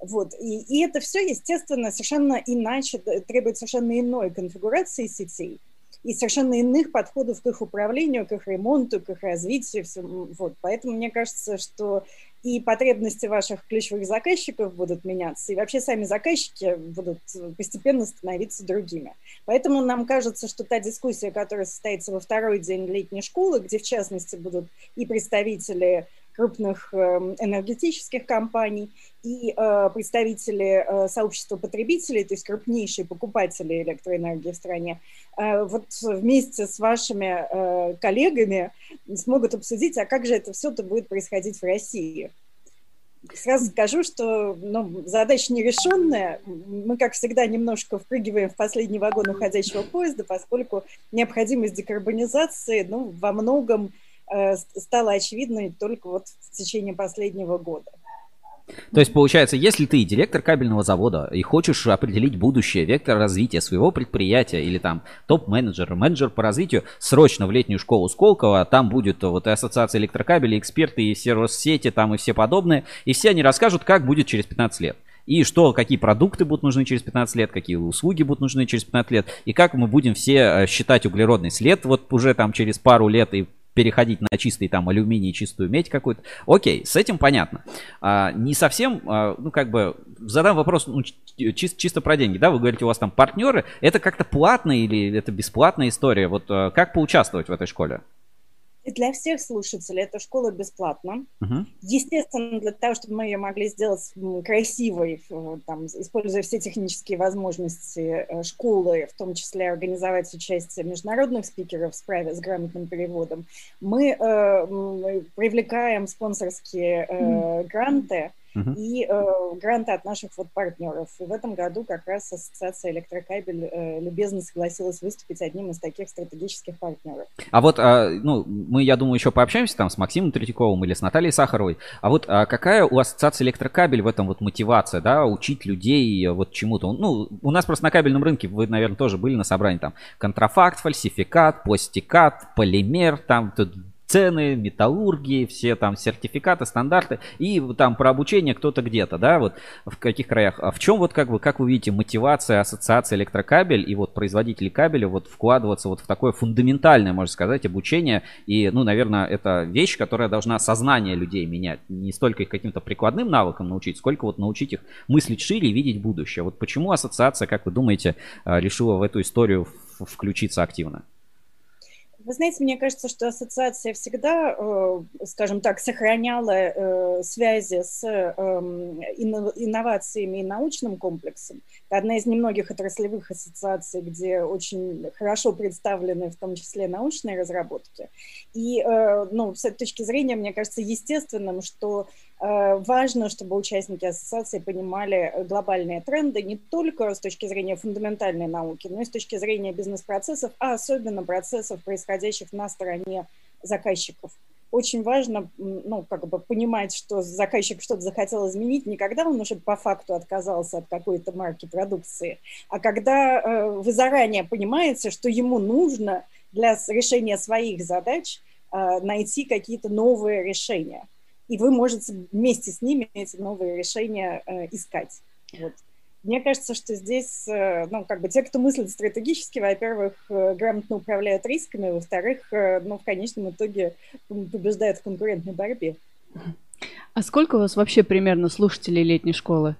Вот. И, и это все, естественно, совершенно иначе, требует совершенно иной конфигурации сетей и совершенно иных подходов к их управлению, к их ремонту, к их развитию. Все, вот. Поэтому мне кажется, что и потребности ваших ключевых заказчиков будут меняться, и вообще сами заказчики будут постепенно становиться другими. Поэтому нам кажется, что та дискуссия, которая состоится во второй день летней школы, где в частности будут и представители крупных эм, энергетических компаний и э, представители э, сообщества потребителей, то есть крупнейшие покупатели электроэнергии в стране, э, вот вместе с вашими коллегами смогут обсудить, а как же это все-то будет происходить в России. Сразу скажу, что ну, задача нерешенная. Мы, как всегда, немножко впрыгиваем в последний вагон уходящего поезда, поскольку необходимость декарбонизации ну, во многом стало очевидной только вот в течение последнего года. То есть, получается, если ты директор кабельного завода и хочешь определить будущее, вектор развития своего предприятия или там топ-менеджер, менеджер по развитию, срочно в летнюю школу Сколково, там будет вот и ассоциация электрокабелей, эксперты и все Россети там и все подобные, и все они расскажут, как будет через 15 лет. И что, какие продукты будут нужны через 15 лет, какие услуги будут нужны через 15 лет, и как мы будем все э, считать углеродный след вот уже там через пару лет и переходить на чистый там алюминий, чистую медь какую-то. Окей, с этим понятно. А, не совсем, а, ну как бы, задам вопрос ну, чисто, чисто про деньги, да, вы говорите, у вас там партнеры, это как-то платно или это бесплатная история? Вот а, как поучаствовать в этой школе? Для всех слушателей эта школа бесплатна. Uh-huh. Естественно, для того, чтобы мы ее могли сделать красивой, там, используя все технические возможности э, школы, в том числе организовать участие международных спикеров с, с грамотным переводом, мы э, привлекаем спонсорские э, uh-huh. гранты uh-huh. и э, гранты от наших вот партнеров. И в этом году как раз Ассоциация Электрокабель э, любезно согласилась выступить одним из таких стратегических партнеров. А вот, а, ну, мы, я думаю, еще пообщаемся там с Максимом Третьяковым или с Натальей Сахаровой. А вот а какая у Ассоциации Электрокабель в этом вот мотивация, да, учить людей вот чему-то? Ну, у нас просто на кабельном рынке, вы, наверное, тоже были на собрании, там, контрафакт, фальсификат, пластикат, полимер, там, тут цены, металлургии, все там сертификаты, стандарты, и там про обучение кто-то где-то, да, вот в каких краях. А в чем вот как вы, как вы видите мотивация ассоциации электрокабель и вот производителей кабеля вот вкладываться вот в такое фундаментальное, можно сказать, обучение, и, ну, наверное, это вещь, которая должна сознание людей менять, не столько их каким-то прикладным навыкам научить, сколько вот научить их мыслить шире и видеть будущее. Вот почему ассоциация, как вы думаете, э, решила в эту историю включиться активно? Вы знаете, мне кажется, что ассоциация всегда, э, скажем так, сохраняла э, связи с эм, инновациями и научным комплексом. Это одна из немногих отраслевых ассоциаций, где очень хорошо представлены в том числе научные разработки. И э, ну, с этой точки зрения, мне кажется, естественным, что важно, чтобы участники ассоциации понимали глобальные тренды не только с точки зрения фундаментальной науки, но и с точки зрения бизнес-процессов, а особенно процессов, происходящих происходящих на стороне заказчиков. Очень важно ну, как бы понимать, что заказчик что-то захотел изменить не когда он уже по факту отказался от какой-то марки продукции, а когда э, вы заранее понимаете, что ему нужно для решения своих задач э, найти какие-то новые решения. И вы можете вместе с ними эти новые решения э, искать. Вот. Мне кажется, что здесь, э, ну, как бы те, кто мыслит стратегически, во-первых, э, грамотно управляют рисками, во-вторых, э, ну, в конечном итоге побеждают в конкурентной борьбе. А сколько у вас вообще примерно слушателей летней школы?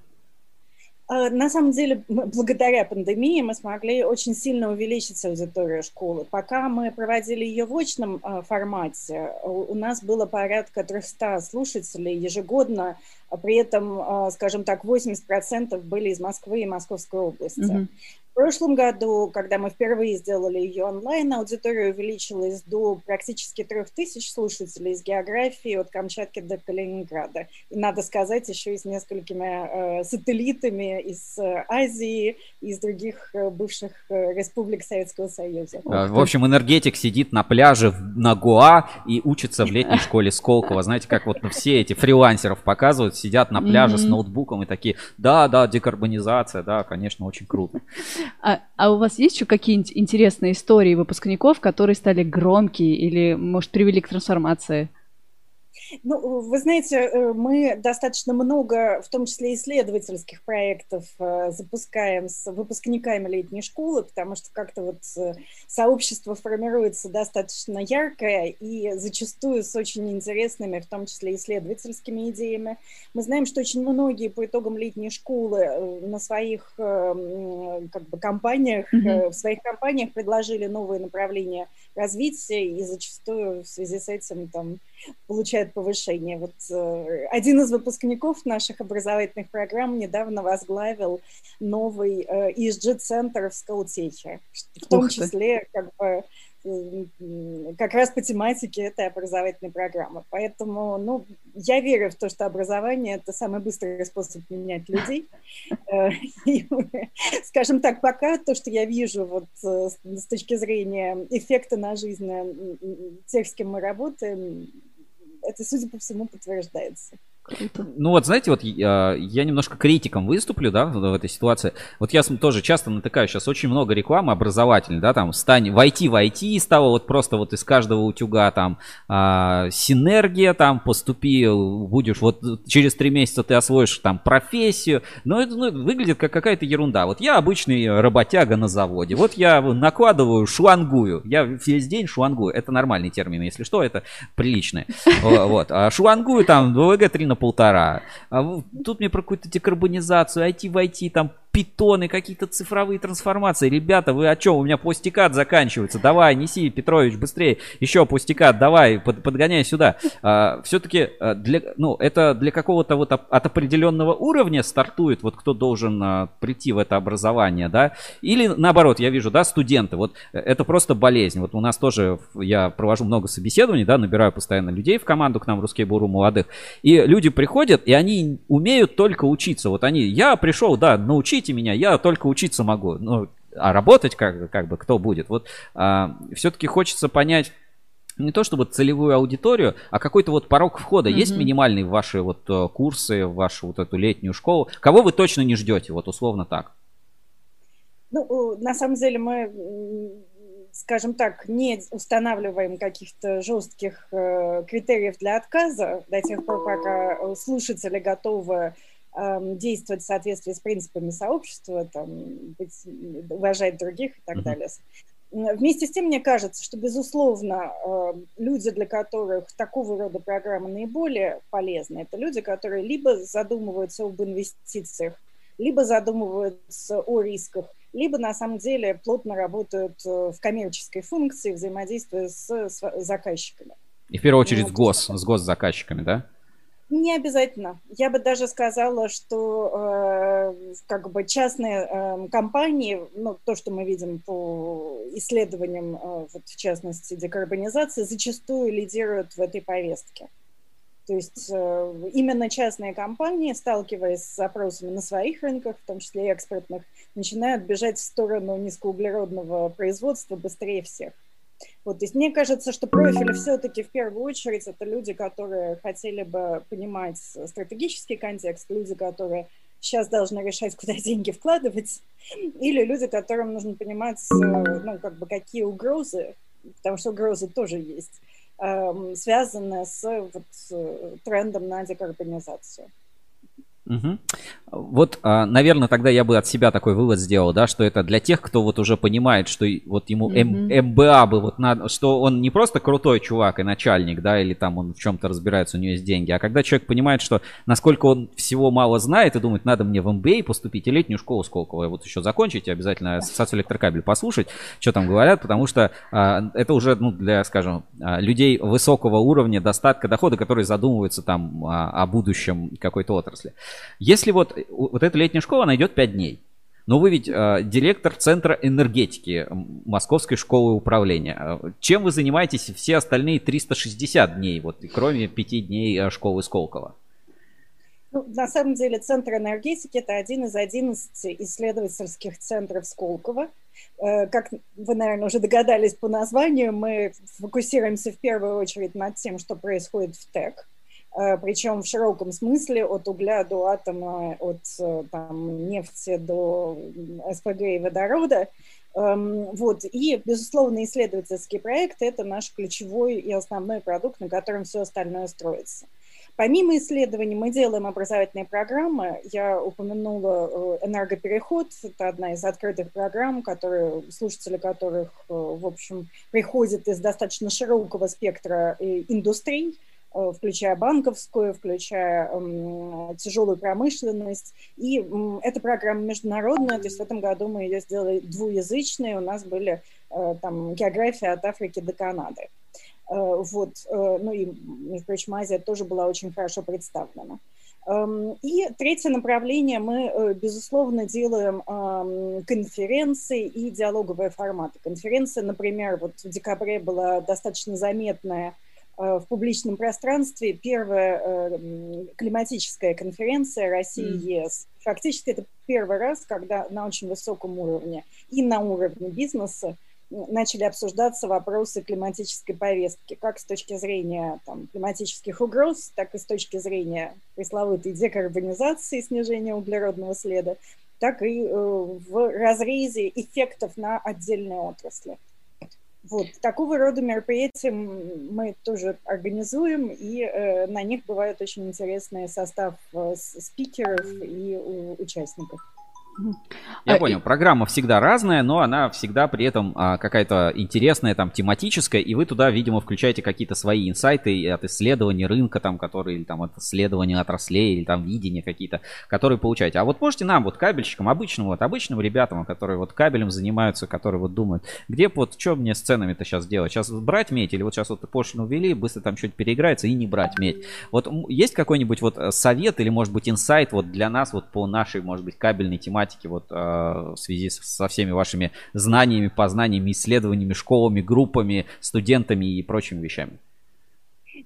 А, на самом деле, благодаря пандемии мы смогли очень сильно увеличить аудиторию школы. Пока мы проводили ее в очном а, формате, у нас было порядка 300 слушателей ежегодно, при этом, скажем так, 80% были из Москвы и Московской области. Mm-hmm прошлом году, когда мы впервые сделали ее онлайн, аудитория увеличилась до практически трех тысяч слушателей из географии от Камчатки до Калининграда. И надо сказать, еще и с несколькими э, сателлитами из э, Азии, из других э, бывших э, республик Советского Союза. А, в общем, энергетик сидит на пляже на Гоа и учится в летней школе Сколково. Знаете, как вот все эти фрилансеров показывают, сидят на пляже с ноутбуком и такие, да, да, декарбонизация, да, конечно, очень круто. А, а у вас есть еще какие-нибудь интересные истории выпускников, которые стали громкие или, может, привели к трансформации? Ну, вы знаете, э, мы достаточно много, в том числе исследовательских проектов, э, запускаем с выпускниками летней школы, потому что как-то вот э, сообщество формируется достаточно яркое и зачастую с очень интересными, в том числе исследовательскими идеями. Мы знаем, что очень многие по итогам летней школы на своих как бы компаниях, mm-hmm. в своих компаниях предложили новые направления развития и зачастую в связи с этим там получают повышение. Вот э, один из выпускников наших образовательных программ недавно возглавил новый э, ESG-центр в Скалтехе, в том числе как бы как раз по тематике этой образовательной программы. Поэтому, ну, я верю в то, что образование – это самый быстрый способ менять людей. Э, скажем так, пока то, что я вижу вот э, с точки зрения эффекта на жизнь тех, с кем мы работаем, это, судя по всему, подтверждается. Круто. Ну вот, знаете, вот я, я немножко критиком выступлю, да, в, этой ситуации. Вот я тоже часто натыкаю сейчас очень много рекламы образовательной, да, там, стань, войти в IT стало вот просто вот из каждого утюга там а, синергия, там, поступи, будешь, вот через три месяца ты освоишь там профессию. Но это ну, выглядит как какая-то ерунда. Вот я обычный работяга на заводе, вот я накладываю, шлангую, я весь день шлангую. Это нормальный термин, если что, это приличное. Вот, а шлангую там ВВГ 3 на полтора. А тут мне про какую-то декарбонизацию, IT в IT, там питоны, какие-то цифровые трансформации. Ребята, вы о чем? У меня пластикат заканчивается. Давай, неси, Петрович, быстрее. Еще пластикат, давай, под, подгоняй сюда. А, все-таки а, для, ну, это для какого-то вот от определенного уровня стартует, вот кто должен а, прийти в это образование, да? Или наоборот, я вижу, да, студенты, вот э, это просто болезнь. Вот у нас тоже, я провожу много собеседований, да, набираю постоянно людей в команду к нам, русские буру молодых. И люди приходят, и они умеют только учиться. Вот они, я пришел, да, научить научите меня, я только учиться могу. Ну, а работать как, как бы кто будет? Вот а, все-таки хочется понять не то чтобы целевую аудиторию, а какой-то вот порог входа. Mm-hmm. Есть минимальный в ваши вот э, курсы, в вашу вот эту летнюю школу? Кого вы точно не ждете, вот условно так? Ну, на самом деле мы, скажем так, не устанавливаем каких-то жестких э, критериев для отказа до тех пор, пока слушатели готовы действовать в соответствии с принципами сообщества, там, быть, уважать других и так mm-hmm. далее. Вместе с тем, мне кажется, что, безусловно, эм, люди, для которых такого рода программы наиболее полезны, это люди, которые либо задумываются об инвестициях, либо задумываются о рисках, либо на самом деле плотно работают э, в коммерческой функции взаимодействия с, с заказчиками. И в первую очередь ну, с, гос, с госзаказчиками, да? Не обязательно. Я бы даже сказала, что э, как бы частные э, компании, ну, то, что мы видим по исследованиям, э, вот, в частности, декарбонизации, зачастую лидируют в этой повестке. То есть э, именно частные компании, сталкиваясь с запросами на своих рынках, в том числе и экспортных, начинают бежать в сторону низкоуглеродного производства быстрее всех. Вот, то есть мне кажется, что профили все-таки в первую очередь это люди, которые хотели бы понимать стратегический контекст, люди, которые сейчас должны решать, куда деньги вкладывать, или люди, которым нужно понимать, э, ну, как бы, какие угрозы, потому что угрозы тоже есть, эм, связаны с вот, трендом на декарбонизацию. Угу. Вот, а, наверное, тогда я бы от себя такой вывод сделал, да, что это для тех, кто вот уже понимает, что вот ему mm-hmm. МБА бы вот надо, что он не просто крутой чувак и начальник, да, или там он в чем-то разбирается, у него есть деньги, а когда человек понимает, что насколько он всего мало знает и думает, надо мне в МБА поступить и летнюю школу Сколково вот еще закончить, и обязательно ассоциацию электрокабель послушать, что там говорят, потому что а, это уже, ну, для, скажем, а, людей высокого уровня достатка дохода, которые задумываются там а, о будущем какой-то отрасли. Если вот вот эта летняя школа, она идет 5 дней. Но вы ведь э, директор Центра энергетики Московской школы управления. Э, чем вы занимаетесь все остальные 360 дней, вот, кроме 5 дней э, школы Сколково? Ну, на самом деле Центр энергетики – это один из 11 исследовательских центров Сколково. Э, как вы, наверное, уже догадались по названию, мы фокусируемся в первую очередь над тем, что происходит в ТЭК. Э, причем в широком смысле от угля до атома, от э, там, нефти до СПГ и водорода. Эм, вот. И, безусловно, исследовательский проект – это наш ключевой и основной продукт, на котором все остальное строится. Помимо исследований мы делаем образовательные программы. Я упомянула э, энергопереход. Это одна из открытых программ, которые, слушатели которых, в общем, приходят из достаточно широкого спектра индустрий. Э, включая банковскую, включая тяжелую промышленность. И эта программа международная, то есть в этом году мы ее сделали двуязычной, у нас были э, там география от Африки до Канады. Э, вот, ну и, между прочим, Азия тоже была очень хорошо представлена. Эм, и третье направление мы, безусловно, делаем конференции и диалоговые форматы. Конференция, например, вот в декабре была достаточно заметная в публичном пространстве первая э, климатическая конференция России-ЕС. Фактически это первый раз, когда на очень высоком уровне и на уровне бизнеса начали обсуждаться вопросы климатической повестки, как с точки зрения там, климатических угроз, так и с точки зрения пресловутой декарбонизации, снижения углеродного следа, так и э, в разрезе эффектов на отдельные отрасли. Вот, такого рода мероприятия мы тоже организуем, и э, на них бывает очень интересный состав э, спикеров и у, участников. Я а, понял, программа всегда разная, но она всегда при этом а, какая-то интересная, там, тематическая, и вы туда, видимо, включаете какие-то свои инсайты от исследований рынка, там, которые, или там, от исследования отраслей, или там, видения какие-то, которые получаете. А вот можете нам, вот, кабельщикам, обычным, вот, обычным ребятам, которые вот кабелем занимаются, которые вот думают, где вот, что мне с ценами-то сейчас делать? Сейчас брать медь, или вот сейчас вот пошлину ввели, быстро там что-то переиграется и не брать медь. Вот есть какой-нибудь вот э, совет или, может быть, инсайт вот для нас вот по нашей, может быть, кабельной тематике, тематике вот а, в связи со всеми вашими знаниями, познаниями, исследованиями, школами, группами, студентами и прочими вещами?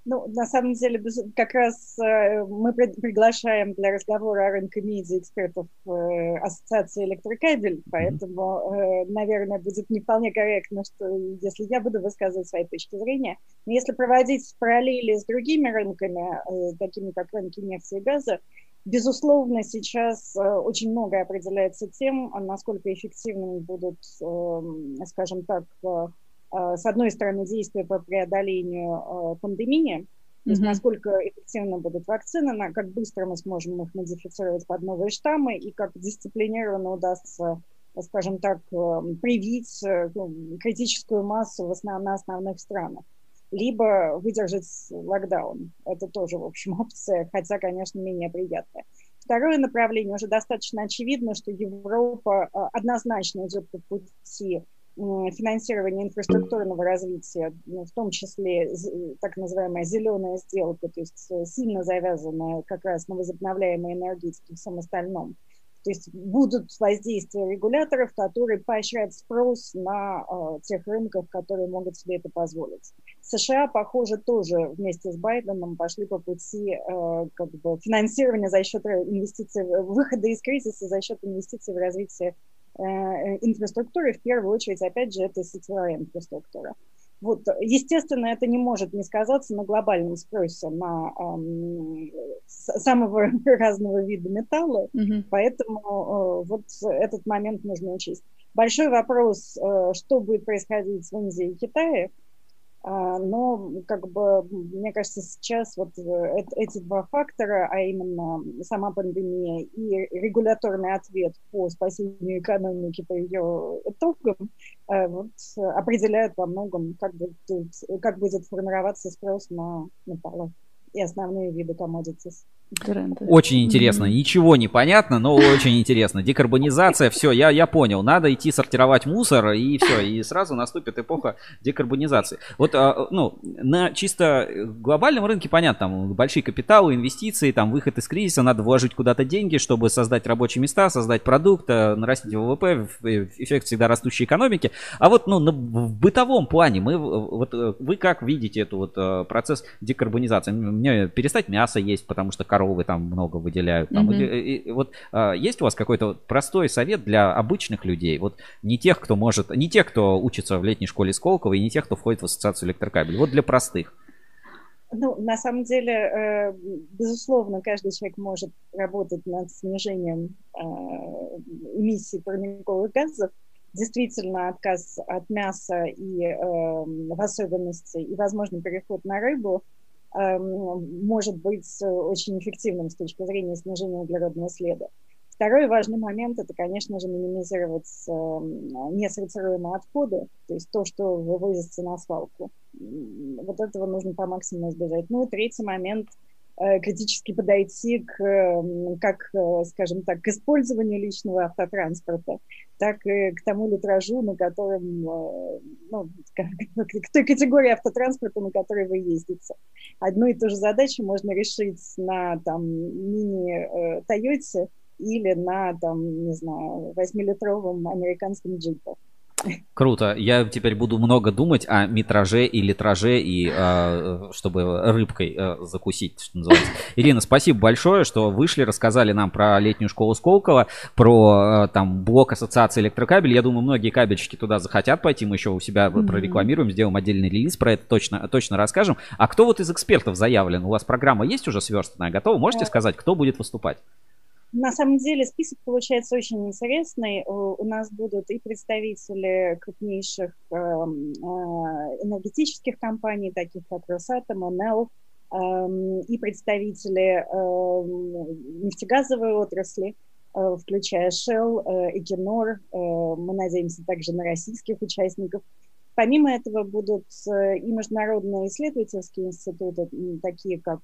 Ну, на самом деле, как раз э, мы приглашаем для разговора о рынке медиа экспертов э, Ассоциации электрокабель, поэтому, э, наверное, будет не вполне корректно, что если я буду высказывать свои точки зрения. Но если проводить параллели с другими рынками, такими как рынки нефти и газа, Безусловно, сейчас э, очень многое определяется тем, насколько эффективными будут, эм, скажем так, э, э, с одной стороны, действия по преодолению пандемии, то есть насколько эффективны будут вакцины, как быстро мы сможем их модифицировать под новые штаммы и как дисциплинированно удастся, скажем так, привить ну, критическую массу на основных странах либо выдержать локдаун. Это тоже, в общем, опция, хотя, конечно, менее приятная. Второе направление уже достаточно очевидно, что Европа а, однозначно идет по пути финансирования инфраструктурного развития, ну, в том числе так называемая зеленая сделка, то есть э, сильно завязанная как раз на возобновляемой энергетике и всем остальном. То есть будут воздействия регуляторов, которые поощряют спрос на э, тех рынках, которые могут себе это позволить. США, похоже, тоже вместе с Байденом пошли по пути э, как бы, финансирования за счет инвестиций, выхода из кризиса за счет инвестиций в развитие э, инфраструктуры. В первую очередь, опять же, это сетевая инфраструктура. Вот, естественно, это не может не сказаться на глобальном спросе на эм, самого разного вида металла, mm-hmm. поэтому э, вот этот момент нужно учесть. Большой вопрос, э, что будет происходить в Индии и Китае. А, но, как бы, мне кажется, сейчас вот э, эти два фактора, а именно сама пандемия и регуляторный ответ по спасению экономики по ее итогам, э, вот, определяют во многом, как будет, как будет формироваться спрос на металлы и основные виды commodities. Очень интересно. Mm-hmm. Ничего не понятно, но очень интересно. Декарбонизация, все, я, я понял. Надо идти сортировать мусор, и все, и сразу наступит эпоха декарбонизации. Вот, а, ну, на чисто глобальном рынке понятно, там большие капиталы, инвестиции, там выход из кризиса, надо вложить куда-то деньги, чтобы создать рабочие места, создать продукт, э, нарастить ВВП, эффект всегда растущей экономики. А вот, ну, на, в бытовом плане, мы, вот, э, вы как видите эту вот э, процесс декарбонизации? Мне перестать мясо есть, потому что коровы там много выделяют. Там, mm-hmm. и, и, вот а, есть у вас какой-то простой совет для обычных людей? Вот не тех, кто может, не тех, кто учится в летней школе Сколково, и не тех, кто входит в ассоциацию электрокабель. Вот для простых. Ну, на самом деле, э, безусловно, каждый человек может работать над снижением э, эмиссий парниковых газов. Действительно, отказ от мяса и э, в особенности и, возможно, переход на рыбу – Эм, может быть э, очень эффективным с точки зрения снижения углеродного следа. Второй важный момент – это, конечно же, минимизировать эм, несортируемые отходы, то есть то, что вывозится на свалку. Вот этого нужно по максимуму избежать. Ну и третий момент – критически подойти к, как, э, скажем так, к использованию личного автотранспорта, так и к тому литражу, на котором, э, ну, к той категории автотранспорта, на которой вы ездите. Одну и ту же задачу можно решить на там мини-Тойоте или на, там, не знаю, 8-литровом американском джипе. Круто. Я теперь буду много думать о метраже и литраже, и э, чтобы рыбкой э, закусить, что называется. Ирина, спасибо большое, что вышли, рассказали нам про летнюю школу Сколково, про э, там блок ассоциации электрокабель. Я думаю, многие кабельщики туда захотят пойти. Мы еще у себя mm-hmm. прорекламируем, сделаем отдельный релиз, про это точно, точно расскажем. А кто вот из экспертов заявлен? У вас программа есть уже сверстанная, готова? Можете сказать, кто будет выступать? На самом деле список получается очень интересный. У нас будут и представители крупнейших эм, э, энергетических компаний, таких как Росатом, НЛ, эм, и представители эм, нефтегазовой отрасли, э, включая Shell, Equinor. Э, мы надеемся также на российских участников. Помимо этого будут и международные исследовательские институты, такие как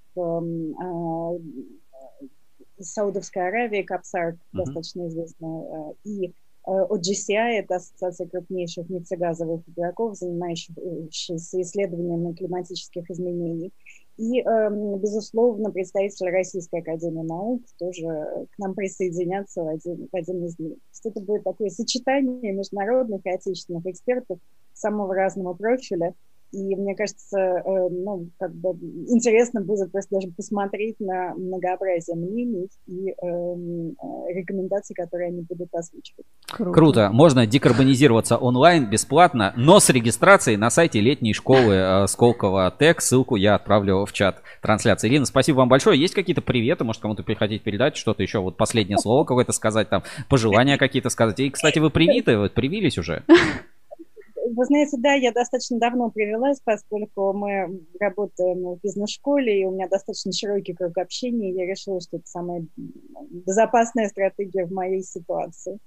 Саудовской Аравии, Капсар, mm-hmm. достаточно известная, и OGCI – это ассоциация крупнейших нефтегазовых игроков, занимающихся исследованием климатических изменений. И, безусловно, представитель Российской Академии Наук тоже к нам присоединятся в один, в один из них. То есть это будет такое сочетание международных и отечественных экспертов самого разного профиля – и мне кажется, э, ну, как бы интересно будет просто даже посмотреть на многообразие мнений и эм, э, рекомендаций, которые они будут озвучивать. Круто. Круто. Можно декарбонизироваться онлайн бесплатно, но с регистрацией на сайте летней школы э, Сколково ТЭК. Ссылку я отправлю в чат трансляции. Ирина, спасибо вам большое. Есть какие-то приветы? Может, кому-то хотите передать что-то еще? Вот последнее слово какое-то сказать, там, пожелания какие-то сказать. И, кстати, вы привиты? Вот привились уже? Вы знаете, да, я достаточно давно привелась, поскольку мы работаем в бизнес-школе, и у меня достаточно широкий круг общения, я решила, что это самая безопасная стратегия в моей ситуации.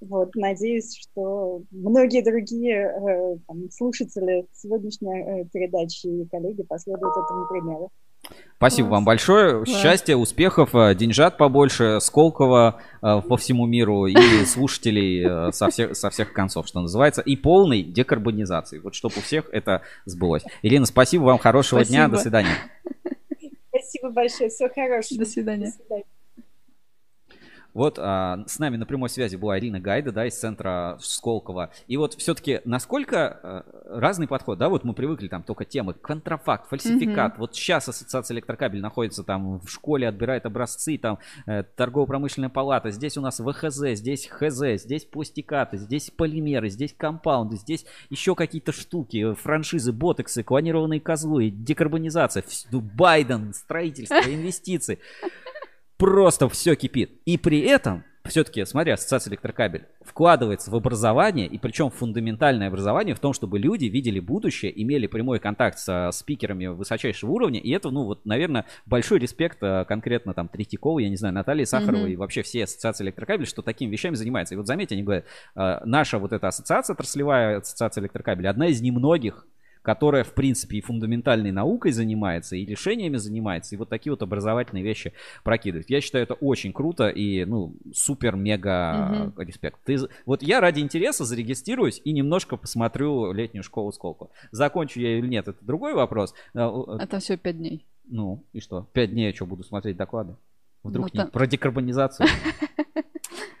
Вот, надеюсь, что многие другие э, там, слушатели сегодняшней э, передачи и коллеги последуют этому примеру. Спасибо вам большое. Класс. Счастья, успехов, э, деньжат побольше, Сколково э, по всему миру и слушателей э, со, всех, со всех концов, что называется, и полной декарбонизации. Вот чтобы у всех это сбылось. Ирина, спасибо вам, хорошего спасибо. дня, до свидания. Спасибо большое, всего хорошего. До свидания. До свидания. Вот а, с нами на прямой связи была Ирина Гайда, да, из центра Сколково. И вот все-таки насколько а, разный подход, да, вот мы привыкли там только темы контрафакт, фальсификат. Mm-hmm. Вот сейчас Ассоциация электрокабель находится там в школе, отбирает образцы, там э, торгово-промышленная палата, здесь у нас ВХЗ, здесь ХЗ, здесь пластикаты, здесь полимеры, здесь компаунды, здесь еще какие-то штуки, франшизы, ботексы, клонированные козлы, декарбонизация, Байден, строительство, инвестиции просто все кипит. И при этом все-таки, смотри, ассоциация электрокабель вкладывается в образование, и причем фундаментальное образование в том, чтобы люди видели будущее, имели прямой контакт со спикерами высочайшего уровня, и это, ну, вот, наверное, большой респект э, конкретно там Третьяковой, я не знаю, Натальи Сахаровой Мгм. и вообще все ассоциации электрокабель, что такими вещами занимается. И вот заметьте, они говорят, э, наша вот эта ассоциация, отраслевая ассоциация электрокабель, одна из немногих, которая, в принципе, и фундаментальной наукой занимается, и решениями занимается, и вот такие вот образовательные вещи прокидывает. Я считаю, это очень круто и, ну, супер-мега респект. Ты, вот я ради интереса зарегистрируюсь и немножко посмотрю летнюю школу сколько. Закончу я или нет, это другой вопрос. А, о, А там всего пять дней. Ну, и что? Пять дней я что, буду смотреть доклады? Вдруг Ну, не- там- про декарбонизацию.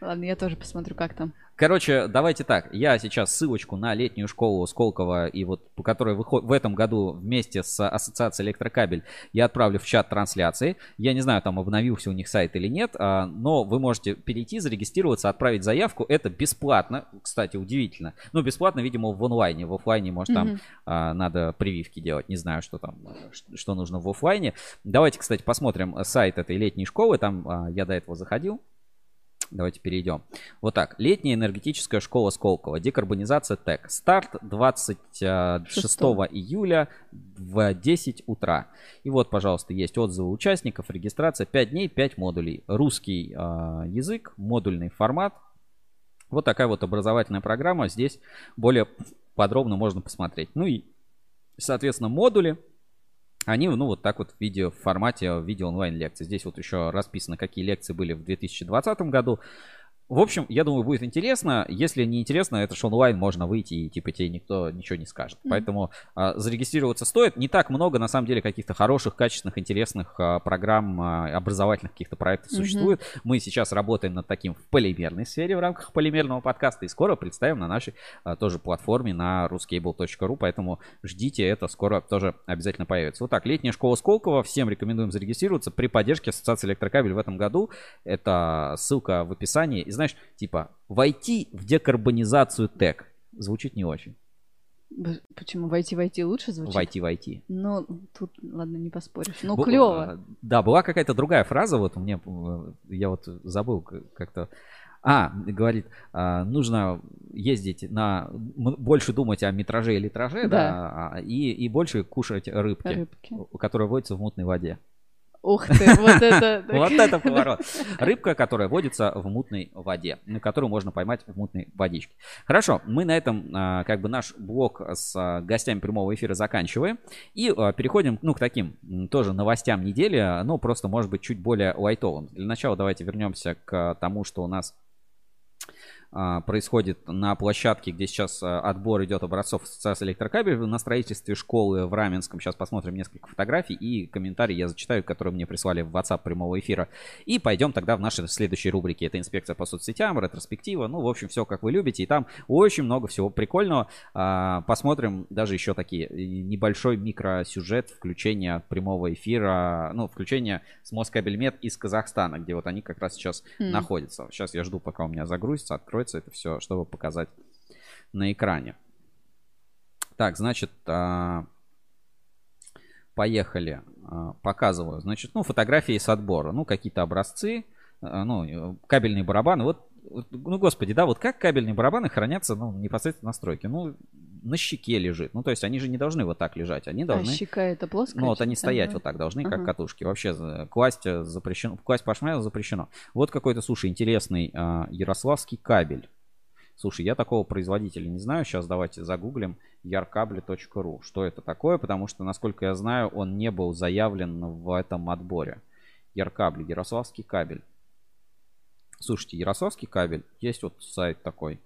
Ладно, я тоже посмотрю, как там. Короче, давайте так. Я сейчас ссылочку на летнюю школу Сколково, и вот по которой выходит в этом году вместе с Ассоциацией Электрокабель, я отправлю в чат трансляции. Я не знаю, там обновился у них сайт или нет, а, но вы можете перейти, зарегистрироваться, отправить заявку. Это бесплатно, кстати, удивительно. Ну, бесплатно, видимо, в онлайне. В оффлайне, может, там а, надо прививки делать. Не знаю, что там, что нужно в оффлайне. Давайте, кстати, посмотрим сайт этой летней школы. Там а, я до этого заходил. Давайте перейдем. Вот так. Летняя энергетическая школа Сколково. Декарбонизация ТЭК. Старт 26 Шестого. июля в 10 утра. И вот, пожалуйста, есть отзывы участников. Регистрация 5 дней, 5 модулей. Русский а, язык, модульный формат. Вот такая вот образовательная программа. Здесь более подробно можно посмотреть. Ну и, соответственно, модули. Они, ну, вот так вот в видео, в формате видео онлайн-лекций. Здесь вот еще расписано, какие лекции были в 2020 году. В общем, я думаю, будет интересно. Если не интересно, это же онлайн, можно выйти и типа тебе никто ничего не скажет. Мгм. Поэтому а, зарегистрироваться стоит. Не так много, на самом деле, каких-то хороших, качественных, интересных а, программ, а, образовательных каких-то проектов Мгм. существует. Мы сейчас работаем над таким в полимерной сфере в рамках полимерного подкаста. И скоро представим на нашей а, тоже платформе на ruscable.ru. Поэтому ждите, это скоро тоже обязательно появится. Вот так, летняя школа Сколково. Всем рекомендуем зарегистрироваться при поддержке Ассоциации Электрокабель в этом году. Это ссылка в описании. Знаешь, типа, войти в декарбонизацию ТЭК. Звучит не очень. Почему войти войти лучше звучит? Войти, войти. Ну, тут, ладно, не поспоришь. Ну, Бу- клево. а, Да, была какая-то другая фраза, вот мне, э, я вот забыл как-то. А, говорит, а, нужно ездить на, больше думать о метраже и литраже, да, Да. а, и, и больше кушать рыбки, Рыбки. которые водятся в мутной воде. Ух ты, вот это... Вот это поворот. Рыбка, которая водится в мутной воде, ну, которую можно поймать в мутной водичке. Хорошо, мы на этом а, как бы наш блок с а, гостями прямого эфира заканчиваем. И а, переходим, ну, к таким тоже новостям недели, ну, просто, может быть, чуть более лайтовым. Для начала давайте вернемся к тому, что у нас происходит на площадке, где сейчас а, отбор идет образцов ассоциации электрокабель на строительстве школы в Раменском. Сейчас посмотрим несколько фотографий и комментарии я зачитаю, которые мне прислали в WhatsApp прямого эфира. И пойдем тогда в наши следующие рубрики. Это инспекция по соцсетям, ретроспектива. Ну, в общем, все как вы любите. И там очень много всего прикольного. А, Посмотрим даже еще такие э, небольшой микросюжет включения прямого эфира, ну, включения с Москабельмет из Казахстана, где вот они как раз сейчас М. находятся. Сейчас я жду, пока у меня загрузится, откроется это все, чтобы показать на экране. Так, значит, а, поехали. А, Показываю. Значит, ну, фотографии с отбора. Ну, какие-то образцы. а, Ну, кабельные барабаны. Вот, ну, господи, да, вот как кабельные барабаны хранятся, ну, непосредственно на стройке? Ну, на щеке лежит. Ну, то есть они же не должны вот так лежать. Они А должны... щека это плоская? Ну, вот они стоять Ага. вот так должны, как Ага. катушки. Вообще класть э, запрещено. Класть по шмайлу запрещено. Вот какой-то, слушай, интересный а, ярославский кабель. Слушай, я такого производителя не знаю. Сейчас давайте загуглим yarkable.ru. Что это такое? Потому что, насколько я знаю, он не был заявлен в этом отборе. Яркабель, Ярославский кабель. Слушайте, Ярославский кабель. Есть вот сайт такой.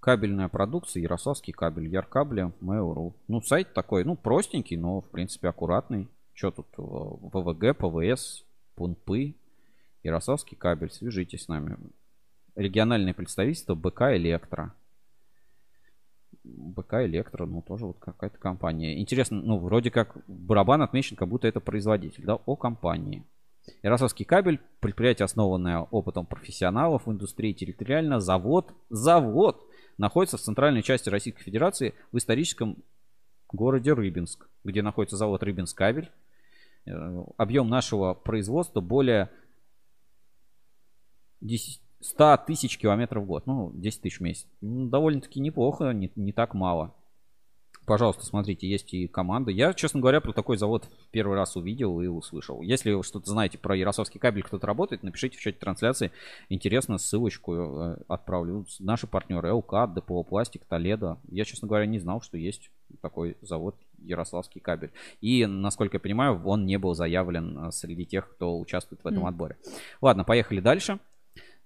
Кабельная продукция, Ярославский кабель, Яркабля, Mail.ru. Ну, сайт такой, ну, простенький, но, в принципе, аккуратный. Что тут? э, ВВГ, ПВС, Пунпы, Ярославский кабель. Свяжитесь с нами. Региональное представительство БК Электро. БК Электро, ну, тоже вот какая-то компания. Интересно, ну, вроде как барабан отмечен, как будто это производитель, да, о компании. Ярославский кабель, предприятие, основанное опытом профессионалов в индустрии территориально, завод, завод находится в центральной части Российской Федерации в историческом городе Рыбинск, где находится завод Рыбинск кабель. Э, Объем нашего производства более 10 100 тысяч километров в год. Ну, 10 тысяч в месяц. Довольно-таки неплохо, не, не так мало. Пожалуйста, смотрите, есть и команда. Я, честно говоря, про такой завод в первый раз увидел и услышал. Если вы что-то знаете про Ярославский кабель, кто-то работает, напишите в чате трансляции. Интересно, ссылочку э, отправлю. Наши партнеры ЛК, ДПО Пластик, Толедо. Я, честно говоря, не знал, что есть такой завод Ярославский кабель. И, насколько я понимаю, он не был заявлен э, среди тех, кто участвует в этом отборе. Ладно, поехали дальше.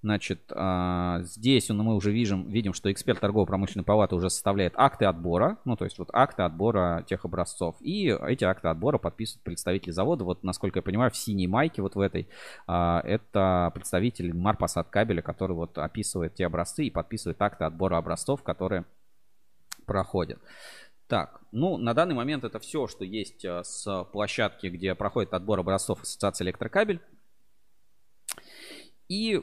Значит, а, здесь мы уже видим, видим, что эксперт торгово-промышленной палаты уже составляет акты отбора, ну, то есть вот акты отбора тех образцов. И эти акты отбора подписывают представители завода. Вот, насколько я понимаю, в синей майке вот в этой, а, это представитель Марпасад кабеля, который вот описывает те образцы и подписывает акты отбора образцов, которые проходят. Так, ну, на данный момент это все, что есть а, с площадки, где проходит отбор образцов Ассоциации Электрокабель. И,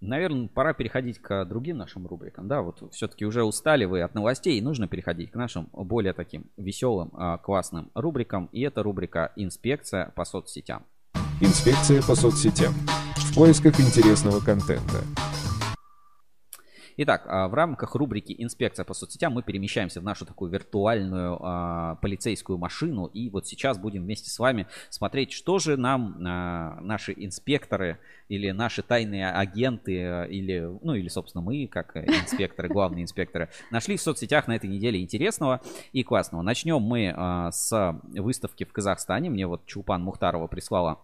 наверное, пора переходить к другим нашим рубрикам. Да, вот все-таки уже устали вы от новостей, и нужно переходить к нашим более таким веселым, а, классным рубрикам. И это рубрика «Инспекция по соцсетям». Инспекция по соцсетям. В поисках интересного контента. Итак, а, в рамках рубрики «Инспекция по соцсетям» мы перемещаемся в нашу такую виртуальную а, полицейскую машину. И вот сейчас будем вместе с вами смотреть, что же нам а, наши инспекторы или наши тайные агенты, или, ну, или, собственно, мы, как инспекторы, главные инспекторы, нашли в соцсетях на этой неделе интересного и классного. Начнем мы с выставки в Казахстане. Мне вот Чулпан Мухтарова прислала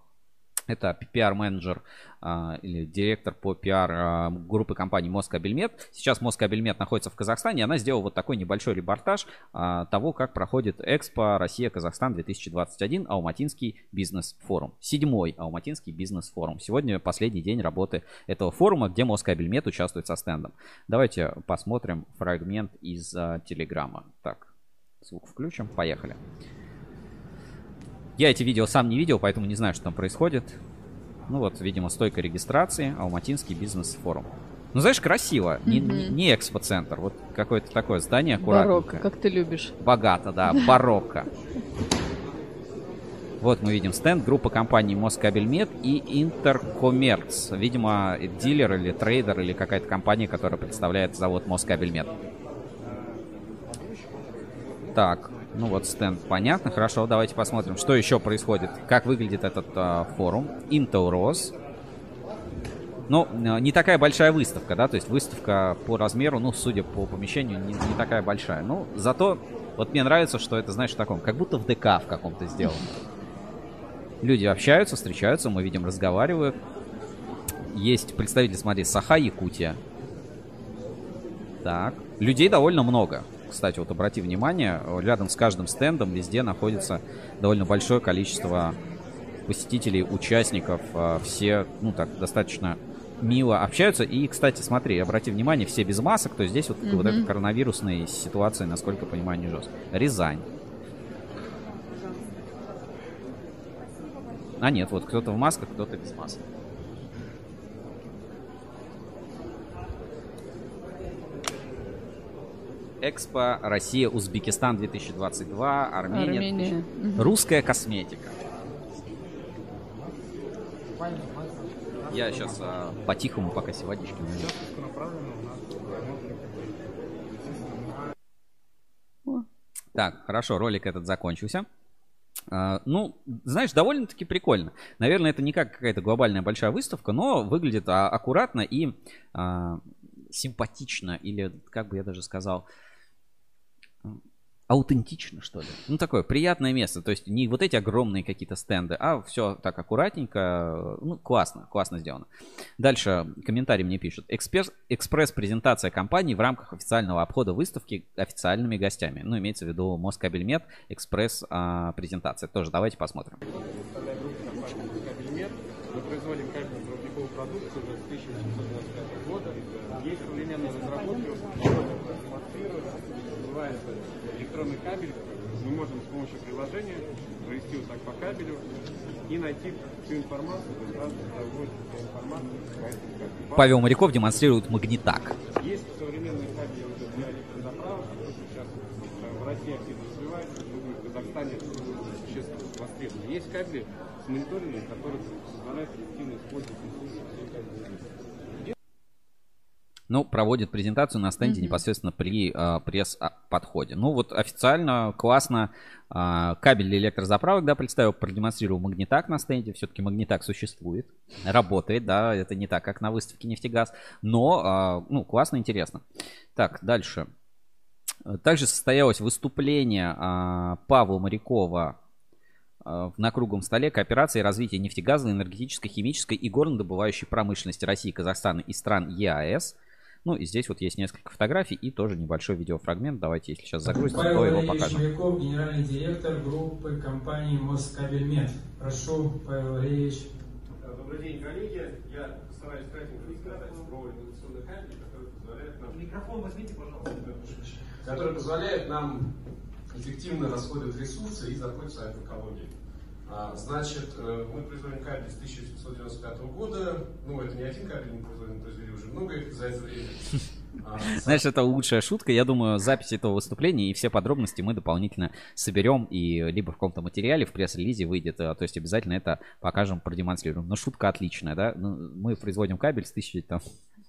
это пиар-менеджер а, или директор по пиар а, группы компании Москабельмет. Сейчас Москабельмет находится в Казахстане, и она сделала вот такой небольшой репортаж а, того, как проходит Экспо Россия-Казахстан 2021 Алматинский бизнес-форум. Седьмой Алматинский бизнес-форум. Сегодня последний день работы этого форума, где Москабельмет участвует со стендом. Давайте посмотрим фрагмент из а, Телеграма. Так, звук включим, поехали. Я эти видео сам не видел, поэтому не знаю, что там происходит. Ну вот, видимо, стойка регистрации, Алматинский бизнес-форум. Ну, знаешь, красиво. Не, не, не экспоцентр, вот какое-то такое здание аккуратненькое. Барокко, как ты любишь. Богато, да, барокко. Вот мы видим стенд группы компаний Москабельмет и Интеркоммерц. Видимо, дилер или трейдер или какая-то компания, которая представляет завод Москабельмет. Так, ну вот стенд понятно. Хорошо, давайте посмотрим, что еще происходит. Как выглядит этот э, форум. ROS. Ну, не такая большая выставка, да, то есть выставка по размеру, ну, судя по помещению, не, не такая большая. Ну, зато вот мне нравится, что это, знаешь, в таком, как будто в ДК в каком-то сделано. Люди общаются, встречаются, мы видим, разговаривают. Есть представители, смотри, Саха, Якутия. Так, людей довольно много кстати, вот обрати внимание, рядом с каждым стендом везде находится довольно большое количество посетителей, участников. А, все, ну так, достаточно мило общаются. И, кстати, смотри, обрати внимание, все без масок, то здесь вот, mm-hmm. вот эта коронавирусная ситуация, насколько понимаю, не жестко. Рязань. А нет, вот кто-то в масках, кто-то без масок. Экспо Россия, Узбекистан 2022, Армения. Армения. Русская косметика. Я сейчас а, по-тихому пока сегодняшний налью. Так, хорошо, ролик этот закончился. Uh, ну, знаешь, довольно-таки прикольно. Наверное, это не как какая-то глобальная большая выставка, но выглядит а, аккуратно и а, симпатично, или, как бы я даже сказал, аутентично, что ли. Ну, такое приятное место. То есть не вот эти огромные какие-то стенды, а все так аккуратненько. Ну, классно, классно сделано. Дальше комментарий мне пишут. Экспресс-презентация компании в рамках официального обхода выставки официальными гостями. Ну, имеется в виду Москабельмет, экспресс-презентация. Тоже давайте посмотрим. Мы производим проводниковую продукцию уже с 1895 года. Есть современные разработки, называется электронный кабель. Мы можем с помощью приложения провести вот так по кабелю и найти всю информацию, то есть сразу информацию. Павел Моряков демонстрирует магнитак. Есть современные кабели уже для электрозаправок, которые сейчас в России активно развиваются, в Казахстане существенно востребованы. Есть кабели с мониторингом, которые позволяют эффективно использовать ресурсы всей кабели. Ну, проводит презентацию на стенде Мгм. непосредственно при а, пресс-подходе. Ну, вот официально, классно. А, кабель для электрозаправок, да, представил, продемонстрировал Магнитак на стенде. Все-таки Магнитак существует, работает, да, это не так, как на выставке нефтегаз. Но, а, ну, классно, интересно. Так, дальше. Также состоялось выступление а, Павла Морякова на круглом столе кооперации и развития нефтегазовой, энергетической, химической и горнодобывающей промышленности России, Казахстана и стран ЕАЭС. Ну и здесь вот есть несколько фотографий и тоже небольшой видеофрагмент. Давайте, если сейчас загрузится, то Павел его Валерьевич покажем. Моряков, генеральный директор группы компании Москабельмет. Прошу, Павел Валерьевич. Добрый день, коллеги. Я постараюсь кратенько рассказать про инновационные кабели, которые позволяют нам... Микрофон возьмите, пожалуйста. Которые позволяют нам эффективно расходовать ресурсы и заботиться об экологии. А, Значит, э, мы производим кабель с 1895 года. Ну, это не один кабель мы производим, произвели уже много их за это время. А, Знаешь, это лучшая шутка. Я думаю, запись этого выступления и все подробности мы дополнительно соберем и либо в каком-то материале, в пресс-релизе выйдет. а, То есть обязательно это покажем, продемонстрируем. Но шутка отличная, да? Ну, мы производим кабель с тысячи там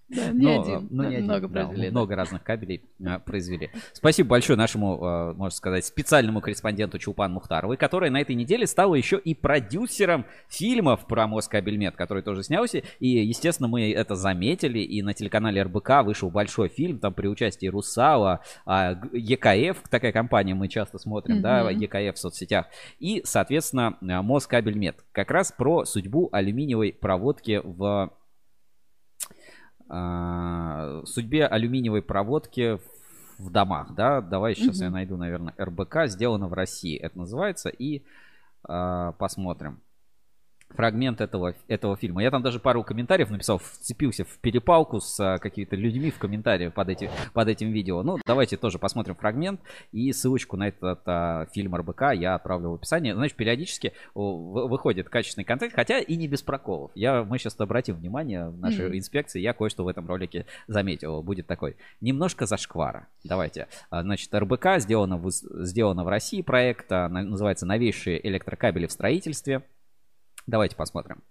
Да, не Но, один. не один, Много да, произвели. да. много разных кабелей а, произвели. Спасибо большое нашему, а, можно сказать, специальному корреспонденту Чулпан Мухтаровой, которая на этой неделе стала еще и продюсером фильмов про Москабельмет, который тоже снялся. И, естественно, мы это заметили. И на телеканале РБК вышел большой фильм, там при участии Русала, а, ЕКФ, такая компания мы часто смотрим, да. ЕКФ в соцсетях. И, соответственно, Москабельмет. Как раз про судьбу алюминиевой проводки в а, судьбе алюминиевой проводки в домах, да, давай сейчас Мгм. я найду, наверное, РБК, сделано в России, это называется, и а, посмотрим фрагмент этого, этого фильма. Я там даже пару комментариев написал, вцепился в перепалку с а, какими-то людьми в комментариях под, эти, под этим видео. Ну, давайте тоже посмотрим фрагмент и ссылочку на этот а, фильм РБК я отправлю в описание. Значит, периодически выходит качественный контент, хотя и не без проколов. Я, мы сейчас обратим внимание в нашей Мгм. инспекции, я кое-что в этом ролике заметил. Будет такой немножко зашквара. Давайте. А, Значит, РБК сделано в, сделано в России проект, а, на- называется «Новейшие электрокабели в строительстве». Давайте посмотрим.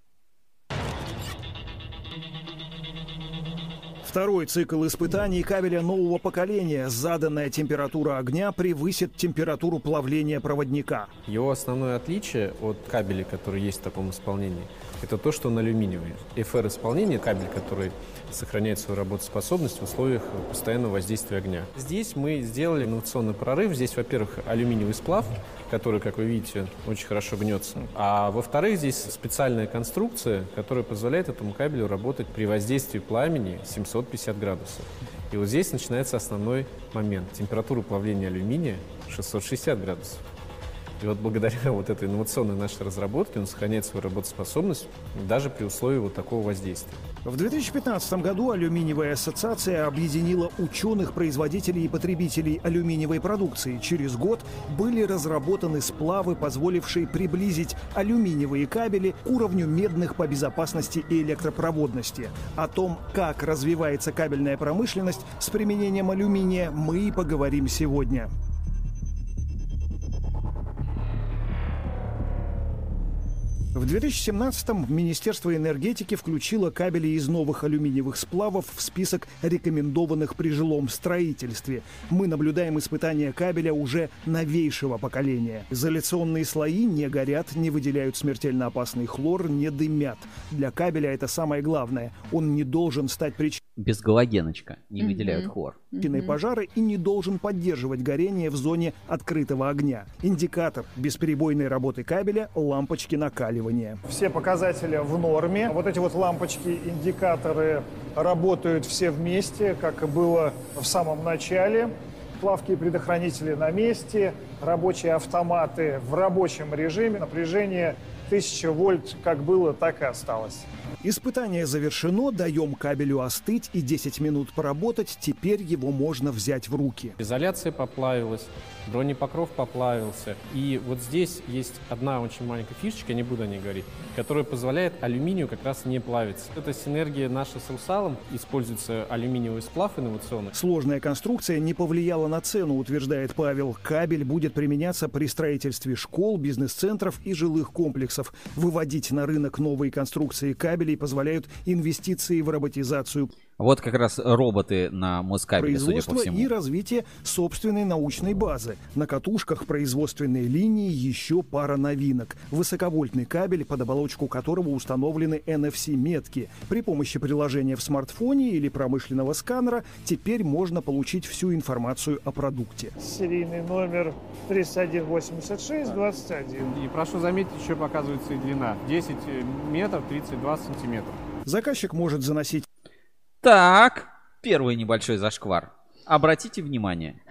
Второй цикл испытаний кабеля нового поколения. Заданная температура огня превысит температуру плавления проводника. Его основное отличие от кабелей, которые есть в таком исполнении, это то, что он алюминиевый. FR исполнение кабель, который сохраняет свою работоспособность в условиях постоянного воздействия огня. Здесь мы сделали инновационный прорыв. Здесь, во-первых, алюминиевый сплав, который, как вы видите, очень хорошо гнется. А во-вторых, здесь специальная конструкция, которая позволяет этому кабелю работать при воздействии пламени 750 градусов. И вот здесь начинается основной момент. Температура плавления алюминия 660 градусов. И вот благодаря вот этой инновационной нашей разработке он сохраняет свою работоспособность даже при условии вот такого воздействия. В 2015 году Алюминиевая ассоциация объединила ученых, производителей и потребителей алюминиевой продукции. Через год были разработаны сплавы, позволившие приблизить алюминиевые кабели к уровню медных по безопасности и электропроводности. О том, как развивается кабельная промышленность с применением алюминия, мы и поговорим сегодня. В 2017-м Министерство энергетики включило кабели из новых алюминиевых сплавов в список рекомендованных при жилом строительстве. Мы наблюдаем испытания кабеля уже новейшего поколения. Изоляционные слои не горят, не выделяют смертельно опасный хлор, не дымят. Для кабеля это самое главное. Он не должен стать причиной Без галогеночка не выделяют хлор. причиной пожара и не должен поддерживать горение в зоне открытого огня. Индикатор бесперебойной работы кабеля – лампочки накаливания. Все показатели в норме. Вот эти вот лампочки, индикаторы работают все вместе, как и было в самом начале. Плавки и предохранители на месте, рабочие автоматы в рабочем режиме, напряжение 1000 вольт как было, так и осталось. Испытание завершено, даем кабелю остыть и 10 минут поработать, теперь его можно взять в руки. Изоляция поплавилась, бронепокров поплавился. И вот здесь есть одна очень маленькая фишечка, я не буду о ней говорить, которая позволяет алюминию как раз не плавиться. Это синергия наша с Русалом, используется алюминиевый сплав инновационный. Сложная конструкция не повлияла на цену, утверждает Павел. Кабель будет применяться при строительстве школ, бизнес-центров и жилых комплексов. Выводить на рынок новые конструкции кабелей позволяют инвестиции в роботизацию Вот как раз роботы на Москабеле, судя по всему. и развитие собственной научной базы. На катушках производственной линии еще пара новинок. Высоковольтный кабель, под оболочку которого установлены NFC-метки. При помощи приложения в смартфоне или промышленного сканера теперь можно получить всю информацию о продукте. Серийный номер 3186-21. И прошу заметить, еще показывается и длина. 10 метров 32 сантиметра. Заказчик может заносить Так, первый небольшой зашквар. Обратите внимание.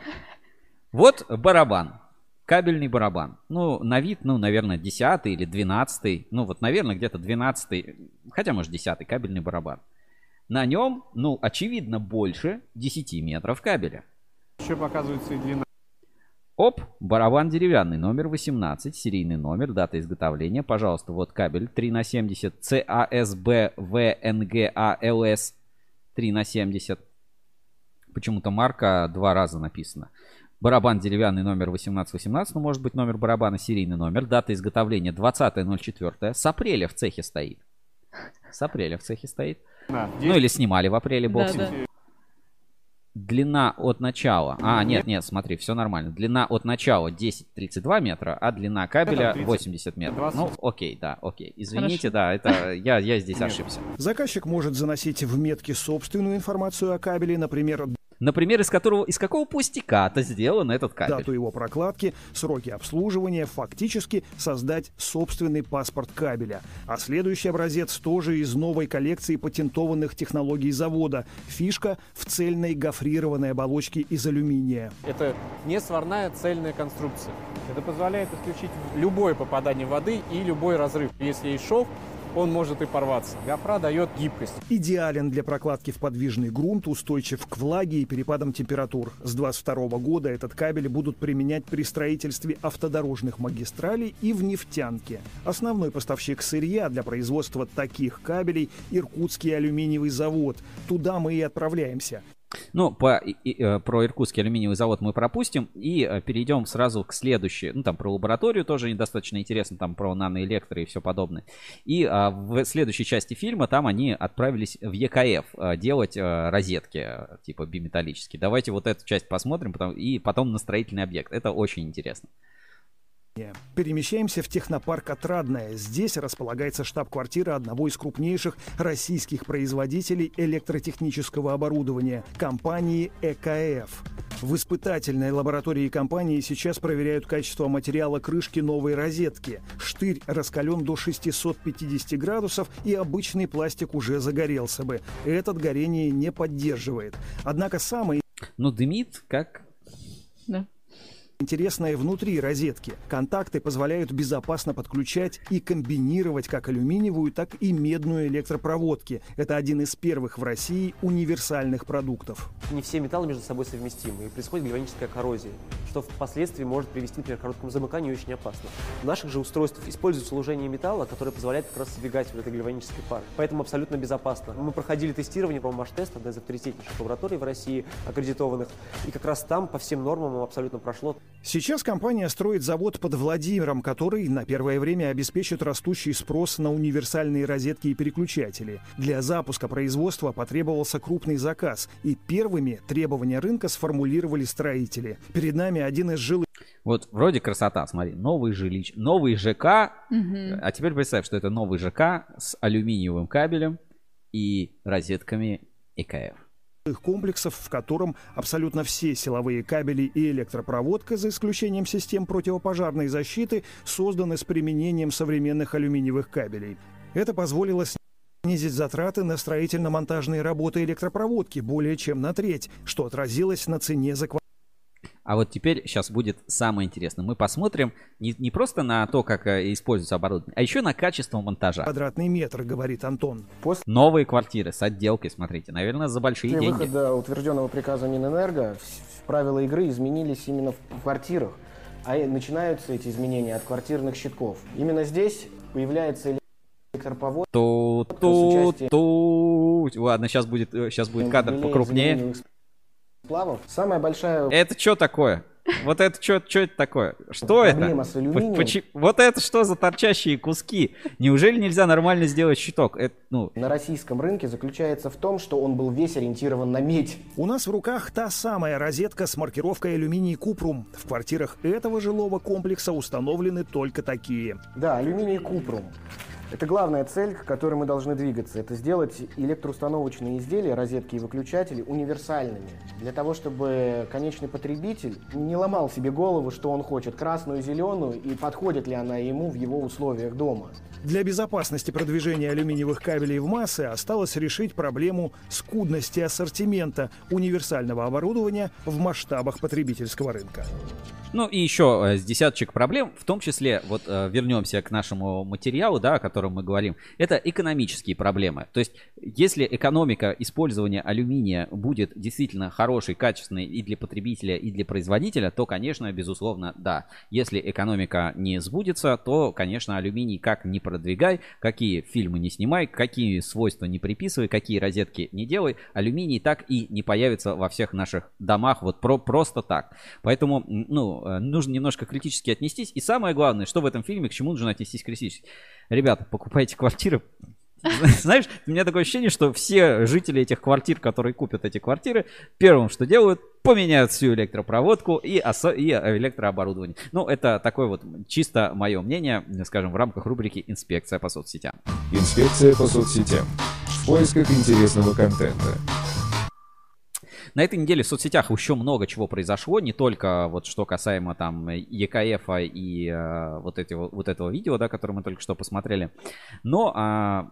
Вот барабан. Кабельный барабан. Ну, на вид, ну, наверное, 10 или 12. Ну, вот, наверное, где-то 12. Хотя, может, 10 кабельный барабан. На нем, ну, очевидно, больше 10 метров кабеля. Еще показывается и длина. Оп, барабан деревянный, номер 18, серийный номер, дата изготовления. Пожалуйста, вот кабель 3 на 70 CASB VNGALS 3 на 70. Почему-то марка два раза написано. Барабан деревянный номер 1818, ну может быть номер барабана серийный номер. Дата изготовления 20.04. С апреля в цехе стоит. С апреля в цехе стоит. Да, Ну или снимали в апреле, бог с ним. Длина от начала. А, нет, нет, смотри, все нормально. Длина от начала 10-32 метра, а длина кабеля 30. 80 метров. 20. Ну, окей, да, окей. Извините, Хорошо. да, это я, я здесь ошибся. Заказчик может заносить в метки собственную информацию о кабеле, например, Например, из которого, из какого пустяка-то сделан этот кабель. дату его прокладки, сроки обслуживания, фактически создать собственный паспорт кабеля. А следующий образец тоже из новой коллекции патентованных технологий завода. Фишка в цельной гофрированной оболочке из алюминия. Это не сварная цельная конструкция. Это позволяет исключить любое попадание воды и любой разрыв. Если есть шов, он может и порваться. Гофра дает гибкость. Идеален для прокладки в подвижный грунт, устойчив к влаге и перепадам температур. С 22 года этот кабель будут применять при строительстве автодорожных магистралей и в нефтянке. Основной поставщик сырья для производства таких кабелей – Иркутский алюминиевый завод. Туда мы и отправляемся. Ну, по, и- и, э, про Иркутский алюминиевый завод мы пропустим и э, перейдем сразу к следующей. Ну, там про лабораторию тоже недостаточно интересно, там про наноэлектро и все подобное. И а, в следующей части фильма там они отправились в ЕКФ э, делать э, розетки, типа биметаллические. Давайте вот эту часть посмотрим, потом, и потом на строительный объект. Это очень интересно. Перемещаемся в технопарк «Отрадное». Здесь располагается штаб-квартира одного из крупнейших российских производителей электротехнического оборудования – компании ЭКФ. В испытательной лаборатории компании сейчас проверяют качество материала крышки новой розетки. Штырь раскален до 650 градусов, и обычный пластик уже загорелся бы. Этот горение не поддерживает. Однако самое Ну, дымит, как Да. Интересное внутри розетки. Контакты позволяют безопасно подключать и комбинировать как алюминиевую, так и медную электропроводки. Это один из первых в России универсальных продуктов. Не все металлы между собой совместимы, и происходит гальваническая коррозия, что впоследствии может привести, например, к короткому замыканию и очень опасно. В наших же устройствах используется служение металла, которое позволяет как раз избегать вот этой гальванической пары. Поэтому абсолютно безопасно. Мы проходили тестирование по Маш-тест, одна из авторитетнейших лабораторий в России, аккредитованных, и как раз там по всем нормам абсолютно прошло. Сейчас компания строит завод под Владимиром, который на первое время обеспечит растущий спрос на универсальные розетки и переключатели. Для запуска производства потребовался крупный заказ, и первыми требования рынка сформулировали строители. Перед нами один из жилых Вот вроде красота, смотри, новый жилищ, новый ЖК, Мгм. а теперь представь, что это новый ЖК с алюминиевым кабелем и розетками ЭКФ. Комплексов, в котором абсолютно все силовые кабели и электропроводка, за исключением систем противопожарной защиты, созданы с применением современных алюминиевых кабелей. Это позволило снизить затраты на строительно-монтажные работы электропроводки более чем на треть, что отразилось на цене за А вот теперь сейчас будет самое интересное. Мы посмотрим не, не просто на то, как э, используется оборудование, а еще на качество монтажа. квадратный метр, говорит Антон. Новые квартиры с отделкой, смотрите, наверное, за большие После деньги. выхода утвержденного приказа Минэнерго правила игры изменились именно в квартирах, а начинаются эти изменения от квартирных щитков. Именно здесь появляется электроповод. Ту, с ту, участием ту. Ладно, сейчас будет, сейчас будет кадр покрупнее. Сплавов. Самая большая Это что такое? вот это что это такое? Что Проблема это? с алюминием. Почи- Вот это что за торчащие куски? Неужели нельзя нормально сделать щиток? Это, ну, На российском рынке заключается в том, что он был весь ориентирован на медь. У нас в руках та самая розетка с маркировкой алюминий купрум. В квартирах этого жилого комплекса установлены только такие. Да, алюминий купрум. Это главная цель, к которой мы должны двигаться. Это сделать электроустановочные изделия, розетки и выключатели универсальными. Для того, чтобы конечный потребитель не ломал себе голову, что он хочет, красную, зеленую, и подходит ли она ему в его условиях дома. Для безопасности продвижения алюминиевых кабелей в массы осталось решить проблему скудности ассортимента универсального оборудования в масштабах потребительского рынка. Ну и еще э, с десяточек проблем, в том числе, вот э, вернемся к нашему материалу, да, о котором мы говорим, это экономические проблемы. То есть, если экономика использования алюминия будет действительно хорошей, качественной и для потребителя, и для производителя, то, конечно, безусловно, да. Если экономика не сбудется, то, конечно, алюминий как не продвигай, какие фильмы не снимай, какие свойства не приписывай, какие розетки не делай, алюминий так и не появится во всех наших домах вот про просто так. Поэтому, ну, э, нужно немножко критически отнестись. И самое главное, что в этом фильме, к чему нужно отнестись критически. Ребята, покупайте квартиры. Знаешь, у меня такое ощущение, что все жители этих квартир, которые купят эти квартиры, первым, что делают, поменяют всю электропроводку и, осо- и электрооборудование. Ну, это такое вот чисто мое мнение, скажем, в рамках рубрики «Инспекция по соцсетям». Инспекция по соцсетям. В поисках интересного контента. На этой неделе в соцсетях еще много чего произошло, не только вот что касаемо там ЕКФ и э, вот, этого, вот этого видео, да, которое мы только что посмотрели, но а,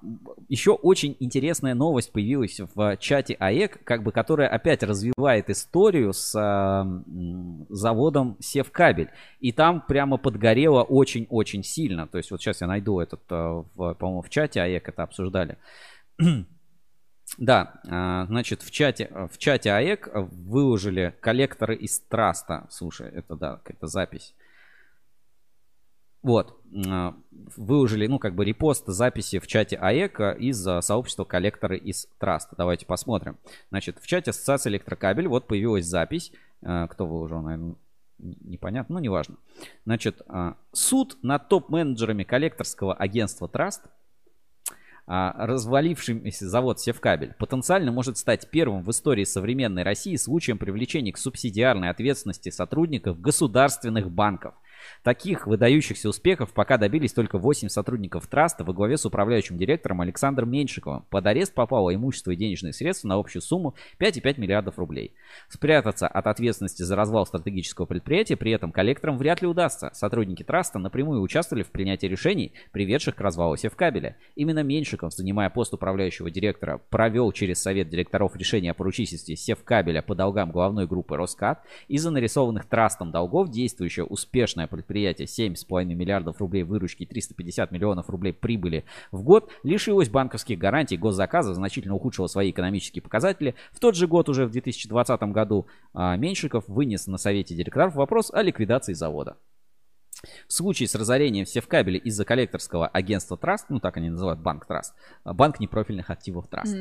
еще очень интересная новость появилась в чате АЭК, как бы, которая опять развивает историю с м, заводом Севкабель. И там прямо подгорело очень-очень сильно. То есть вот сейчас я найду этот, э, по-моему, в чате АЭК это обсуждали. Да, а, значит, в чате, в чате АЭК выложили коллекторы из траста. Слушай, это да, какая-то запись. Вот, а, выложили, ну, как бы репост записи в чате АЭК из а, сообщества коллекторы из траста. Давайте посмотрим. Значит, в чате Ассоциации Электрокабель вот появилась запись. Кто выложил, наверное, непонятно, ну, неважно. Значит, суд над топ-менеджерами коллекторского агентства Траст развалившийся завод Севкабель потенциально может стать первым в истории современной России случаем привлечения к субсидиарной ответственности сотрудников государственных банков. Таких выдающихся успехов пока добились только 8 сотрудников траста во главе с управляющим директором Александром Меньшиковым. Под арест попало имущество и денежные средства на общую сумму 5,5 миллиардов рублей. Спрятаться от ответственности за развал стратегического предприятия при этом коллекторам вряд ли удастся. Сотрудники траста напрямую участвовали в принятии решений, приведших к развалу Севкабеля. Именно Меньшиков, занимая пост управляющего директора, провел через совет директоров решение о поручительстве Севкабеля по долгам главной группы Роскат. Из-за нарисованных трастом долгов действующее успешное предприятие 7,5 миллиардов рублей выручки и 350 миллионов рублей прибыли в год лишилось банковских гарантий госзаказа, значительно ухудшило свои экономические показатели. В тот же год, уже в 2020 году, а, Меньшиков вынес на совете директоров вопрос о ликвидации завода. В случае с разорением Севкабеля из-за коллекторского агентства Траст, ну так они называют банк Траст, банк непрофильных активов Траст,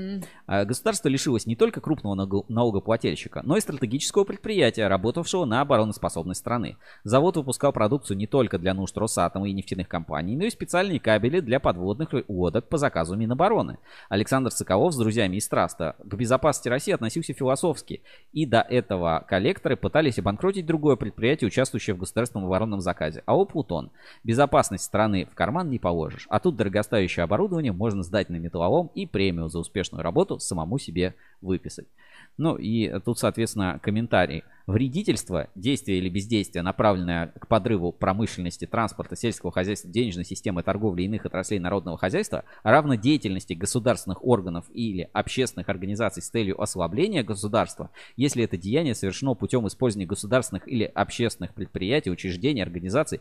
а, государство лишилось не только крупного налого- налогоплательщика, но и стратегического предприятия, работавшего на обороноспособность страны. Завод выпускал продукцию не только для нужд Росатома и нефтяных компаний, но и специальные кабели для подводных лодок по заказу Минобороны. Александр Соколов с друзьями из Траста к безопасности России относился философски, и до этого коллекторы пытались обанкротить другое предприятие, участвующее в государственном оборонном заказе, АО «Плутон». Безопасность страны в карман не положишь, а тут дорогостоящее оборудование можно сдать на металлолом и премию за успешную работу самому себе выписать. Ну и тут, соответственно, комментарий. Вредительство, действие или бездействие, направленное к подрыву промышленности, транспорта, сельского хозяйства, денежной системы, торговли и иных отраслей народного хозяйства, равно деятельности государственных органов или общественных организаций с целью ослабления государства, если это деяние совершено путем использования государственных или общественных предприятий, учреждений, организаций,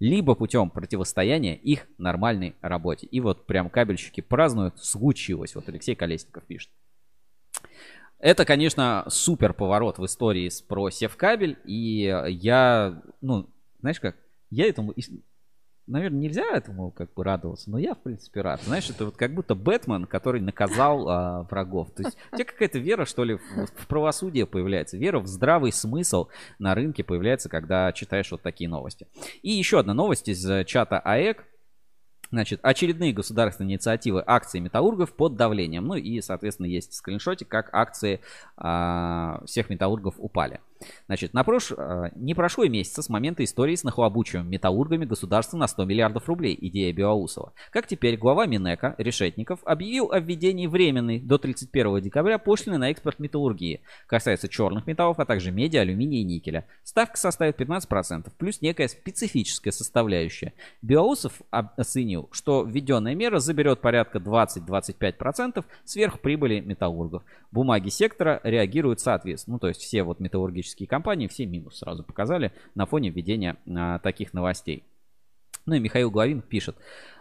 либо путем противостояния их нормальной работе. И вот прям кабельщики празднуют, случилось. Вот Алексей Колесников пишет. Это, конечно, супер поворот в истории с про Севкабель. И я, ну, знаешь как, я этому... наверное, нельзя этому как бы радоваться, но я, в принципе, рад. Знаешь, это вот как будто Бэтмен, который наказал а, врагов. То есть у тебя какая-то вера, что ли, в, в правосудие появляется. Вера в здравый смысл на рынке появляется, когда читаешь вот такие новости. И еще одна новость из э, чата АЭК. Значит, очередные государственные инициативы акции металлургов под давлением. Ну и, соответственно, есть скриншотик, как акции а, всех металлургов упали. Значит, на прош... Э, не прошло и месяца с момента истории с нахлобучиванием металлургами государства на 100 миллиардов рублей, идея Белоусова. Как теперь глава Минэка Решетников объявил о введении временной до 31 декабря пошлины на экспорт металлургии. Касается черных металлов, а также меди, алюминия и никеля. Ставка составит 15%, плюс некая специфическая составляющая. Белоусов оценил, что введенная мера заберет порядка 20-25% сверх прибыли металлургов. Бумаги сектора реагируют соответственно. Ну, то есть все вот металлургические туристические компании все минус сразу показали на фоне введения а, таких новостей. Ну и Михаил Главин пишет.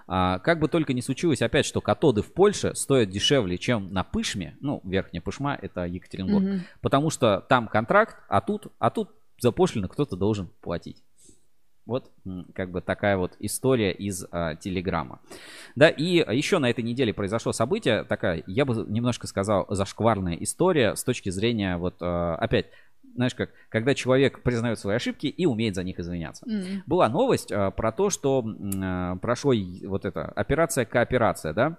А, как бы только не случилось опять, что катоды в Польше стоят дешевле, чем на Пышме, ну, верхняя Пышма, это Екатеринбург, mm-hmm. потому что там контракт, а тут, а тут за пошлину кто-то должен платить. Вот как бы такая вот история из а, Телеграма. Да, и еще на этой неделе произошло событие, такая, я бы немножко сказал, зашкварная история с точки зрения вот а, опять знаешь как, когда человек признает свои ошибки и умеет за них извиняться. Mm-hmm. Была новость а, про то, что а, прошло вот эта операция кооперация, да,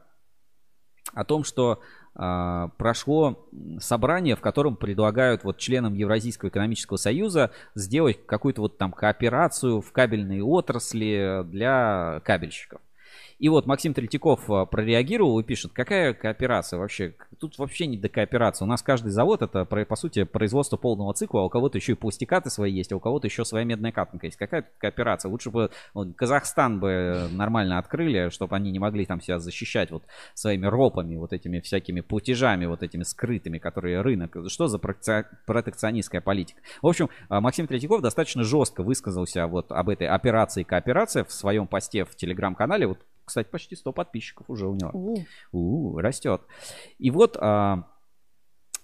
о том, что а, прошло собрание, в котором предлагают вот членам Евразийского экономического союза сделать какую-то вот там кооперацию в кабельной отрасли для кабельщиков. И вот Максим Третьяков а, прореагировал и пишет, какая кооперация вообще? Тут вообще не до кооперации. У нас каждый завод это, по сути, производство полного цикла, а у кого-то еще и пластикаты свои есть, а у кого-то еще своя медная катанка есть. Какая кооперация? Лучше бы вот, Казахстан бы нормально открыли, чтобы они не могли там себя защищать вот своими ропами, вот этими всякими платежами, вот этими скрытыми, которые рынок. Что за протекционистская политика? В общем, а, Максим Третьяков достаточно жестко высказался вот об этой операции кооперация в своем посте в телеграм-канале. Вот кстати, почти 100 подписчиков уже у него. У. У, растет. И вот, а,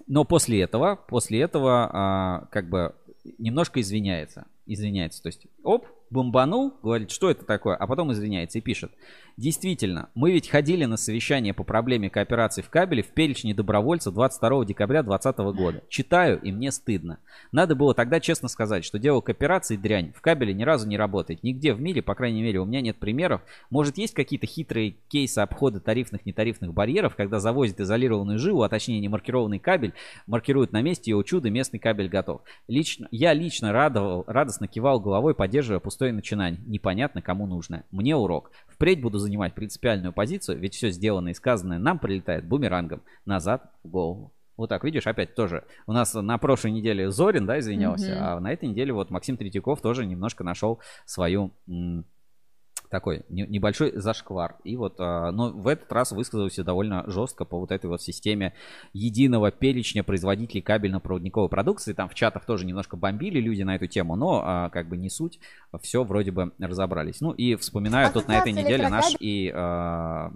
но после этого, после этого, а, как бы немножко извиняется. Извиняется. То есть, оп, бомбанул, говорит, что это такое, а потом извиняется и пишет. Действительно, мы ведь ходили на совещание по проблеме кооперации в кабеле в перечне добровольцев 22 декабря 2020 года. Читаю, и мне стыдно. Надо было тогда честно сказать, что дело кооперации дрянь. В кабеле ни разу не работает. Нигде в мире, по крайней мере, у меня нет примеров. Может, есть какие-то хитрые кейсы обхода тарифных, нетарифных барьеров, когда завозят изолированную жилу, а точнее не маркированный кабель, маркируют на месте, и о чудо, местный кабель готов. Лично, я лично радовал, радостно кивал головой, поддерживая пустое начинание. Непонятно, кому нужно. Мне урок. Впредь буду занимать принципиальную позицию, ведь все сделанное и сказанное нам прилетает бумерангом назад в голову. Вот так, видишь, опять тоже. У нас на прошлой неделе Зорин, да, извинялся, mm-hmm. а на этой неделе вот Максим Третьяков тоже немножко нашел свою такой небольшой зашквар. И вот, а, но в этот раз высказался довольно жестко по вот этой вот системе единого перечня производителей кабельно-проводниковой продукции. Там в чатах тоже немножко бомбили люди на эту тему, но а, как бы не суть, все вроде бы разобрались. Ну и вспоминаю тут на этой неделе наш и, а,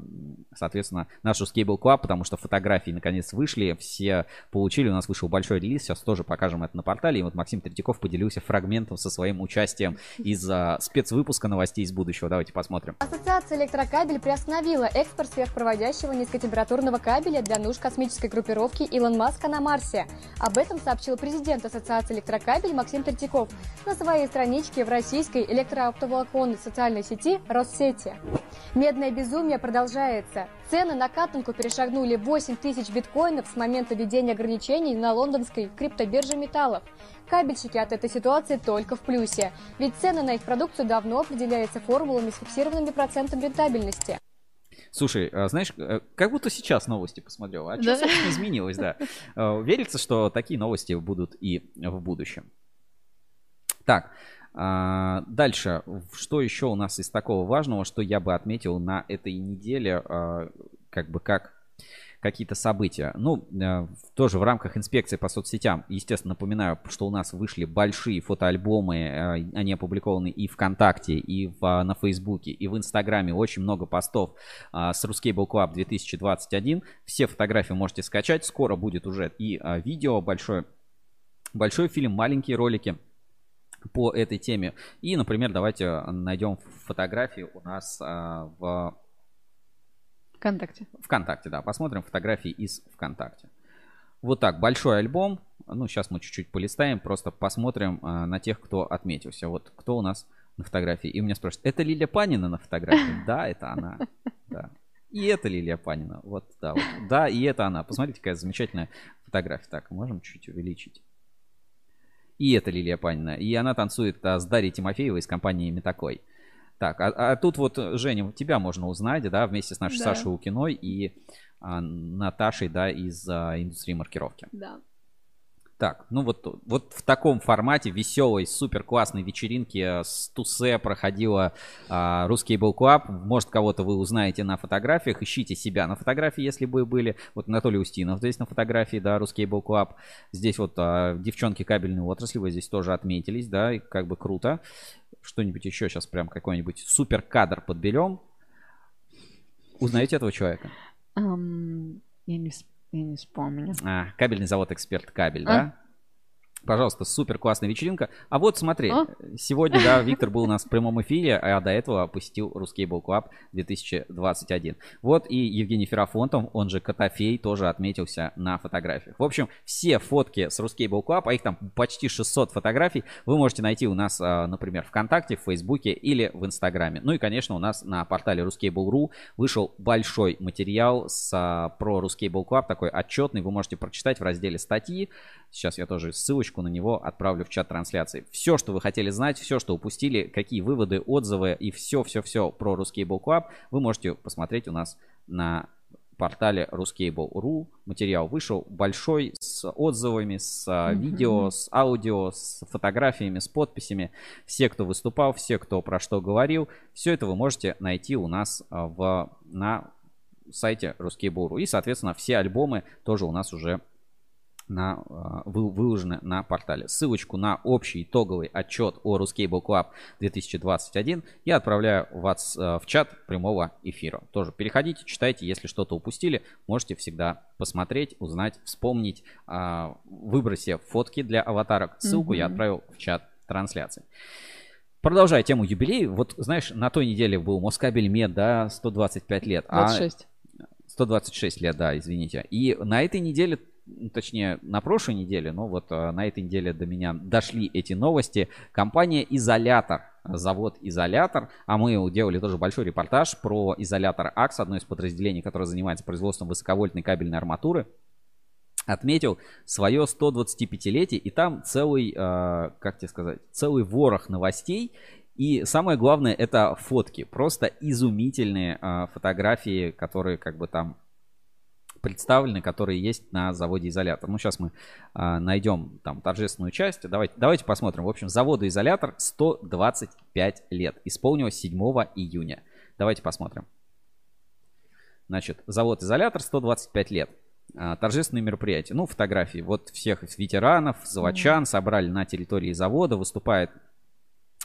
соответственно, нашу Scable Club, потому что фотографии наконец вышли, все получили, у нас вышел большой релиз, сейчас тоже покажем это на портале. И вот Максим Третьяков поделился фрагментом со своим участием из спецвыпуска новостей из будущего. Давайте Давайте посмотрим. Ассоциация электрокабель приостановила экспорт сверхпроводящего низкотемпературного кабеля для нужд космической группировки Илон Маска на Марсе. Об этом сообщил президент Ассоциации электрокабель Максим Третьяков на своей страничке в российской электроавтоволоконной социальной сети Россети. Медное безумие продолжается. Цены на катанку перешагнули 8 тысяч биткоинов с момента введения ограничений на лондонской криптобирже металлов. Кабельщики от этой ситуации только в плюсе, ведь цены на их продукцию давно определяются формулами с фиксированными процентом рентабельности. Слушай, а, знаешь, э, как будто сейчас новости посмотрел. А что, собственно, изменилось, да. Э, верится, что такие новости будут и в будущем. Так, а, дальше. Что еще у нас из такого важного, что я бы отметил на этой неделе, а, как бы как какие-то события. Ну, э, тоже в рамках инспекции по соцсетям, естественно, напоминаю, что у нас вышли большие фотоальбомы, э, они опубликованы и ВКонтакте, и в, э, на Фейсбуке, и в Инстаграме. Очень много постов с Ruscable Club 2021. Все фотографии можете скачать. Скоро будет уже и видео большое, большой фильм, маленькие ролики по этой теме. И, например, давайте найдем фотографии у нас а, в ВКонтакте. ВКонтакте, да. Посмотрим фотографии из ВКонтакте. Вот так, большой альбом. Ну, сейчас мы чуть-чуть полистаем, просто посмотрим а, на тех, кто отметился. Вот кто у нас на фотографии. И у меня спрашивают, это Лилия Панина на фотографии? Да, это она. Да. И это Лилия Панина. Вот, да, вот. да, и это она. Посмотрите, какая замечательная фотография. Так, можем чуть увеличить. И это Лилия Панина. И она танцует а, с Дарьей Тимофеевой из компании Метакой. Так, а, а тут вот, Женя, тебя можно узнать, да, вместе с нашей Да. Сашей Укиной и а, Наташей, да, из а, индустрии маркировки. Да. Так, ну вот, вот в таком формате веселой, супер классной вечеринки э, с Тусе проходила а, русский был Club. Может, кого-то вы узнаете на фотографиях. Ищите себя на фотографии, если бы были. Вот Анатолий Устинов здесь на фотографии, да, русский был Club. Здесь вот а, девчонки кабельной отрасли, вы здесь тоже отметились, да, и как бы круто. Что-нибудь еще сейчас прям какой-нибудь супер кадр подберем. Узнаете этого человека? Я, не, вс- я не вспомню. А, кабельный завод Эксперт Кабель, А? да? Пожалуйста, супер классная вечеринка. А вот смотри, А? сегодня, да, Виктор был у нас в прямом эфире, а до этого посетил Русский Bowl Club 2021. Вот и Евгений Ферафонтов, он же Котофей, тоже отметился на фотографиях. В общем, все фотки с Русский Bowl Club, а их там почти 600 фотографий, вы можете найти у нас, а, например, ВКонтакте, в Фейсбуке или в Инстаграме. Ну и, конечно, у нас на портале Ruskable.ru вышел большой материал с, а, про Русский Bowl Club, такой отчетный, вы можете прочитать в разделе статьи. Сейчас я тоже ссылочку на него отправлю в чат трансляции. Все, что вы хотели знать, все, что упустили, какие выводы, отзывы и все-все-все про Ruskable Club, вы можете посмотреть у нас на портале Ruskable.ru. Материал вышел большой, с отзывами, с Мгм. видео, с аудио, с фотографиями, с подписями. Все, кто выступал, все, кто про что говорил, все это вы можете найти у нас а, в, на сайте Ruskable.ru. И, соответственно, все альбомы тоже у нас уже на, а, вы- выложены на портале. Ссылочку на общий итоговый отчет о Ruscable Club 2021 я отправляю вас а, в чат прямого эфира. Тоже переходите, читайте, если что-то упустили, можете всегда посмотреть, узнать, вспомнить, а, себе фотки для аватарок. Ссылку я Мгм. отправил в чат трансляции. Продолжая тему юбилея, вот знаешь, на той неделе был Москабель Мед, да, 125 лет. а 26. 126 лет, да, извините. И на этой неделе, точнее, на прошлой неделе, но вот а, на этой неделе до меня дошли эти новости. Компания «Изолятор», завод «Изолятор», а мы делали тоже большой репортаж про «Изолятор АКС», одно из подразделений, которое занимается производством высоковольтной кабельной арматуры отметил свое 125-летие, и там целый, э, как тебе сказать, целый ворох новостей. И самое главное, это фотки. Просто изумительные э, фотографии, которые как бы там представлены, которые есть на заводе изолятор. Ну, сейчас мы а, найдем там торжественную часть. Давайте, давайте посмотрим. В общем, заводу изолятор 125 лет. Исполнилось 7 июня. Давайте посмотрим. Значит, завод изолятор 125 лет. А, торжественные мероприятия. Ну, фотографии. Вот всех ветеранов, заводчан собрали на территории завода. Выступает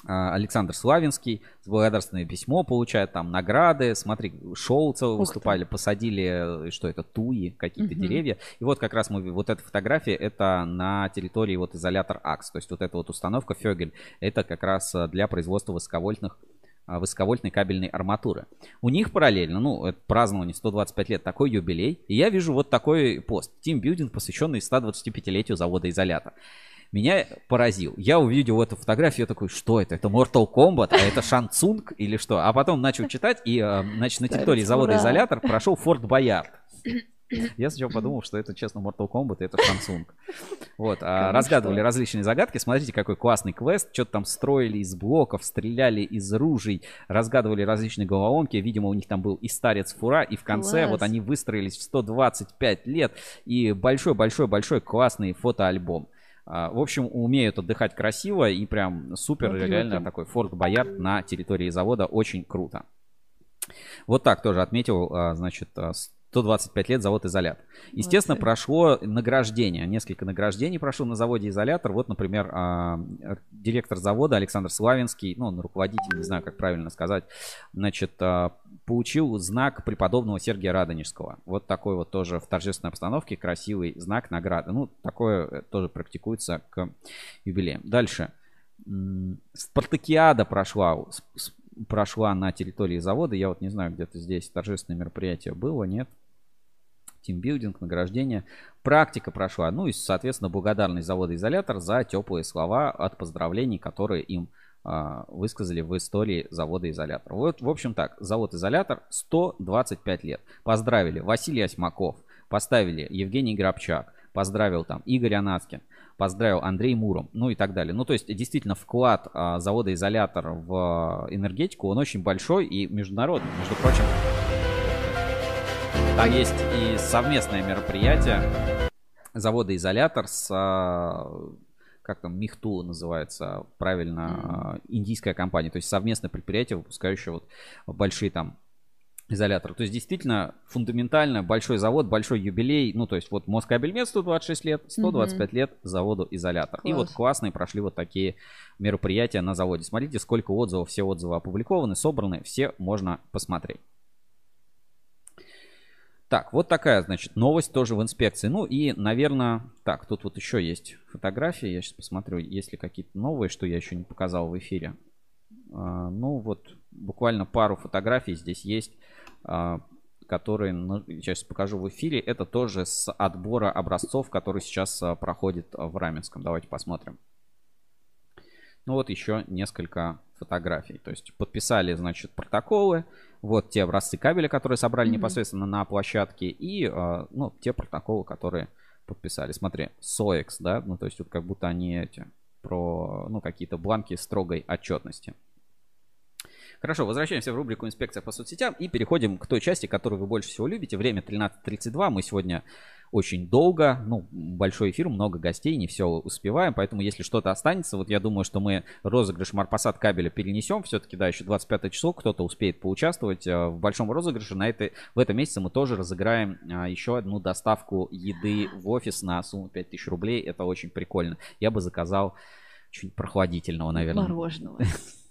Александр Славинский. Благодарственное письмо получает. Там награды. Смотри, ты. выступали. Посадили, э, что это, туи, какие-то Мгм. деревья. И вот как раз мы, вот эта фотография, это на территории вот изолятор АКС. То есть вот эта вот установка Фёгель, это как раз э, для производства высоковольтных а, высоковольтной кабельной арматуры. У них параллельно, ну, это празднование 125 лет, такой юбилей. И я вижу вот такой пост. Тимбилдинг, посвященный 125-летию завода «Изолятор». Меня поразил. Я увидел эту фотографию, я такой, что это? Это Mortal Kombat? А это Шанцунг или что? А потом начал читать, и, э, значит, на территории завода. «Изолятор» прошел Форт Боярд. Я сначала подумал, что это, честно, Mortal Kombat, и это Шансунг. Вот, а, разгадывали различные загадки. Смотрите, какой классный квест. Что-то там строили из блоков, стреляли из ружей, разгадывали различные головоломки. Видимо, у них там был и старец фура, и в конце Класс. вот они выстроились в 125 лет. И большой-большой-большой классный фотоальбом. А, В общем, умеют отдыхать красиво и прям супер, круто. реально такой Форт Боярд на территории завода. Очень круто. Вот так тоже отметил, а, значит, а, 125 лет завод «Изолятор». Естественно, Молодцы. прошло награждение. Несколько награждений прошло на заводе «Изолятор». Вот, например, а, директор завода Александр Славинский, ну, он руководитель, не знаю, как правильно сказать, значит, а, получил знак преподобного Сергия Радонежского. Вот такой вот тоже в торжественной обстановке красивый знак награды. Ну, такое э, тоже практикуется к юбилеям. Дальше. Спартакиада прошла, прошла на территории завода. Я вот не знаю, где-то здесь торжественное мероприятие было, нет? Тимбилдинг, награждение. Практика прошла. Ну и, соответственно, благодарность завода «Изолятор» за теплые слова от поздравлений, которые им а, высказали в истории завода «Изолятор». Вот, в общем так, завод «Изолятор» 125 лет. Поздравили Василий Осьмаков, поставили Евгений Грабчак, поздравил там Игорь Анаскин, поздравил Андрей Муром, ну и так далее. Ну, то есть, действительно, вклад а, завода «Изолятор» в энергетику, он очень большой и международный. Между прочим, там есть и совместное мероприятие завода «Изолятор» с, а, как там, Михту называется правильно, а, индийская компания. То есть совместное предприятие, выпускающее вот большие там изоляторы. То есть действительно фундаментально большой завод, большой юбилей. Ну, то есть вот Москабельмет 126 лет, 125 лет заводу изолятор. И вот Класс. классные прошли вот такие мероприятия на заводе. Смотрите, сколько отзывов, все отзывы опубликованы, собраны, все можно посмотреть. Так, вот такая, значит, новость тоже в инспекции. Ну и, наверное, так, тут вот еще есть фотографии. Я сейчас посмотрю, есть ли какие-то новые, что я еще не показал в эфире. А, ну вот, буквально пару фотографий здесь есть, а, которые, ну, сейчас покажу в эфире. Это тоже с отбора образцов, который сейчас а, проходит а, в Раменском. Давайте посмотрим. Ну вот еще несколько фотографий. То есть подписали, значит, протоколы. Вот те образцы кабеля, которые собрали Мгм. непосредственно на площадке. И, э, ну, те протоколы, которые подписали. Смотри, SOEX, да, ну, то есть вот как будто они эти про, ну, какие-то бланки строгой отчетности. Хорошо, возвращаемся в рубрику «Инспекция по соцсетям» и переходим к той части, которую вы больше всего любите. Время 13.32. Мы сегодня очень долго, ну, большой эфир, много гостей, не все успеваем, поэтому если что-то останется, вот я думаю, что мы розыгрыш Марпасад кабеля перенесем, все-таки, да, еще 25 число, кто-то успеет поучаствовать э, в большом розыгрыше. На это, в этом месяце мы тоже разыграем а, еще одну доставку еды в офис на сумму 5000 рублей, это очень прикольно. Я бы заказал чуть прохладительного, наверное. Мороженого.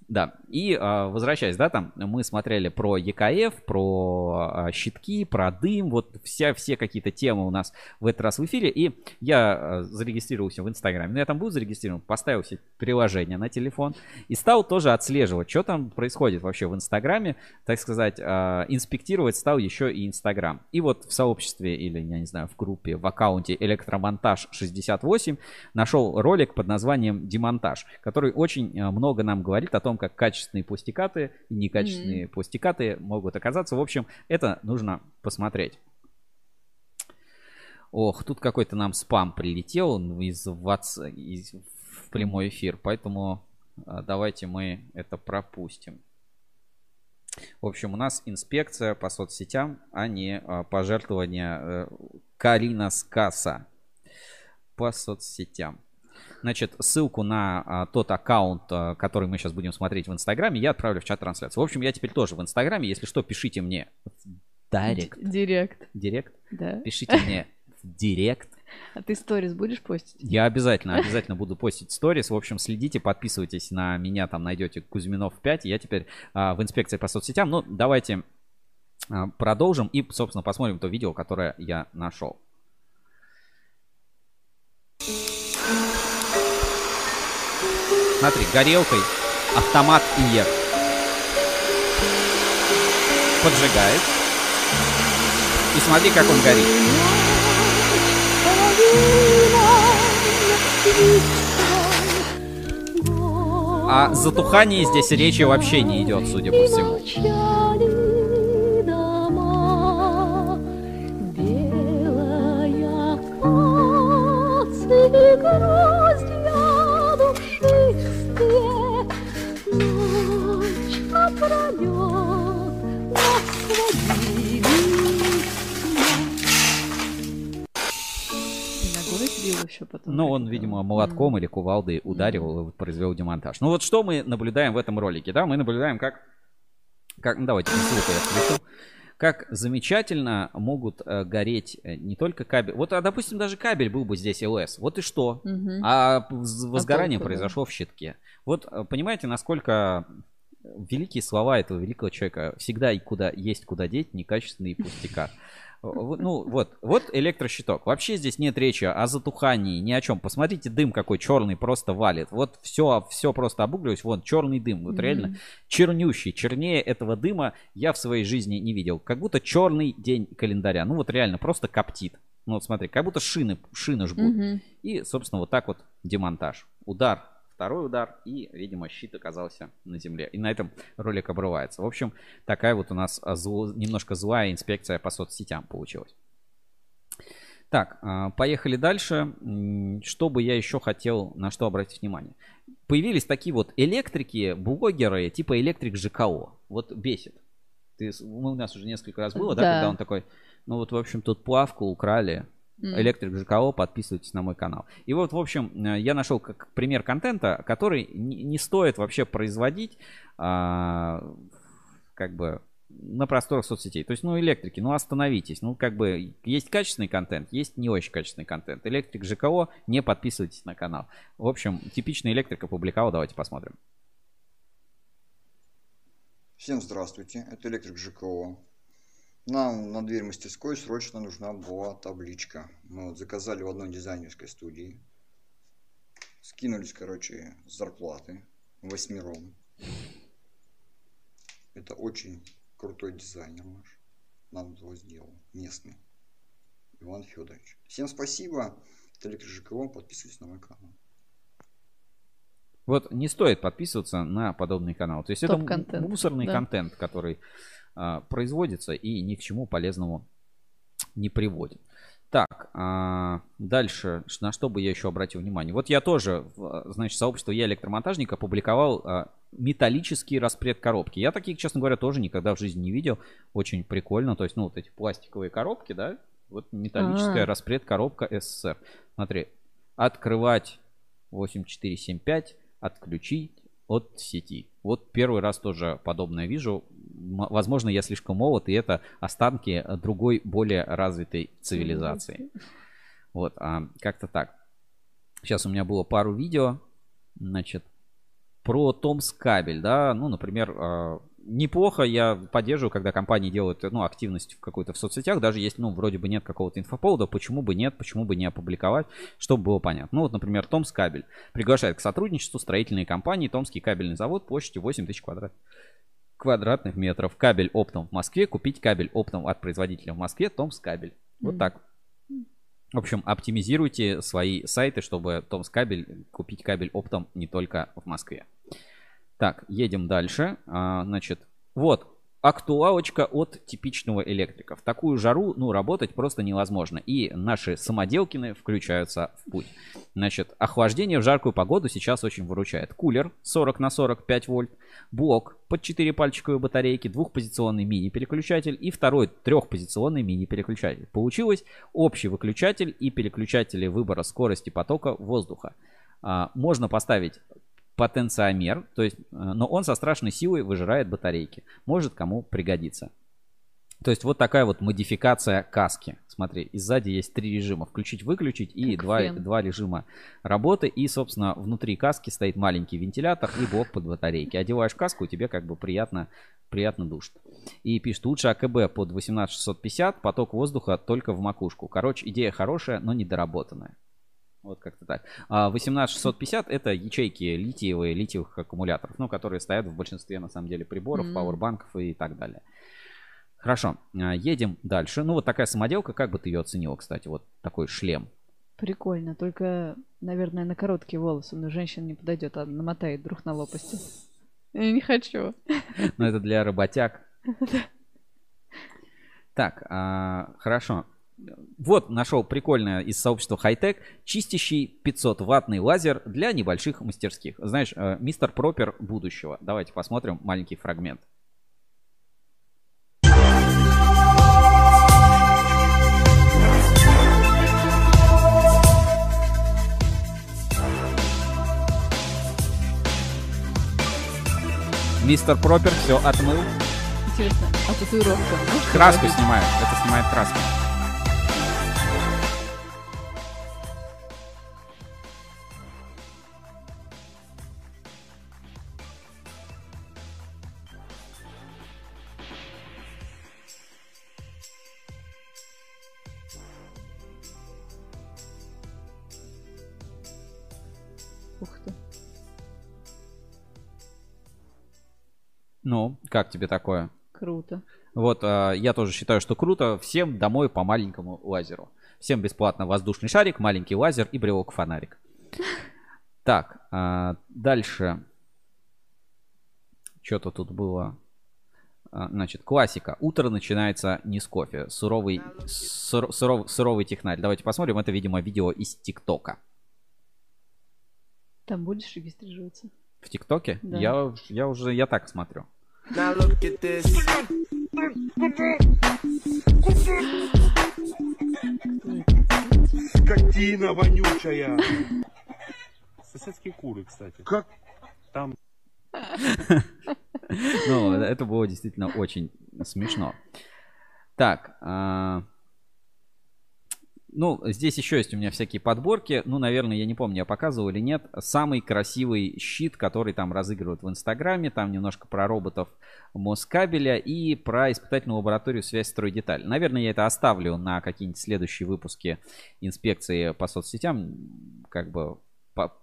Да, и а, возвращаясь, да, там мы смотрели про ЕКФ, про а, щитки, про дым, вот вся, все какие-то темы у нас в этот раз в эфире, и я а, зарегистрировался в Инстаграме, ну я там был зарегистрирован, поставил себе приложение на телефон и стал тоже отслеживать, что там происходит вообще в Инстаграме, так сказать, а, инспектировать стал еще и Инстаграм. И вот в сообществе или, я не знаю, в группе, в аккаунте Электромонтаж 68 нашел ролик под названием Демонтаж, который очень много нам говорит о том, как качественные пластикаты и некачественные пластикаты могут оказаться. В общем, это нужно посмотреть. Ох, тут какой-то нам спам прилетел из, из... в прямой эфир, поэтому а, давайте мы это пропустим. В общем, у нас инспекция по соцсетям, а не а, пожертвование э, Карина Скаса по соцсетям. Значит, ссылку на а, тот аккаунт, а, который мы сейчас будем смотреть в Инстаграме, я отправлю в чат трансляции. В общем, я теперь тоже в Инстаграме. Если что, пишите мне в директ. Директ. Директ? Да. Пишите мне в директ. А ты сторис будешь постить? Я обязательно, обязательно буду постить сторис. В общем, следите, подписывайтесь на меня, там найдете Кузьминов 5. Я теперь а, в инспекции по соцсетям. Ну, давайте а, продолжим и, собственно, посмотрим то видео, которое я нашел. Смотри, горелкой автомат ИЕК. Поджигает. И смотри, как он горит. О затухании здесь речи вообще не идет, судя по всему. И еще потом. Ну, он, видимо, молотком или кувалдой ударил и произвел демонтаж. Ну вот что мы наблюдаем в этом ролике, да? Мы наблюдаем, как... как ну, давайте, ссылку я включу. Как замечательно могут э, гореть э, не только кабель. Вот, а, допустим, даже кабель был бы здесь ЛС. Вот и что? Мгм. А возгорание толку, да? произошло в щитке. Вот э, понимаете, насколько великие слова этого великого человека. Всегда и куда есть куда деть некачественные пустяка. Ну, вот, вот электрощиток. Вообще здесь нет речи о затухании, ни о чем. Посмотрите, дым какой черный просто валит. Вот все, все просто обуглилось. Вот черный дым. Вот Мгм. реально чернющий. Чернее этого дыма я в своей жизни не видел. Как будто черный день календаря. Ну вот реально, просто коптит. Ну вот смотри, как будто шины, шины жгут. Мгм. И, собственно, вот так вот демонтаж. Удар, второй удар, и, видимо, щит оказался на земле. И на этом ролик обрывается. В общем, такая вот у нас а, зло- немножко злая инспекция по соцсетям получилась. Так, а, поехали дальше. Что бы я еще хотел, на что обратить внимание? Появились такие вот электрики, блогеры, типа электрик ЖКО. Вот бесит. Ты, у нас уже несколько раз было, да, Да. когда он такой, ну вот, в общем, тут плавку украли, Электрик ЖКО, подписывайтесь на мой канал. И вот, в общем, э, я нашел как пример контента, который не, не стоит вообще производить, а, как бы на просторах соцсетей. То есть, ну, электрики, ну, остановитесь. Ну, как бы, есть качественный контент, есть не очень качественный контент. Электрик ЖКО, не подписывайтесь на канал. В общем, типичный электрик опубликовал, давайте посмотрим. Всем здравствуйте, это электрик ЖКО. Нам на дверь мастерской срочно нужна была табличка. Мы вот заказали в одной дизайнерской студии. Скинулись, короче, с зарплаты восьмером. Это очень крутой дизайнер наш. Нам его сделал. Местный. Иван Федорович. Всем спасибо. Это электрик ЖКО. Подписывайтесь на мой канал. Вот не стоит подписываться на подобный канал. То есть это м- Топ-контент, мусорный да. контент, который производится и ни к чему полезному не приводит. Так, а, дальше, на что бы я еще обратил внимание? Вот я тоже, а, значит, сообщество «Я электромонтажник» опубликовал а, металлический распред коробки. Я таких, честно говоря, тоже никогда в жизни не видел. Очень прикольно. То есть, ну, вот эти пластиковые коробки, да? Вот металлическая А. распред коробка СССР. Смотри, открывать 8475, отключить от сети. Вот первый раз тоже подобное вижу. Возможно, я слишком молод, и это останки другой, более развитой цивилизации. Вот, а, как-то так. Сейчас у меня было пару видео, значит, про Томс кабель, да, ну, например, а, неплохо я поддерживаю, когда компании делают, ну, активность в какой-то в соцсетях, даже если, ну, вроде бы нет какого-то инфоповода, почему бы нет, почему бы не опубликовать, чтобы было понятно. Ну, вот, например, Томс кабель приглашает к сотрудничеству строительные компании, Томский кабельный завод площадью 8 тысяч квадрат квадратных метров. Кабель оптом в Москве. Купить кабель оптом от производителя в Москве. Томс кабель. Вот Мгм. так. В общем, оптимизируйте свои сайты, чтобы Томс кабель купить кабель оптом не только в Москве. Так, едем дальше. А, значит, вот актуалочка от типичного электрика. В такую жару, ну, работать просто невозможно. И наши самоделкины включаются в путь. Значит, охлаждение в жаркую погоду сейчас очень выручает. Кулер 40 на 45 вольт, блок под 4 пальчиковые батарейки, двухпозиционный мини-переключатель и второй трехпозиционный мини-переключатель. Получилось общий выключатель и переключатели выбора скорости потока воздуха. А, можно поставить потенциомер, то есть, э, но он со страшной силой выжирает батарейки. Может кому пригодится. То есть вот такая вот модификация каски. Смотри, и сзади есть три режима. Включить-выключить и Как два, фен. два режима работы. И, собственно, внутри каски стоит маленький вентилятор и блок под батарейки. Одеваешь каску, и тебе как бы приятно, приятно душит. И пишет, лучше АКБ под 18650, поток воздуха только в макушку. Короче, идея хорошая, но недоработанная. Вот как-то так. А 18650 это ячейки литиевые, литиевых аккумуляторов, ну, которые стоят в большинстве, на самом деле, приборов, пауэрбанков и так далее. Хорошо, а, едем дальше. Ну, вот такая самоделка, как бы ты ее оценила, кстати, вот такой шлем. Прикольно, только, наверное, на короткие волосы, но женщина не подойдет, а намотает друг на лопасти. Я не хочу. Но это для работяг. Так, а, хорошо. Вот нашел прикольное из сообщества Хайтек чистящий 500 ваттный лазер для небольших мастерских. Знаешь, э, мистер Пропер будущего. Давайте посмотрим маленький фрагмент. Мистер Пропер все отмыл. Интересно, а татуировка? Краску снимает. Это снимает краску. Ну, как тебе такое? Круто. Вот, э, я тоже считаю, что круто. Всем домой по маленькому лазеру. Всем бесплатно воздушный шарик, маленький лазер и брелок-фонарик. Так, а, дальше. Что-то тут было. А, Значит, классика. Утро начинается не с кофе. Суровый, сур- суров- суровый технарь. Давайте посмотрим. Это, видимо, видео из ТикТока. Там будешь регистрироваться? В ТикТоке? Да. Я, я уже, я так смотрю. Now look at this. Скотина вонючая. Соседские куры, кстати. Как? Там Ну, это было действительно очень смешно. Так, а, ну, здесь еще есть у меня всякие подборки. Ну, наверное, я не помню, я показывал или нет. Самый красивый щит, который там разыгрывают в Инстаграме. Там немножко про роботов Москабеля и про испытательную лабораторию связь стройдеталь. Наверное, я это оставлю на какие-нибудь следующие выпуски инспекции по соцсетям. Как бы по-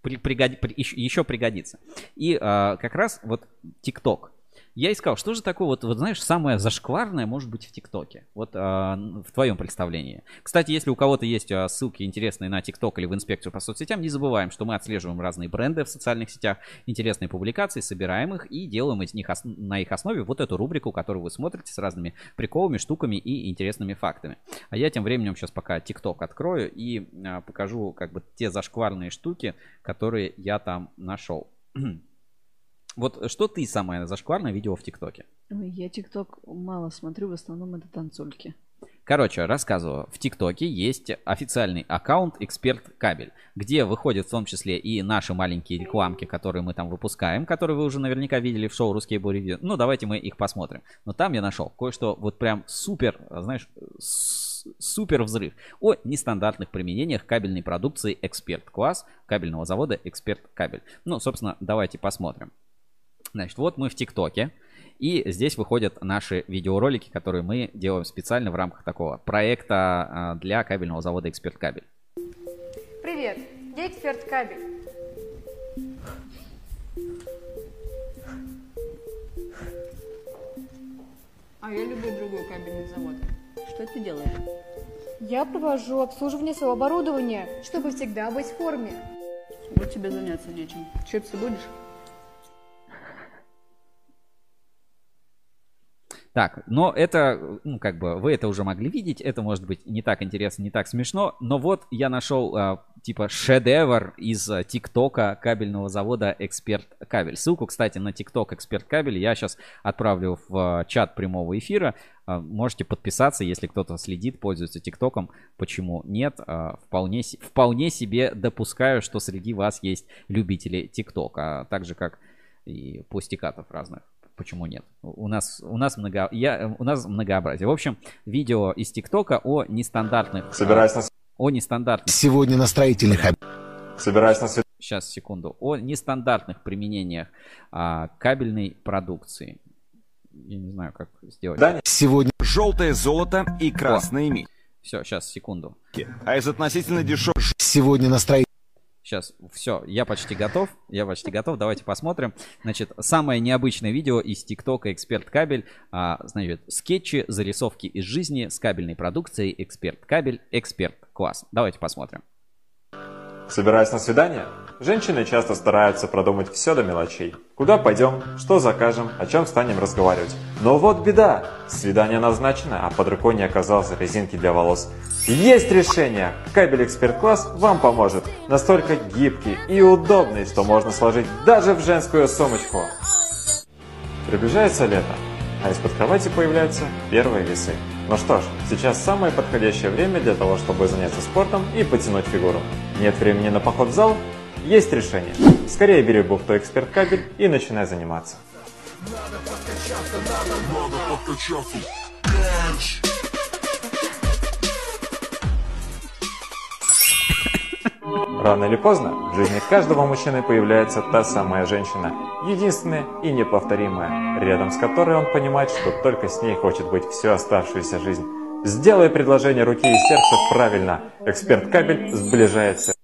при- пригоди- при- еще, еще пригодится. И а, как раз вот ТикТок. Я искал, что же такое, вот, вот знаешь, самое зашкварное может быть в ТикТоке. Вот а, в твоем представлении. Кстати, если у кого-то есть а, ссылки интересные на ТикТок или в инспекцию по соцсетям, не забываем, что мы отслеживаем разные бренды в социальных сетях, интересные публикации, собираем их и делаем из них ос- на их основе вот эту рубрику, которую вы смотрите с разными приколами, штуками и интересными фактами. А я тем временем сейчас пока ТикТок открою и а, покажу как бы те зашкварные штуки, которые я там нашел. Вот что ты самое зашкварное видела в ТикТоке? Ой, я ТикТок мало смотрю, в основном это танцульки. Короче, рассказываю. В ТикТоке есть официальный аккаунт Эксперт Кабель, где выходят в том числе и наши маленькие рекламки, которые мы там выпускаем, которые вы уже наверняка видели в шоу «Русские Бури Ревью». Ну, давайте мы их посмотрим. Но там я нашел кое-что вот прям супер, знаешь, супер взрыв о нестандартных применениях кабельной продукции Эксперт Класс кабельного завода Эксперт Кабель. Ну, собственно, давайте посмотрим. Значит, вот мы в ТикТоке. И здесь выходят наши видеоролики, которые мы делаем специально в рамках такого проекта а, для кабельного завода Эксперт Кабель. Привет, я эксперт кабель. А я люблю другой кабельный завод. Что ты делаешь? Я провожу обслуживание своего оборудования, чтобы всегда быть в форме. Вот тебе заняться нечем. Чипсы будешь? Так, но это, ну, как бы, вы это уже могли видеть, это может быть не так интересно, не так смешно, но вот я нашел, а, типа, шедевр из а, ТикТока кабельного завода Эксперт Кабель. Ссылку, кстати, на ТикТок Эксперт Кабель я сейчас отправлю в а, чат прямого эфира. А, Можете подписаться, если кто-то следит, пользуется ТикТоком. Почему нет? А, Вполне, вполне себе допускаю, что среди вас есть любители ТикТока, так же, как и пустикатов разных. Почему нет? У нас, у нас, много, я, у нас многообразие. В общем, видео из ТикТока о нестандартных... Собираюсь на... О нестандартных... Сегодня на строительных... об- Собираюсь на Сейчас, секунду. О нестандартных применениях а, кабельной продукции. Я не знаю, как сделать. Сегодня... Желтое золото и красные мидь. Все, сейчас, секунду. А из относительно дешевых... Сегодня на строительных... Сейчас, все, я почти готов. Я почти готов. Давайте посмотрим. Значит, самое необычное видео из ТикТока Эксперт Кабель. А, значит, скетчи, зарисовки из жизни с кабельной продукцией Эксперт Кабель, Эксперт Класс. Давайте посмотрим. Собираясь на свидание, женщины часто стараются продумать все до мелочей. Куда пойдем, что закажем, о чем станем разговаривать. Но вот беда! Свидание назначено, а под рукой не оказалось резинки для волос. Есть решение! Кабель Эксперт Класс вам поможет. Настолько гибкий и удобный, что можно сложить даже в женскую сумочку. Приближается лето, а из-под кровати появляются первые весы. Ну что ж, сейчас самое подходящее время для того, чтобы заняться спортом и потянуть фигуру. Нет времени на поход в зал? Есть решение. Скорее бери бухту эксперт кабель и начинай заниматься. Рано или поздно в жизни каждого мужчины появляется та самая женщина, единственная и неповторимая, рядом с которой он понимает, что только с ней хочет быть всю оставшуюся жизнь. Сделай предложение руки и сердца правильно. Эксперт кабель сближается.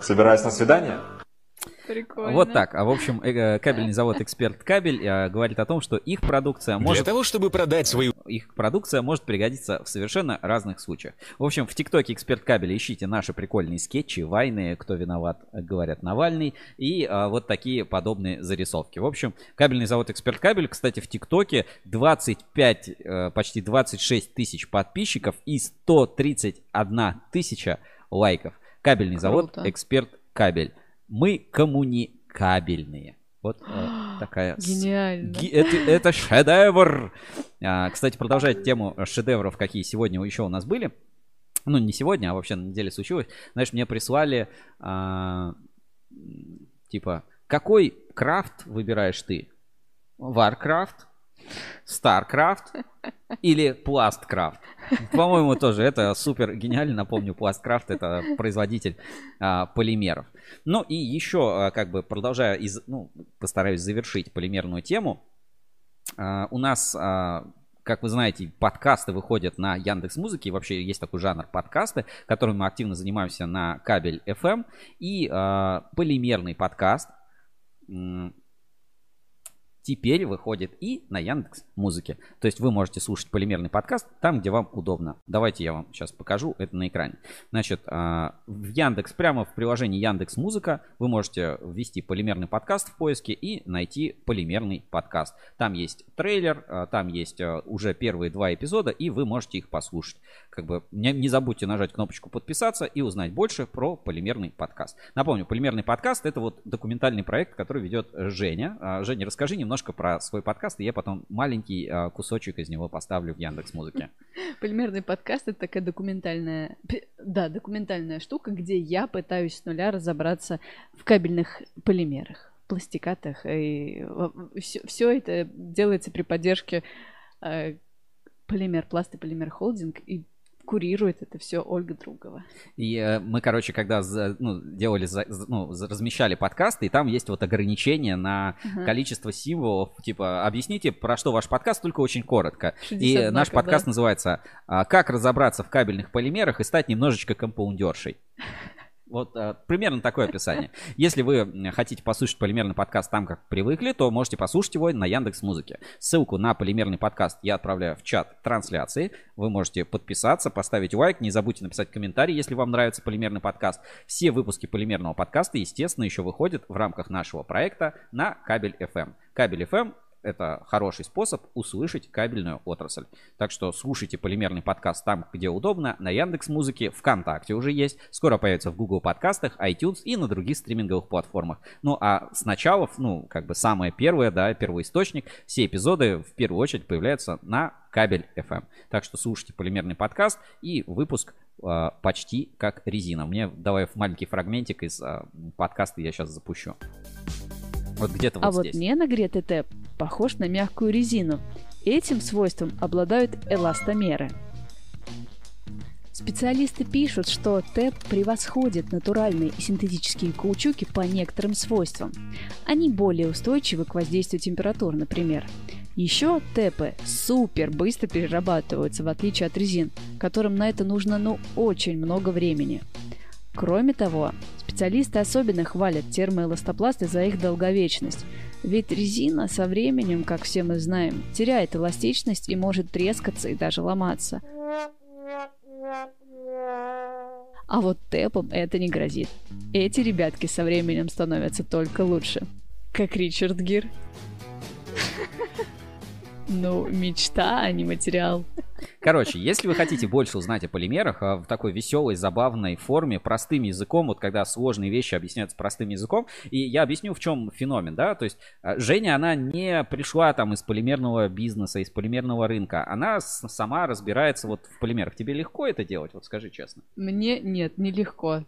Собираясь на свидание? Прикольно. Вот так. А в общем, э, кабельный завод Эксперт Кабель э, говорит о том, что их продукция может... Для того, чтобы продать свою... Их продукция может пригодиться в совершенно разных случаях. В общем, в ТикТоке Эксперт Кабель ищите наши прикольные скетчи, вайны, кто виноват, говорят Навальный, и а, вот такие подобные зарисовки. В общем, кабельный завод Эксперт Кабель, кстати, в ТикТоке 25, э, почти 26 тысяч подписчиков и 131 тысяча лайков. Кабельный завод Круто. Эксперт Кабель. Мы коммуникабельные. Вот э, такая... с- Гениально. ги- Это, это шедевр! А, кстати, продолжать тему шедевров, какие сегодня еще у нас были. Ну, не сегодня, а вообще на неделе случилось. Знаешь, мне прислали, а, типа, какой крафт выбираешь ты? Warcraft, StarCraft или Plastcraft? По-моему, тоже это супер гениально. Напомню, Plastcraft это производитель а, полимеров. Ну и еще, а, как бы продолжая, из, ну, постараюсь завершить полимерную тему. А, у нас, а, как вы знаете, подкасты выходят на Яндекс Музыке. Вообще есть такой жанр подкасты, которым мы активно занимаемся на кабель FM. И а, полимерный подкаст теперь выходит и на Яндекс Музыке. То есть вы можете слушать полимерный подкаст там, где вам удобно. Давайте я вам сейчас покажу это на экране. Значит, а, в Яндекс, прямо в приложении Яндекс Музыка вы можете ввести полимерный подкаст в поиске и найти полимерный подкаст. Там есть трейлер, а, там есть а, уже первые два эпизода, и вы можете их послушать. Как бы не, не забудьте нажать кнопочку подписаться и узнать больше про полимерный подкаст. Напомню, полимерный подкаст это вот документальный проект, который ведет Женя. Женя, расскажи немножко про свой подкаст, и я потом маленький а, кусочек из него поставлю в Яндекс Музыке. Полимерный подкаст это такая документальная, да, документальная штука, где я пытаюсь с нуля разобраться в кабельных полимерах, пластикатах. И все, это делается при поддержке э, Полимер Пласт и Полимер Холдинг. И курирует это все Ольга Другова. И э, мы, короче, когда за- ну, делали, за- ну, размещали подкасты, и там есть вот ограничение на Ага. количество символов. Типа, объясните, про что ваш подкаст, только очень коротко. 60 И наш знаков, подкаст да. называется а, «Как разобраться в кабельных полимерах и стать немножечко компаундершей». Вот а, примерно такое описание. Если вы хотите послушать полимерный подкаст там, как привыкли, то можете послушать его на Яндекс Музыке. Ссылку на полимерный подкаст я отправляю в чат трансляции. Вы можете подписаться, поставить лайк, не забудьте написать комментарий, если вам нравится полимерный подкаст. Все выпуски полимерного подкаста, естественно, еще выходят в рамках нашего проекта на Кабель FM. Кабель FM это хороший способ услышать кабельную отрасль. Так что слушайте полимерный подкаст там, где удобно, на Яндекс Музыке, ВКонтакте уже есть, скоро появится в Google подкастах, iTunes и на других стриминговых платформах. Ну а сначала, ну как бы самое первое, да, первоисточник, все эпизоды в первую очередь появляются на кабель FM. Так что слушайте полимерный подкаст и выпуск а, почти как резина. Мне давай маленький фрагментик из а, подкаста я сейчас запущу. Вот где-то вот а вот здесь. ненагретый тэп похож на мягкую резину. Этим свойством обладают эластомеры. Специалисты пишут, что ТЭП превосходит натуральные и синтетические каучуки по некоторым свойствам. Они более устойчивы к воздействию температур, например. Еще ТЭПы супер быстро перерабатываются, в отличие от резин, которым на это нужно ну очень много времени. Кроме того, специалисты особенно хвалят термоэластопласты за их долговечность. Ведь резина со временем, как все мы знаем, теряет эластичность и может трескаться и даже ломаться. А вот тэпом это не грозит. Эти ребятки со временем становятся только лучше. Как Ричард Гир. Ну, мечта, а не материал. Короче, если вы хотите больше узнать о полимерах а, в такой веселой, забавной форме, простым языком, вот когда сложные вещи объясняются простым языком, и я объясню, в чем феномен, да, то есть а, Женя, она не пришла там из полимерного бизнеса, из полимерного рынка, она сама разбирается вот в полимерах. Тебе легко это делать, вот скажи честно? Мне нет, нелегко.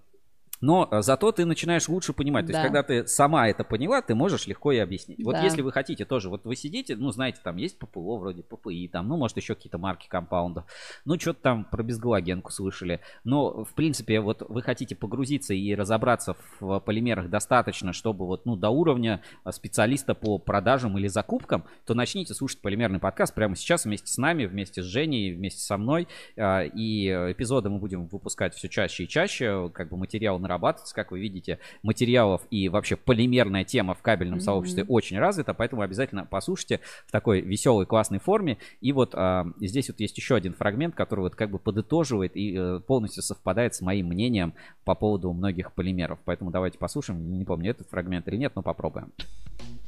Но а, зато ты начинаешь лучше понимать. То есть, Да. когда ты сама это поняла, ты можешь легко и объяснить. Вот Да. если вы хотите тоже, вот вы сидите, ну, знаете, там есть ППО вроде ППИ, там, ну, может, еще какие-то марки компаундов. Ну, что-то там про безгалогенку слышали. Но, в принципе, вот вы хотите погрузиться и разобраться в полимерах достаточно, чтобы вот, ну, до уровня а, специалиста по продажам или закупкам, то начните слушать полимерный подкаст прямо сейчас вместе с нами, вместе с Женей, вместе со мной. И э, эпизоды мы будем выпускать все чаще и чаще. Как бы материал нарабатываться. Как вы видите, материалов и вообще полимерная тема в кабельном Мгм. сообществе очень развита, поэтому обязательно послушайте в такой веселой, классной форме. И вот а, здесь вот есть еще один фрагмент, который вот как бы подытоживает и э, полностью совпадает с моим мнением по поводу многих полимеров. Поэтому давайте послушаем. Не помню, этот фрагмент или нет, но попробуем.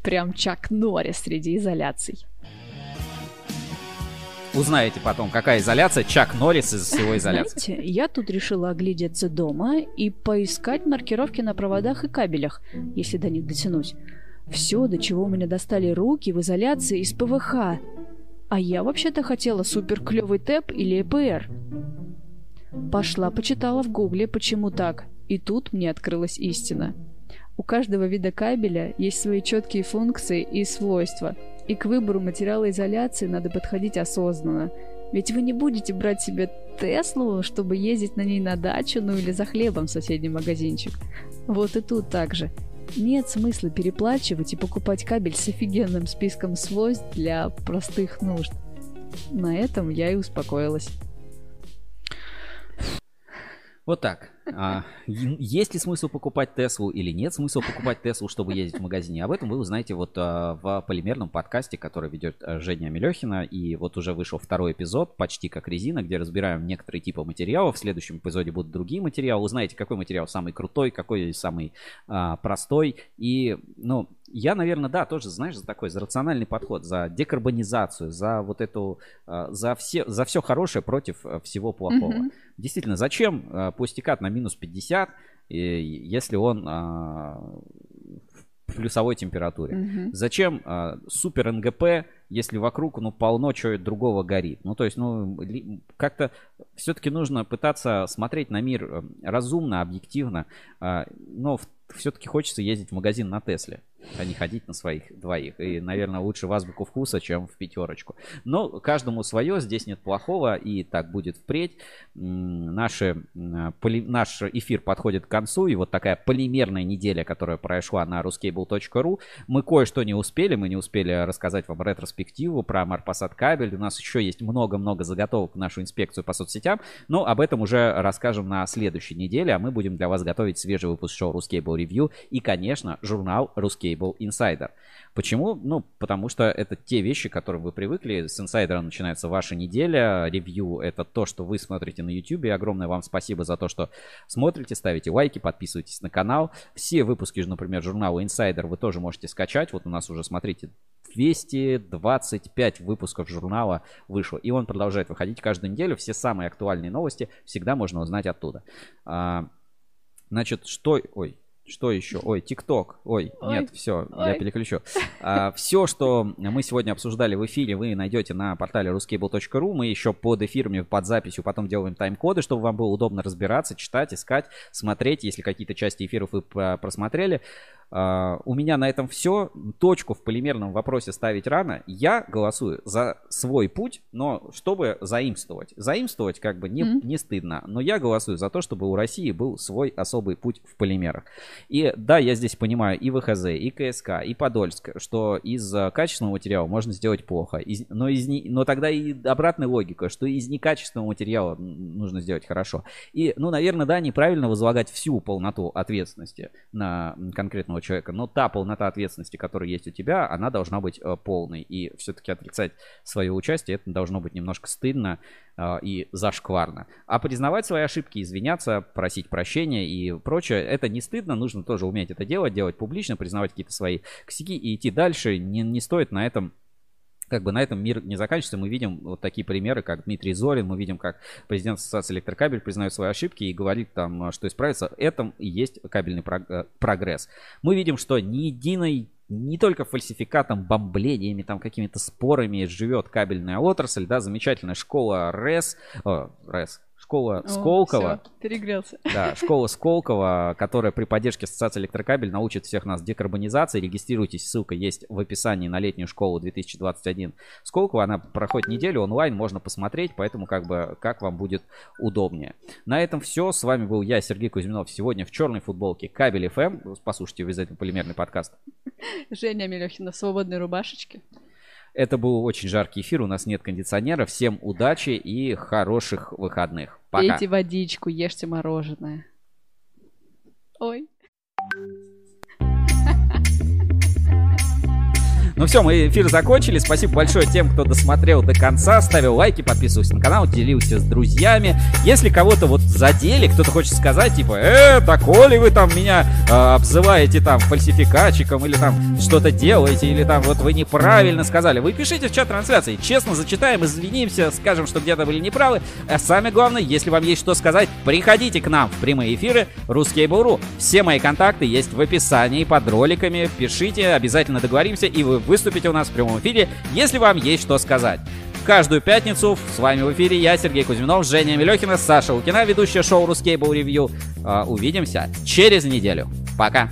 Прям Чак Норрис среди изоляций. Узнаете потом, какая изоляция. Чак Норрис из всего изоляции. Знаете, я тут решила оглядеться дома и поискать маркировки на проводах и кабелях, если до них дотянусь. Все, до чего у меня достали руки в изоляции из ПВХ. А я вообще-то хотела супер клевый ТЭП или ЭПР. Пошла, почитала в гугле, почему так. И тут мне открылась истина. У каждого вида кабеля есть свои четкие функции и свойства. И к выбору материала изоляции надо подходить осознанно. Ведь вы не будете брать себе Теслу, чтобы ездить на ней на дачу, ну или за хлебом в соседний магазинчик. Вот и тут так же. Нет смысла переплачивать и покупать кабель с офигенным списком свойств для простых нужд. На этом я и успокоилась. Вот так. А, есть ли смысл покупать Теслу или нет смысла покупать Теслу, чтобы ездить в магазине? Об этом вы узнаете вот а, в полимерном подкасте, который ведет а, Женя Мелехина. И вот уже вышел второй эпизод, почти как резина, где разбираем некоторые типы материалов. В следующем эпизоде будут другие материалы. Узнаете, какой материал самый крутой, какой самый а, простой. И, ну, я, наверное, да, тоже, знаешь, за такой, за рациональный подход, за декарбонизацию, за вот эту, а, за все, за все хорошее против а, всего плохого. Мгм. Действительно, зачем э, пустикат на минус 50, э, если он а, в плюсовой температуре? Мгм. Зачем а, супер НГП, если вокруг ну полно чего другого горит? Ну то есть, ну как-то все-таки нужно пытаться смотреть на мир э, разумно, объективно, но все-таки хочется ездить в магазин на Тесле, а не ходить на своих двоих. И, наверное, лучше в азбуку вкуса, чем в пятерочку. Но каждому свое, здесь нет плохого, и так будет впредь. Наши, поли- наш эфир подходит к концу, и вот такая полимерная неделя, которая прошла на ruscable.ru. Мы кое-что не успели, мы не успели рассказать вам ретроспективу про Марпасад кабель. У нас еще есть много-много заготовок в нашу инспекцию по соцсетям, но об этом уже расскажем на следующей неделе, а мы будем для вас готовить свежий выпуск шоу Ruscable Review и, конечно, журнал Ruscable Insider. Почему? Ну, потому что это те вещи, к которым вы привыкли. С инсайдера начинается ваша неделя. Ревью — это то, что вы смотрите на YouTube. И огромное вам спасибо за то, что смотрите, ставите лайки, подписывайтесь на канал. Все выпуски, например, журнала Insider вы тоже можете скачать. Вот у нас уже, смотрите, 225 выпусков журнала вышло. И он продолжает выходить каждую неделю. Все самые актуальные новости всегда можно узнать оттуда. А, Значит, что... Ой, что еще? Ой, ТикТок. Ой, Ой, нет, все, я ой. переключу. все, что мы сегодня обсуждали в эфире, вы найдете на портале ruscable.ru. Мы еще под эфирами, под записью потом делаем тайм-коды, чтобы вам было удобно разбираться, читать, искать, смотреть, если какие-то части эфиров вы про- просмотрели. А, У меня на этом все. Точку в полимерном вопросе ставить рано. Я голосую за свой путь, но чтобы заимствовать. Заимствовать как бы не, Мгм. не стыдно. Но я голосую за то, чтобы у России был свой особый путь в полимерах. И да, я здесь понимаю и ВХЗ, и КСК, и Подольск, что из э, качественного материала можно сделать плохо. Из- но, из, но тогда и обратная логика, что из некачественного материала нужно сделать хорошо. И, ну, наверное, да, неправильно возлагать всю полноту ответственности на конкретного человека, но та полнота ответственности, которая есть у тебя, она должна быть э, полной. И все-таки отрицать свое участие, это должно быть немножко стыдно э, и зашкварно. А признавать свои ошибки, извиняться, просить прощения и прочее, это не стыдно, нужно тоже уметь это делать, делать публично, признавать какие-то свои косяки и идти дальше. Не, не стоит на этом как бы на этом мир не заканчивается. Мы видим вот такие примеры, как Дмитрий Зорин, мы видим, как президент Ассоциации Электрокабель признает свои ошибки и говорит там, что исправиться. Это и есть кабельный э, прогресс. Мы видим, что ни единой не только фальсификатом, бомблениями, там какими-то спорами живет кабельная отрасль, да, замечательная школа РЭС, о, РЭС, школа О, Сколково, всё, перегрелся. да, школа Сколково, которая при поддержке Ассоциации Электрокабель научит всех нас декарбонизации. Регистрируйтесь, ссылка есть в описании на летнюю школу 2021 Сколково. Она проходит неделю онлайн, можно посмотреть, поэтому как бы как вам будет удобнее. На этом все. С вами был я, Сергей Кузьминов. Сегодня в черной футболке Кабель FM. Послушайте обязательно полимерный подкаст. Женя Мелехина в свободной рубашечке. Это был очень жаркий эфир, у нас нет кондиционера. Всем удачи и хороших выходных. Пока. Пейте водичку, ешьте мороженое. Ой. Ну все, мы эфир закончили. Спасибо большое тем, кто досмотрел до конца. Ставил лайки, подписывался на канал, делился с друзьями. Если кого-то вот задели, кто-то хочет сказать, типа, э, так ли вы там меня э, обзываете там фальсификатчиком или там что-то делаете, или там вот вы неправильно сказали, вы пишите в чат трансляции. Честно зачитаем, извинимся, скажем, что где-то были неправы. А самое главное, если вам есть что сказать, приходите к нам в прямые эфиры Ruskable.ru. Все мои контакты есть в описании под роликами. Пишите, обязательно договоримся, и вы выступите у нас в прямом эфире, если вам есть что сказать. Каждую пятницу с вами в эфире я, Сергей Кузьминов, Женя Мелехина, Саша Лукина, ведущая шоу Рускейбл Ревью. Увидимся через неделю. Пока!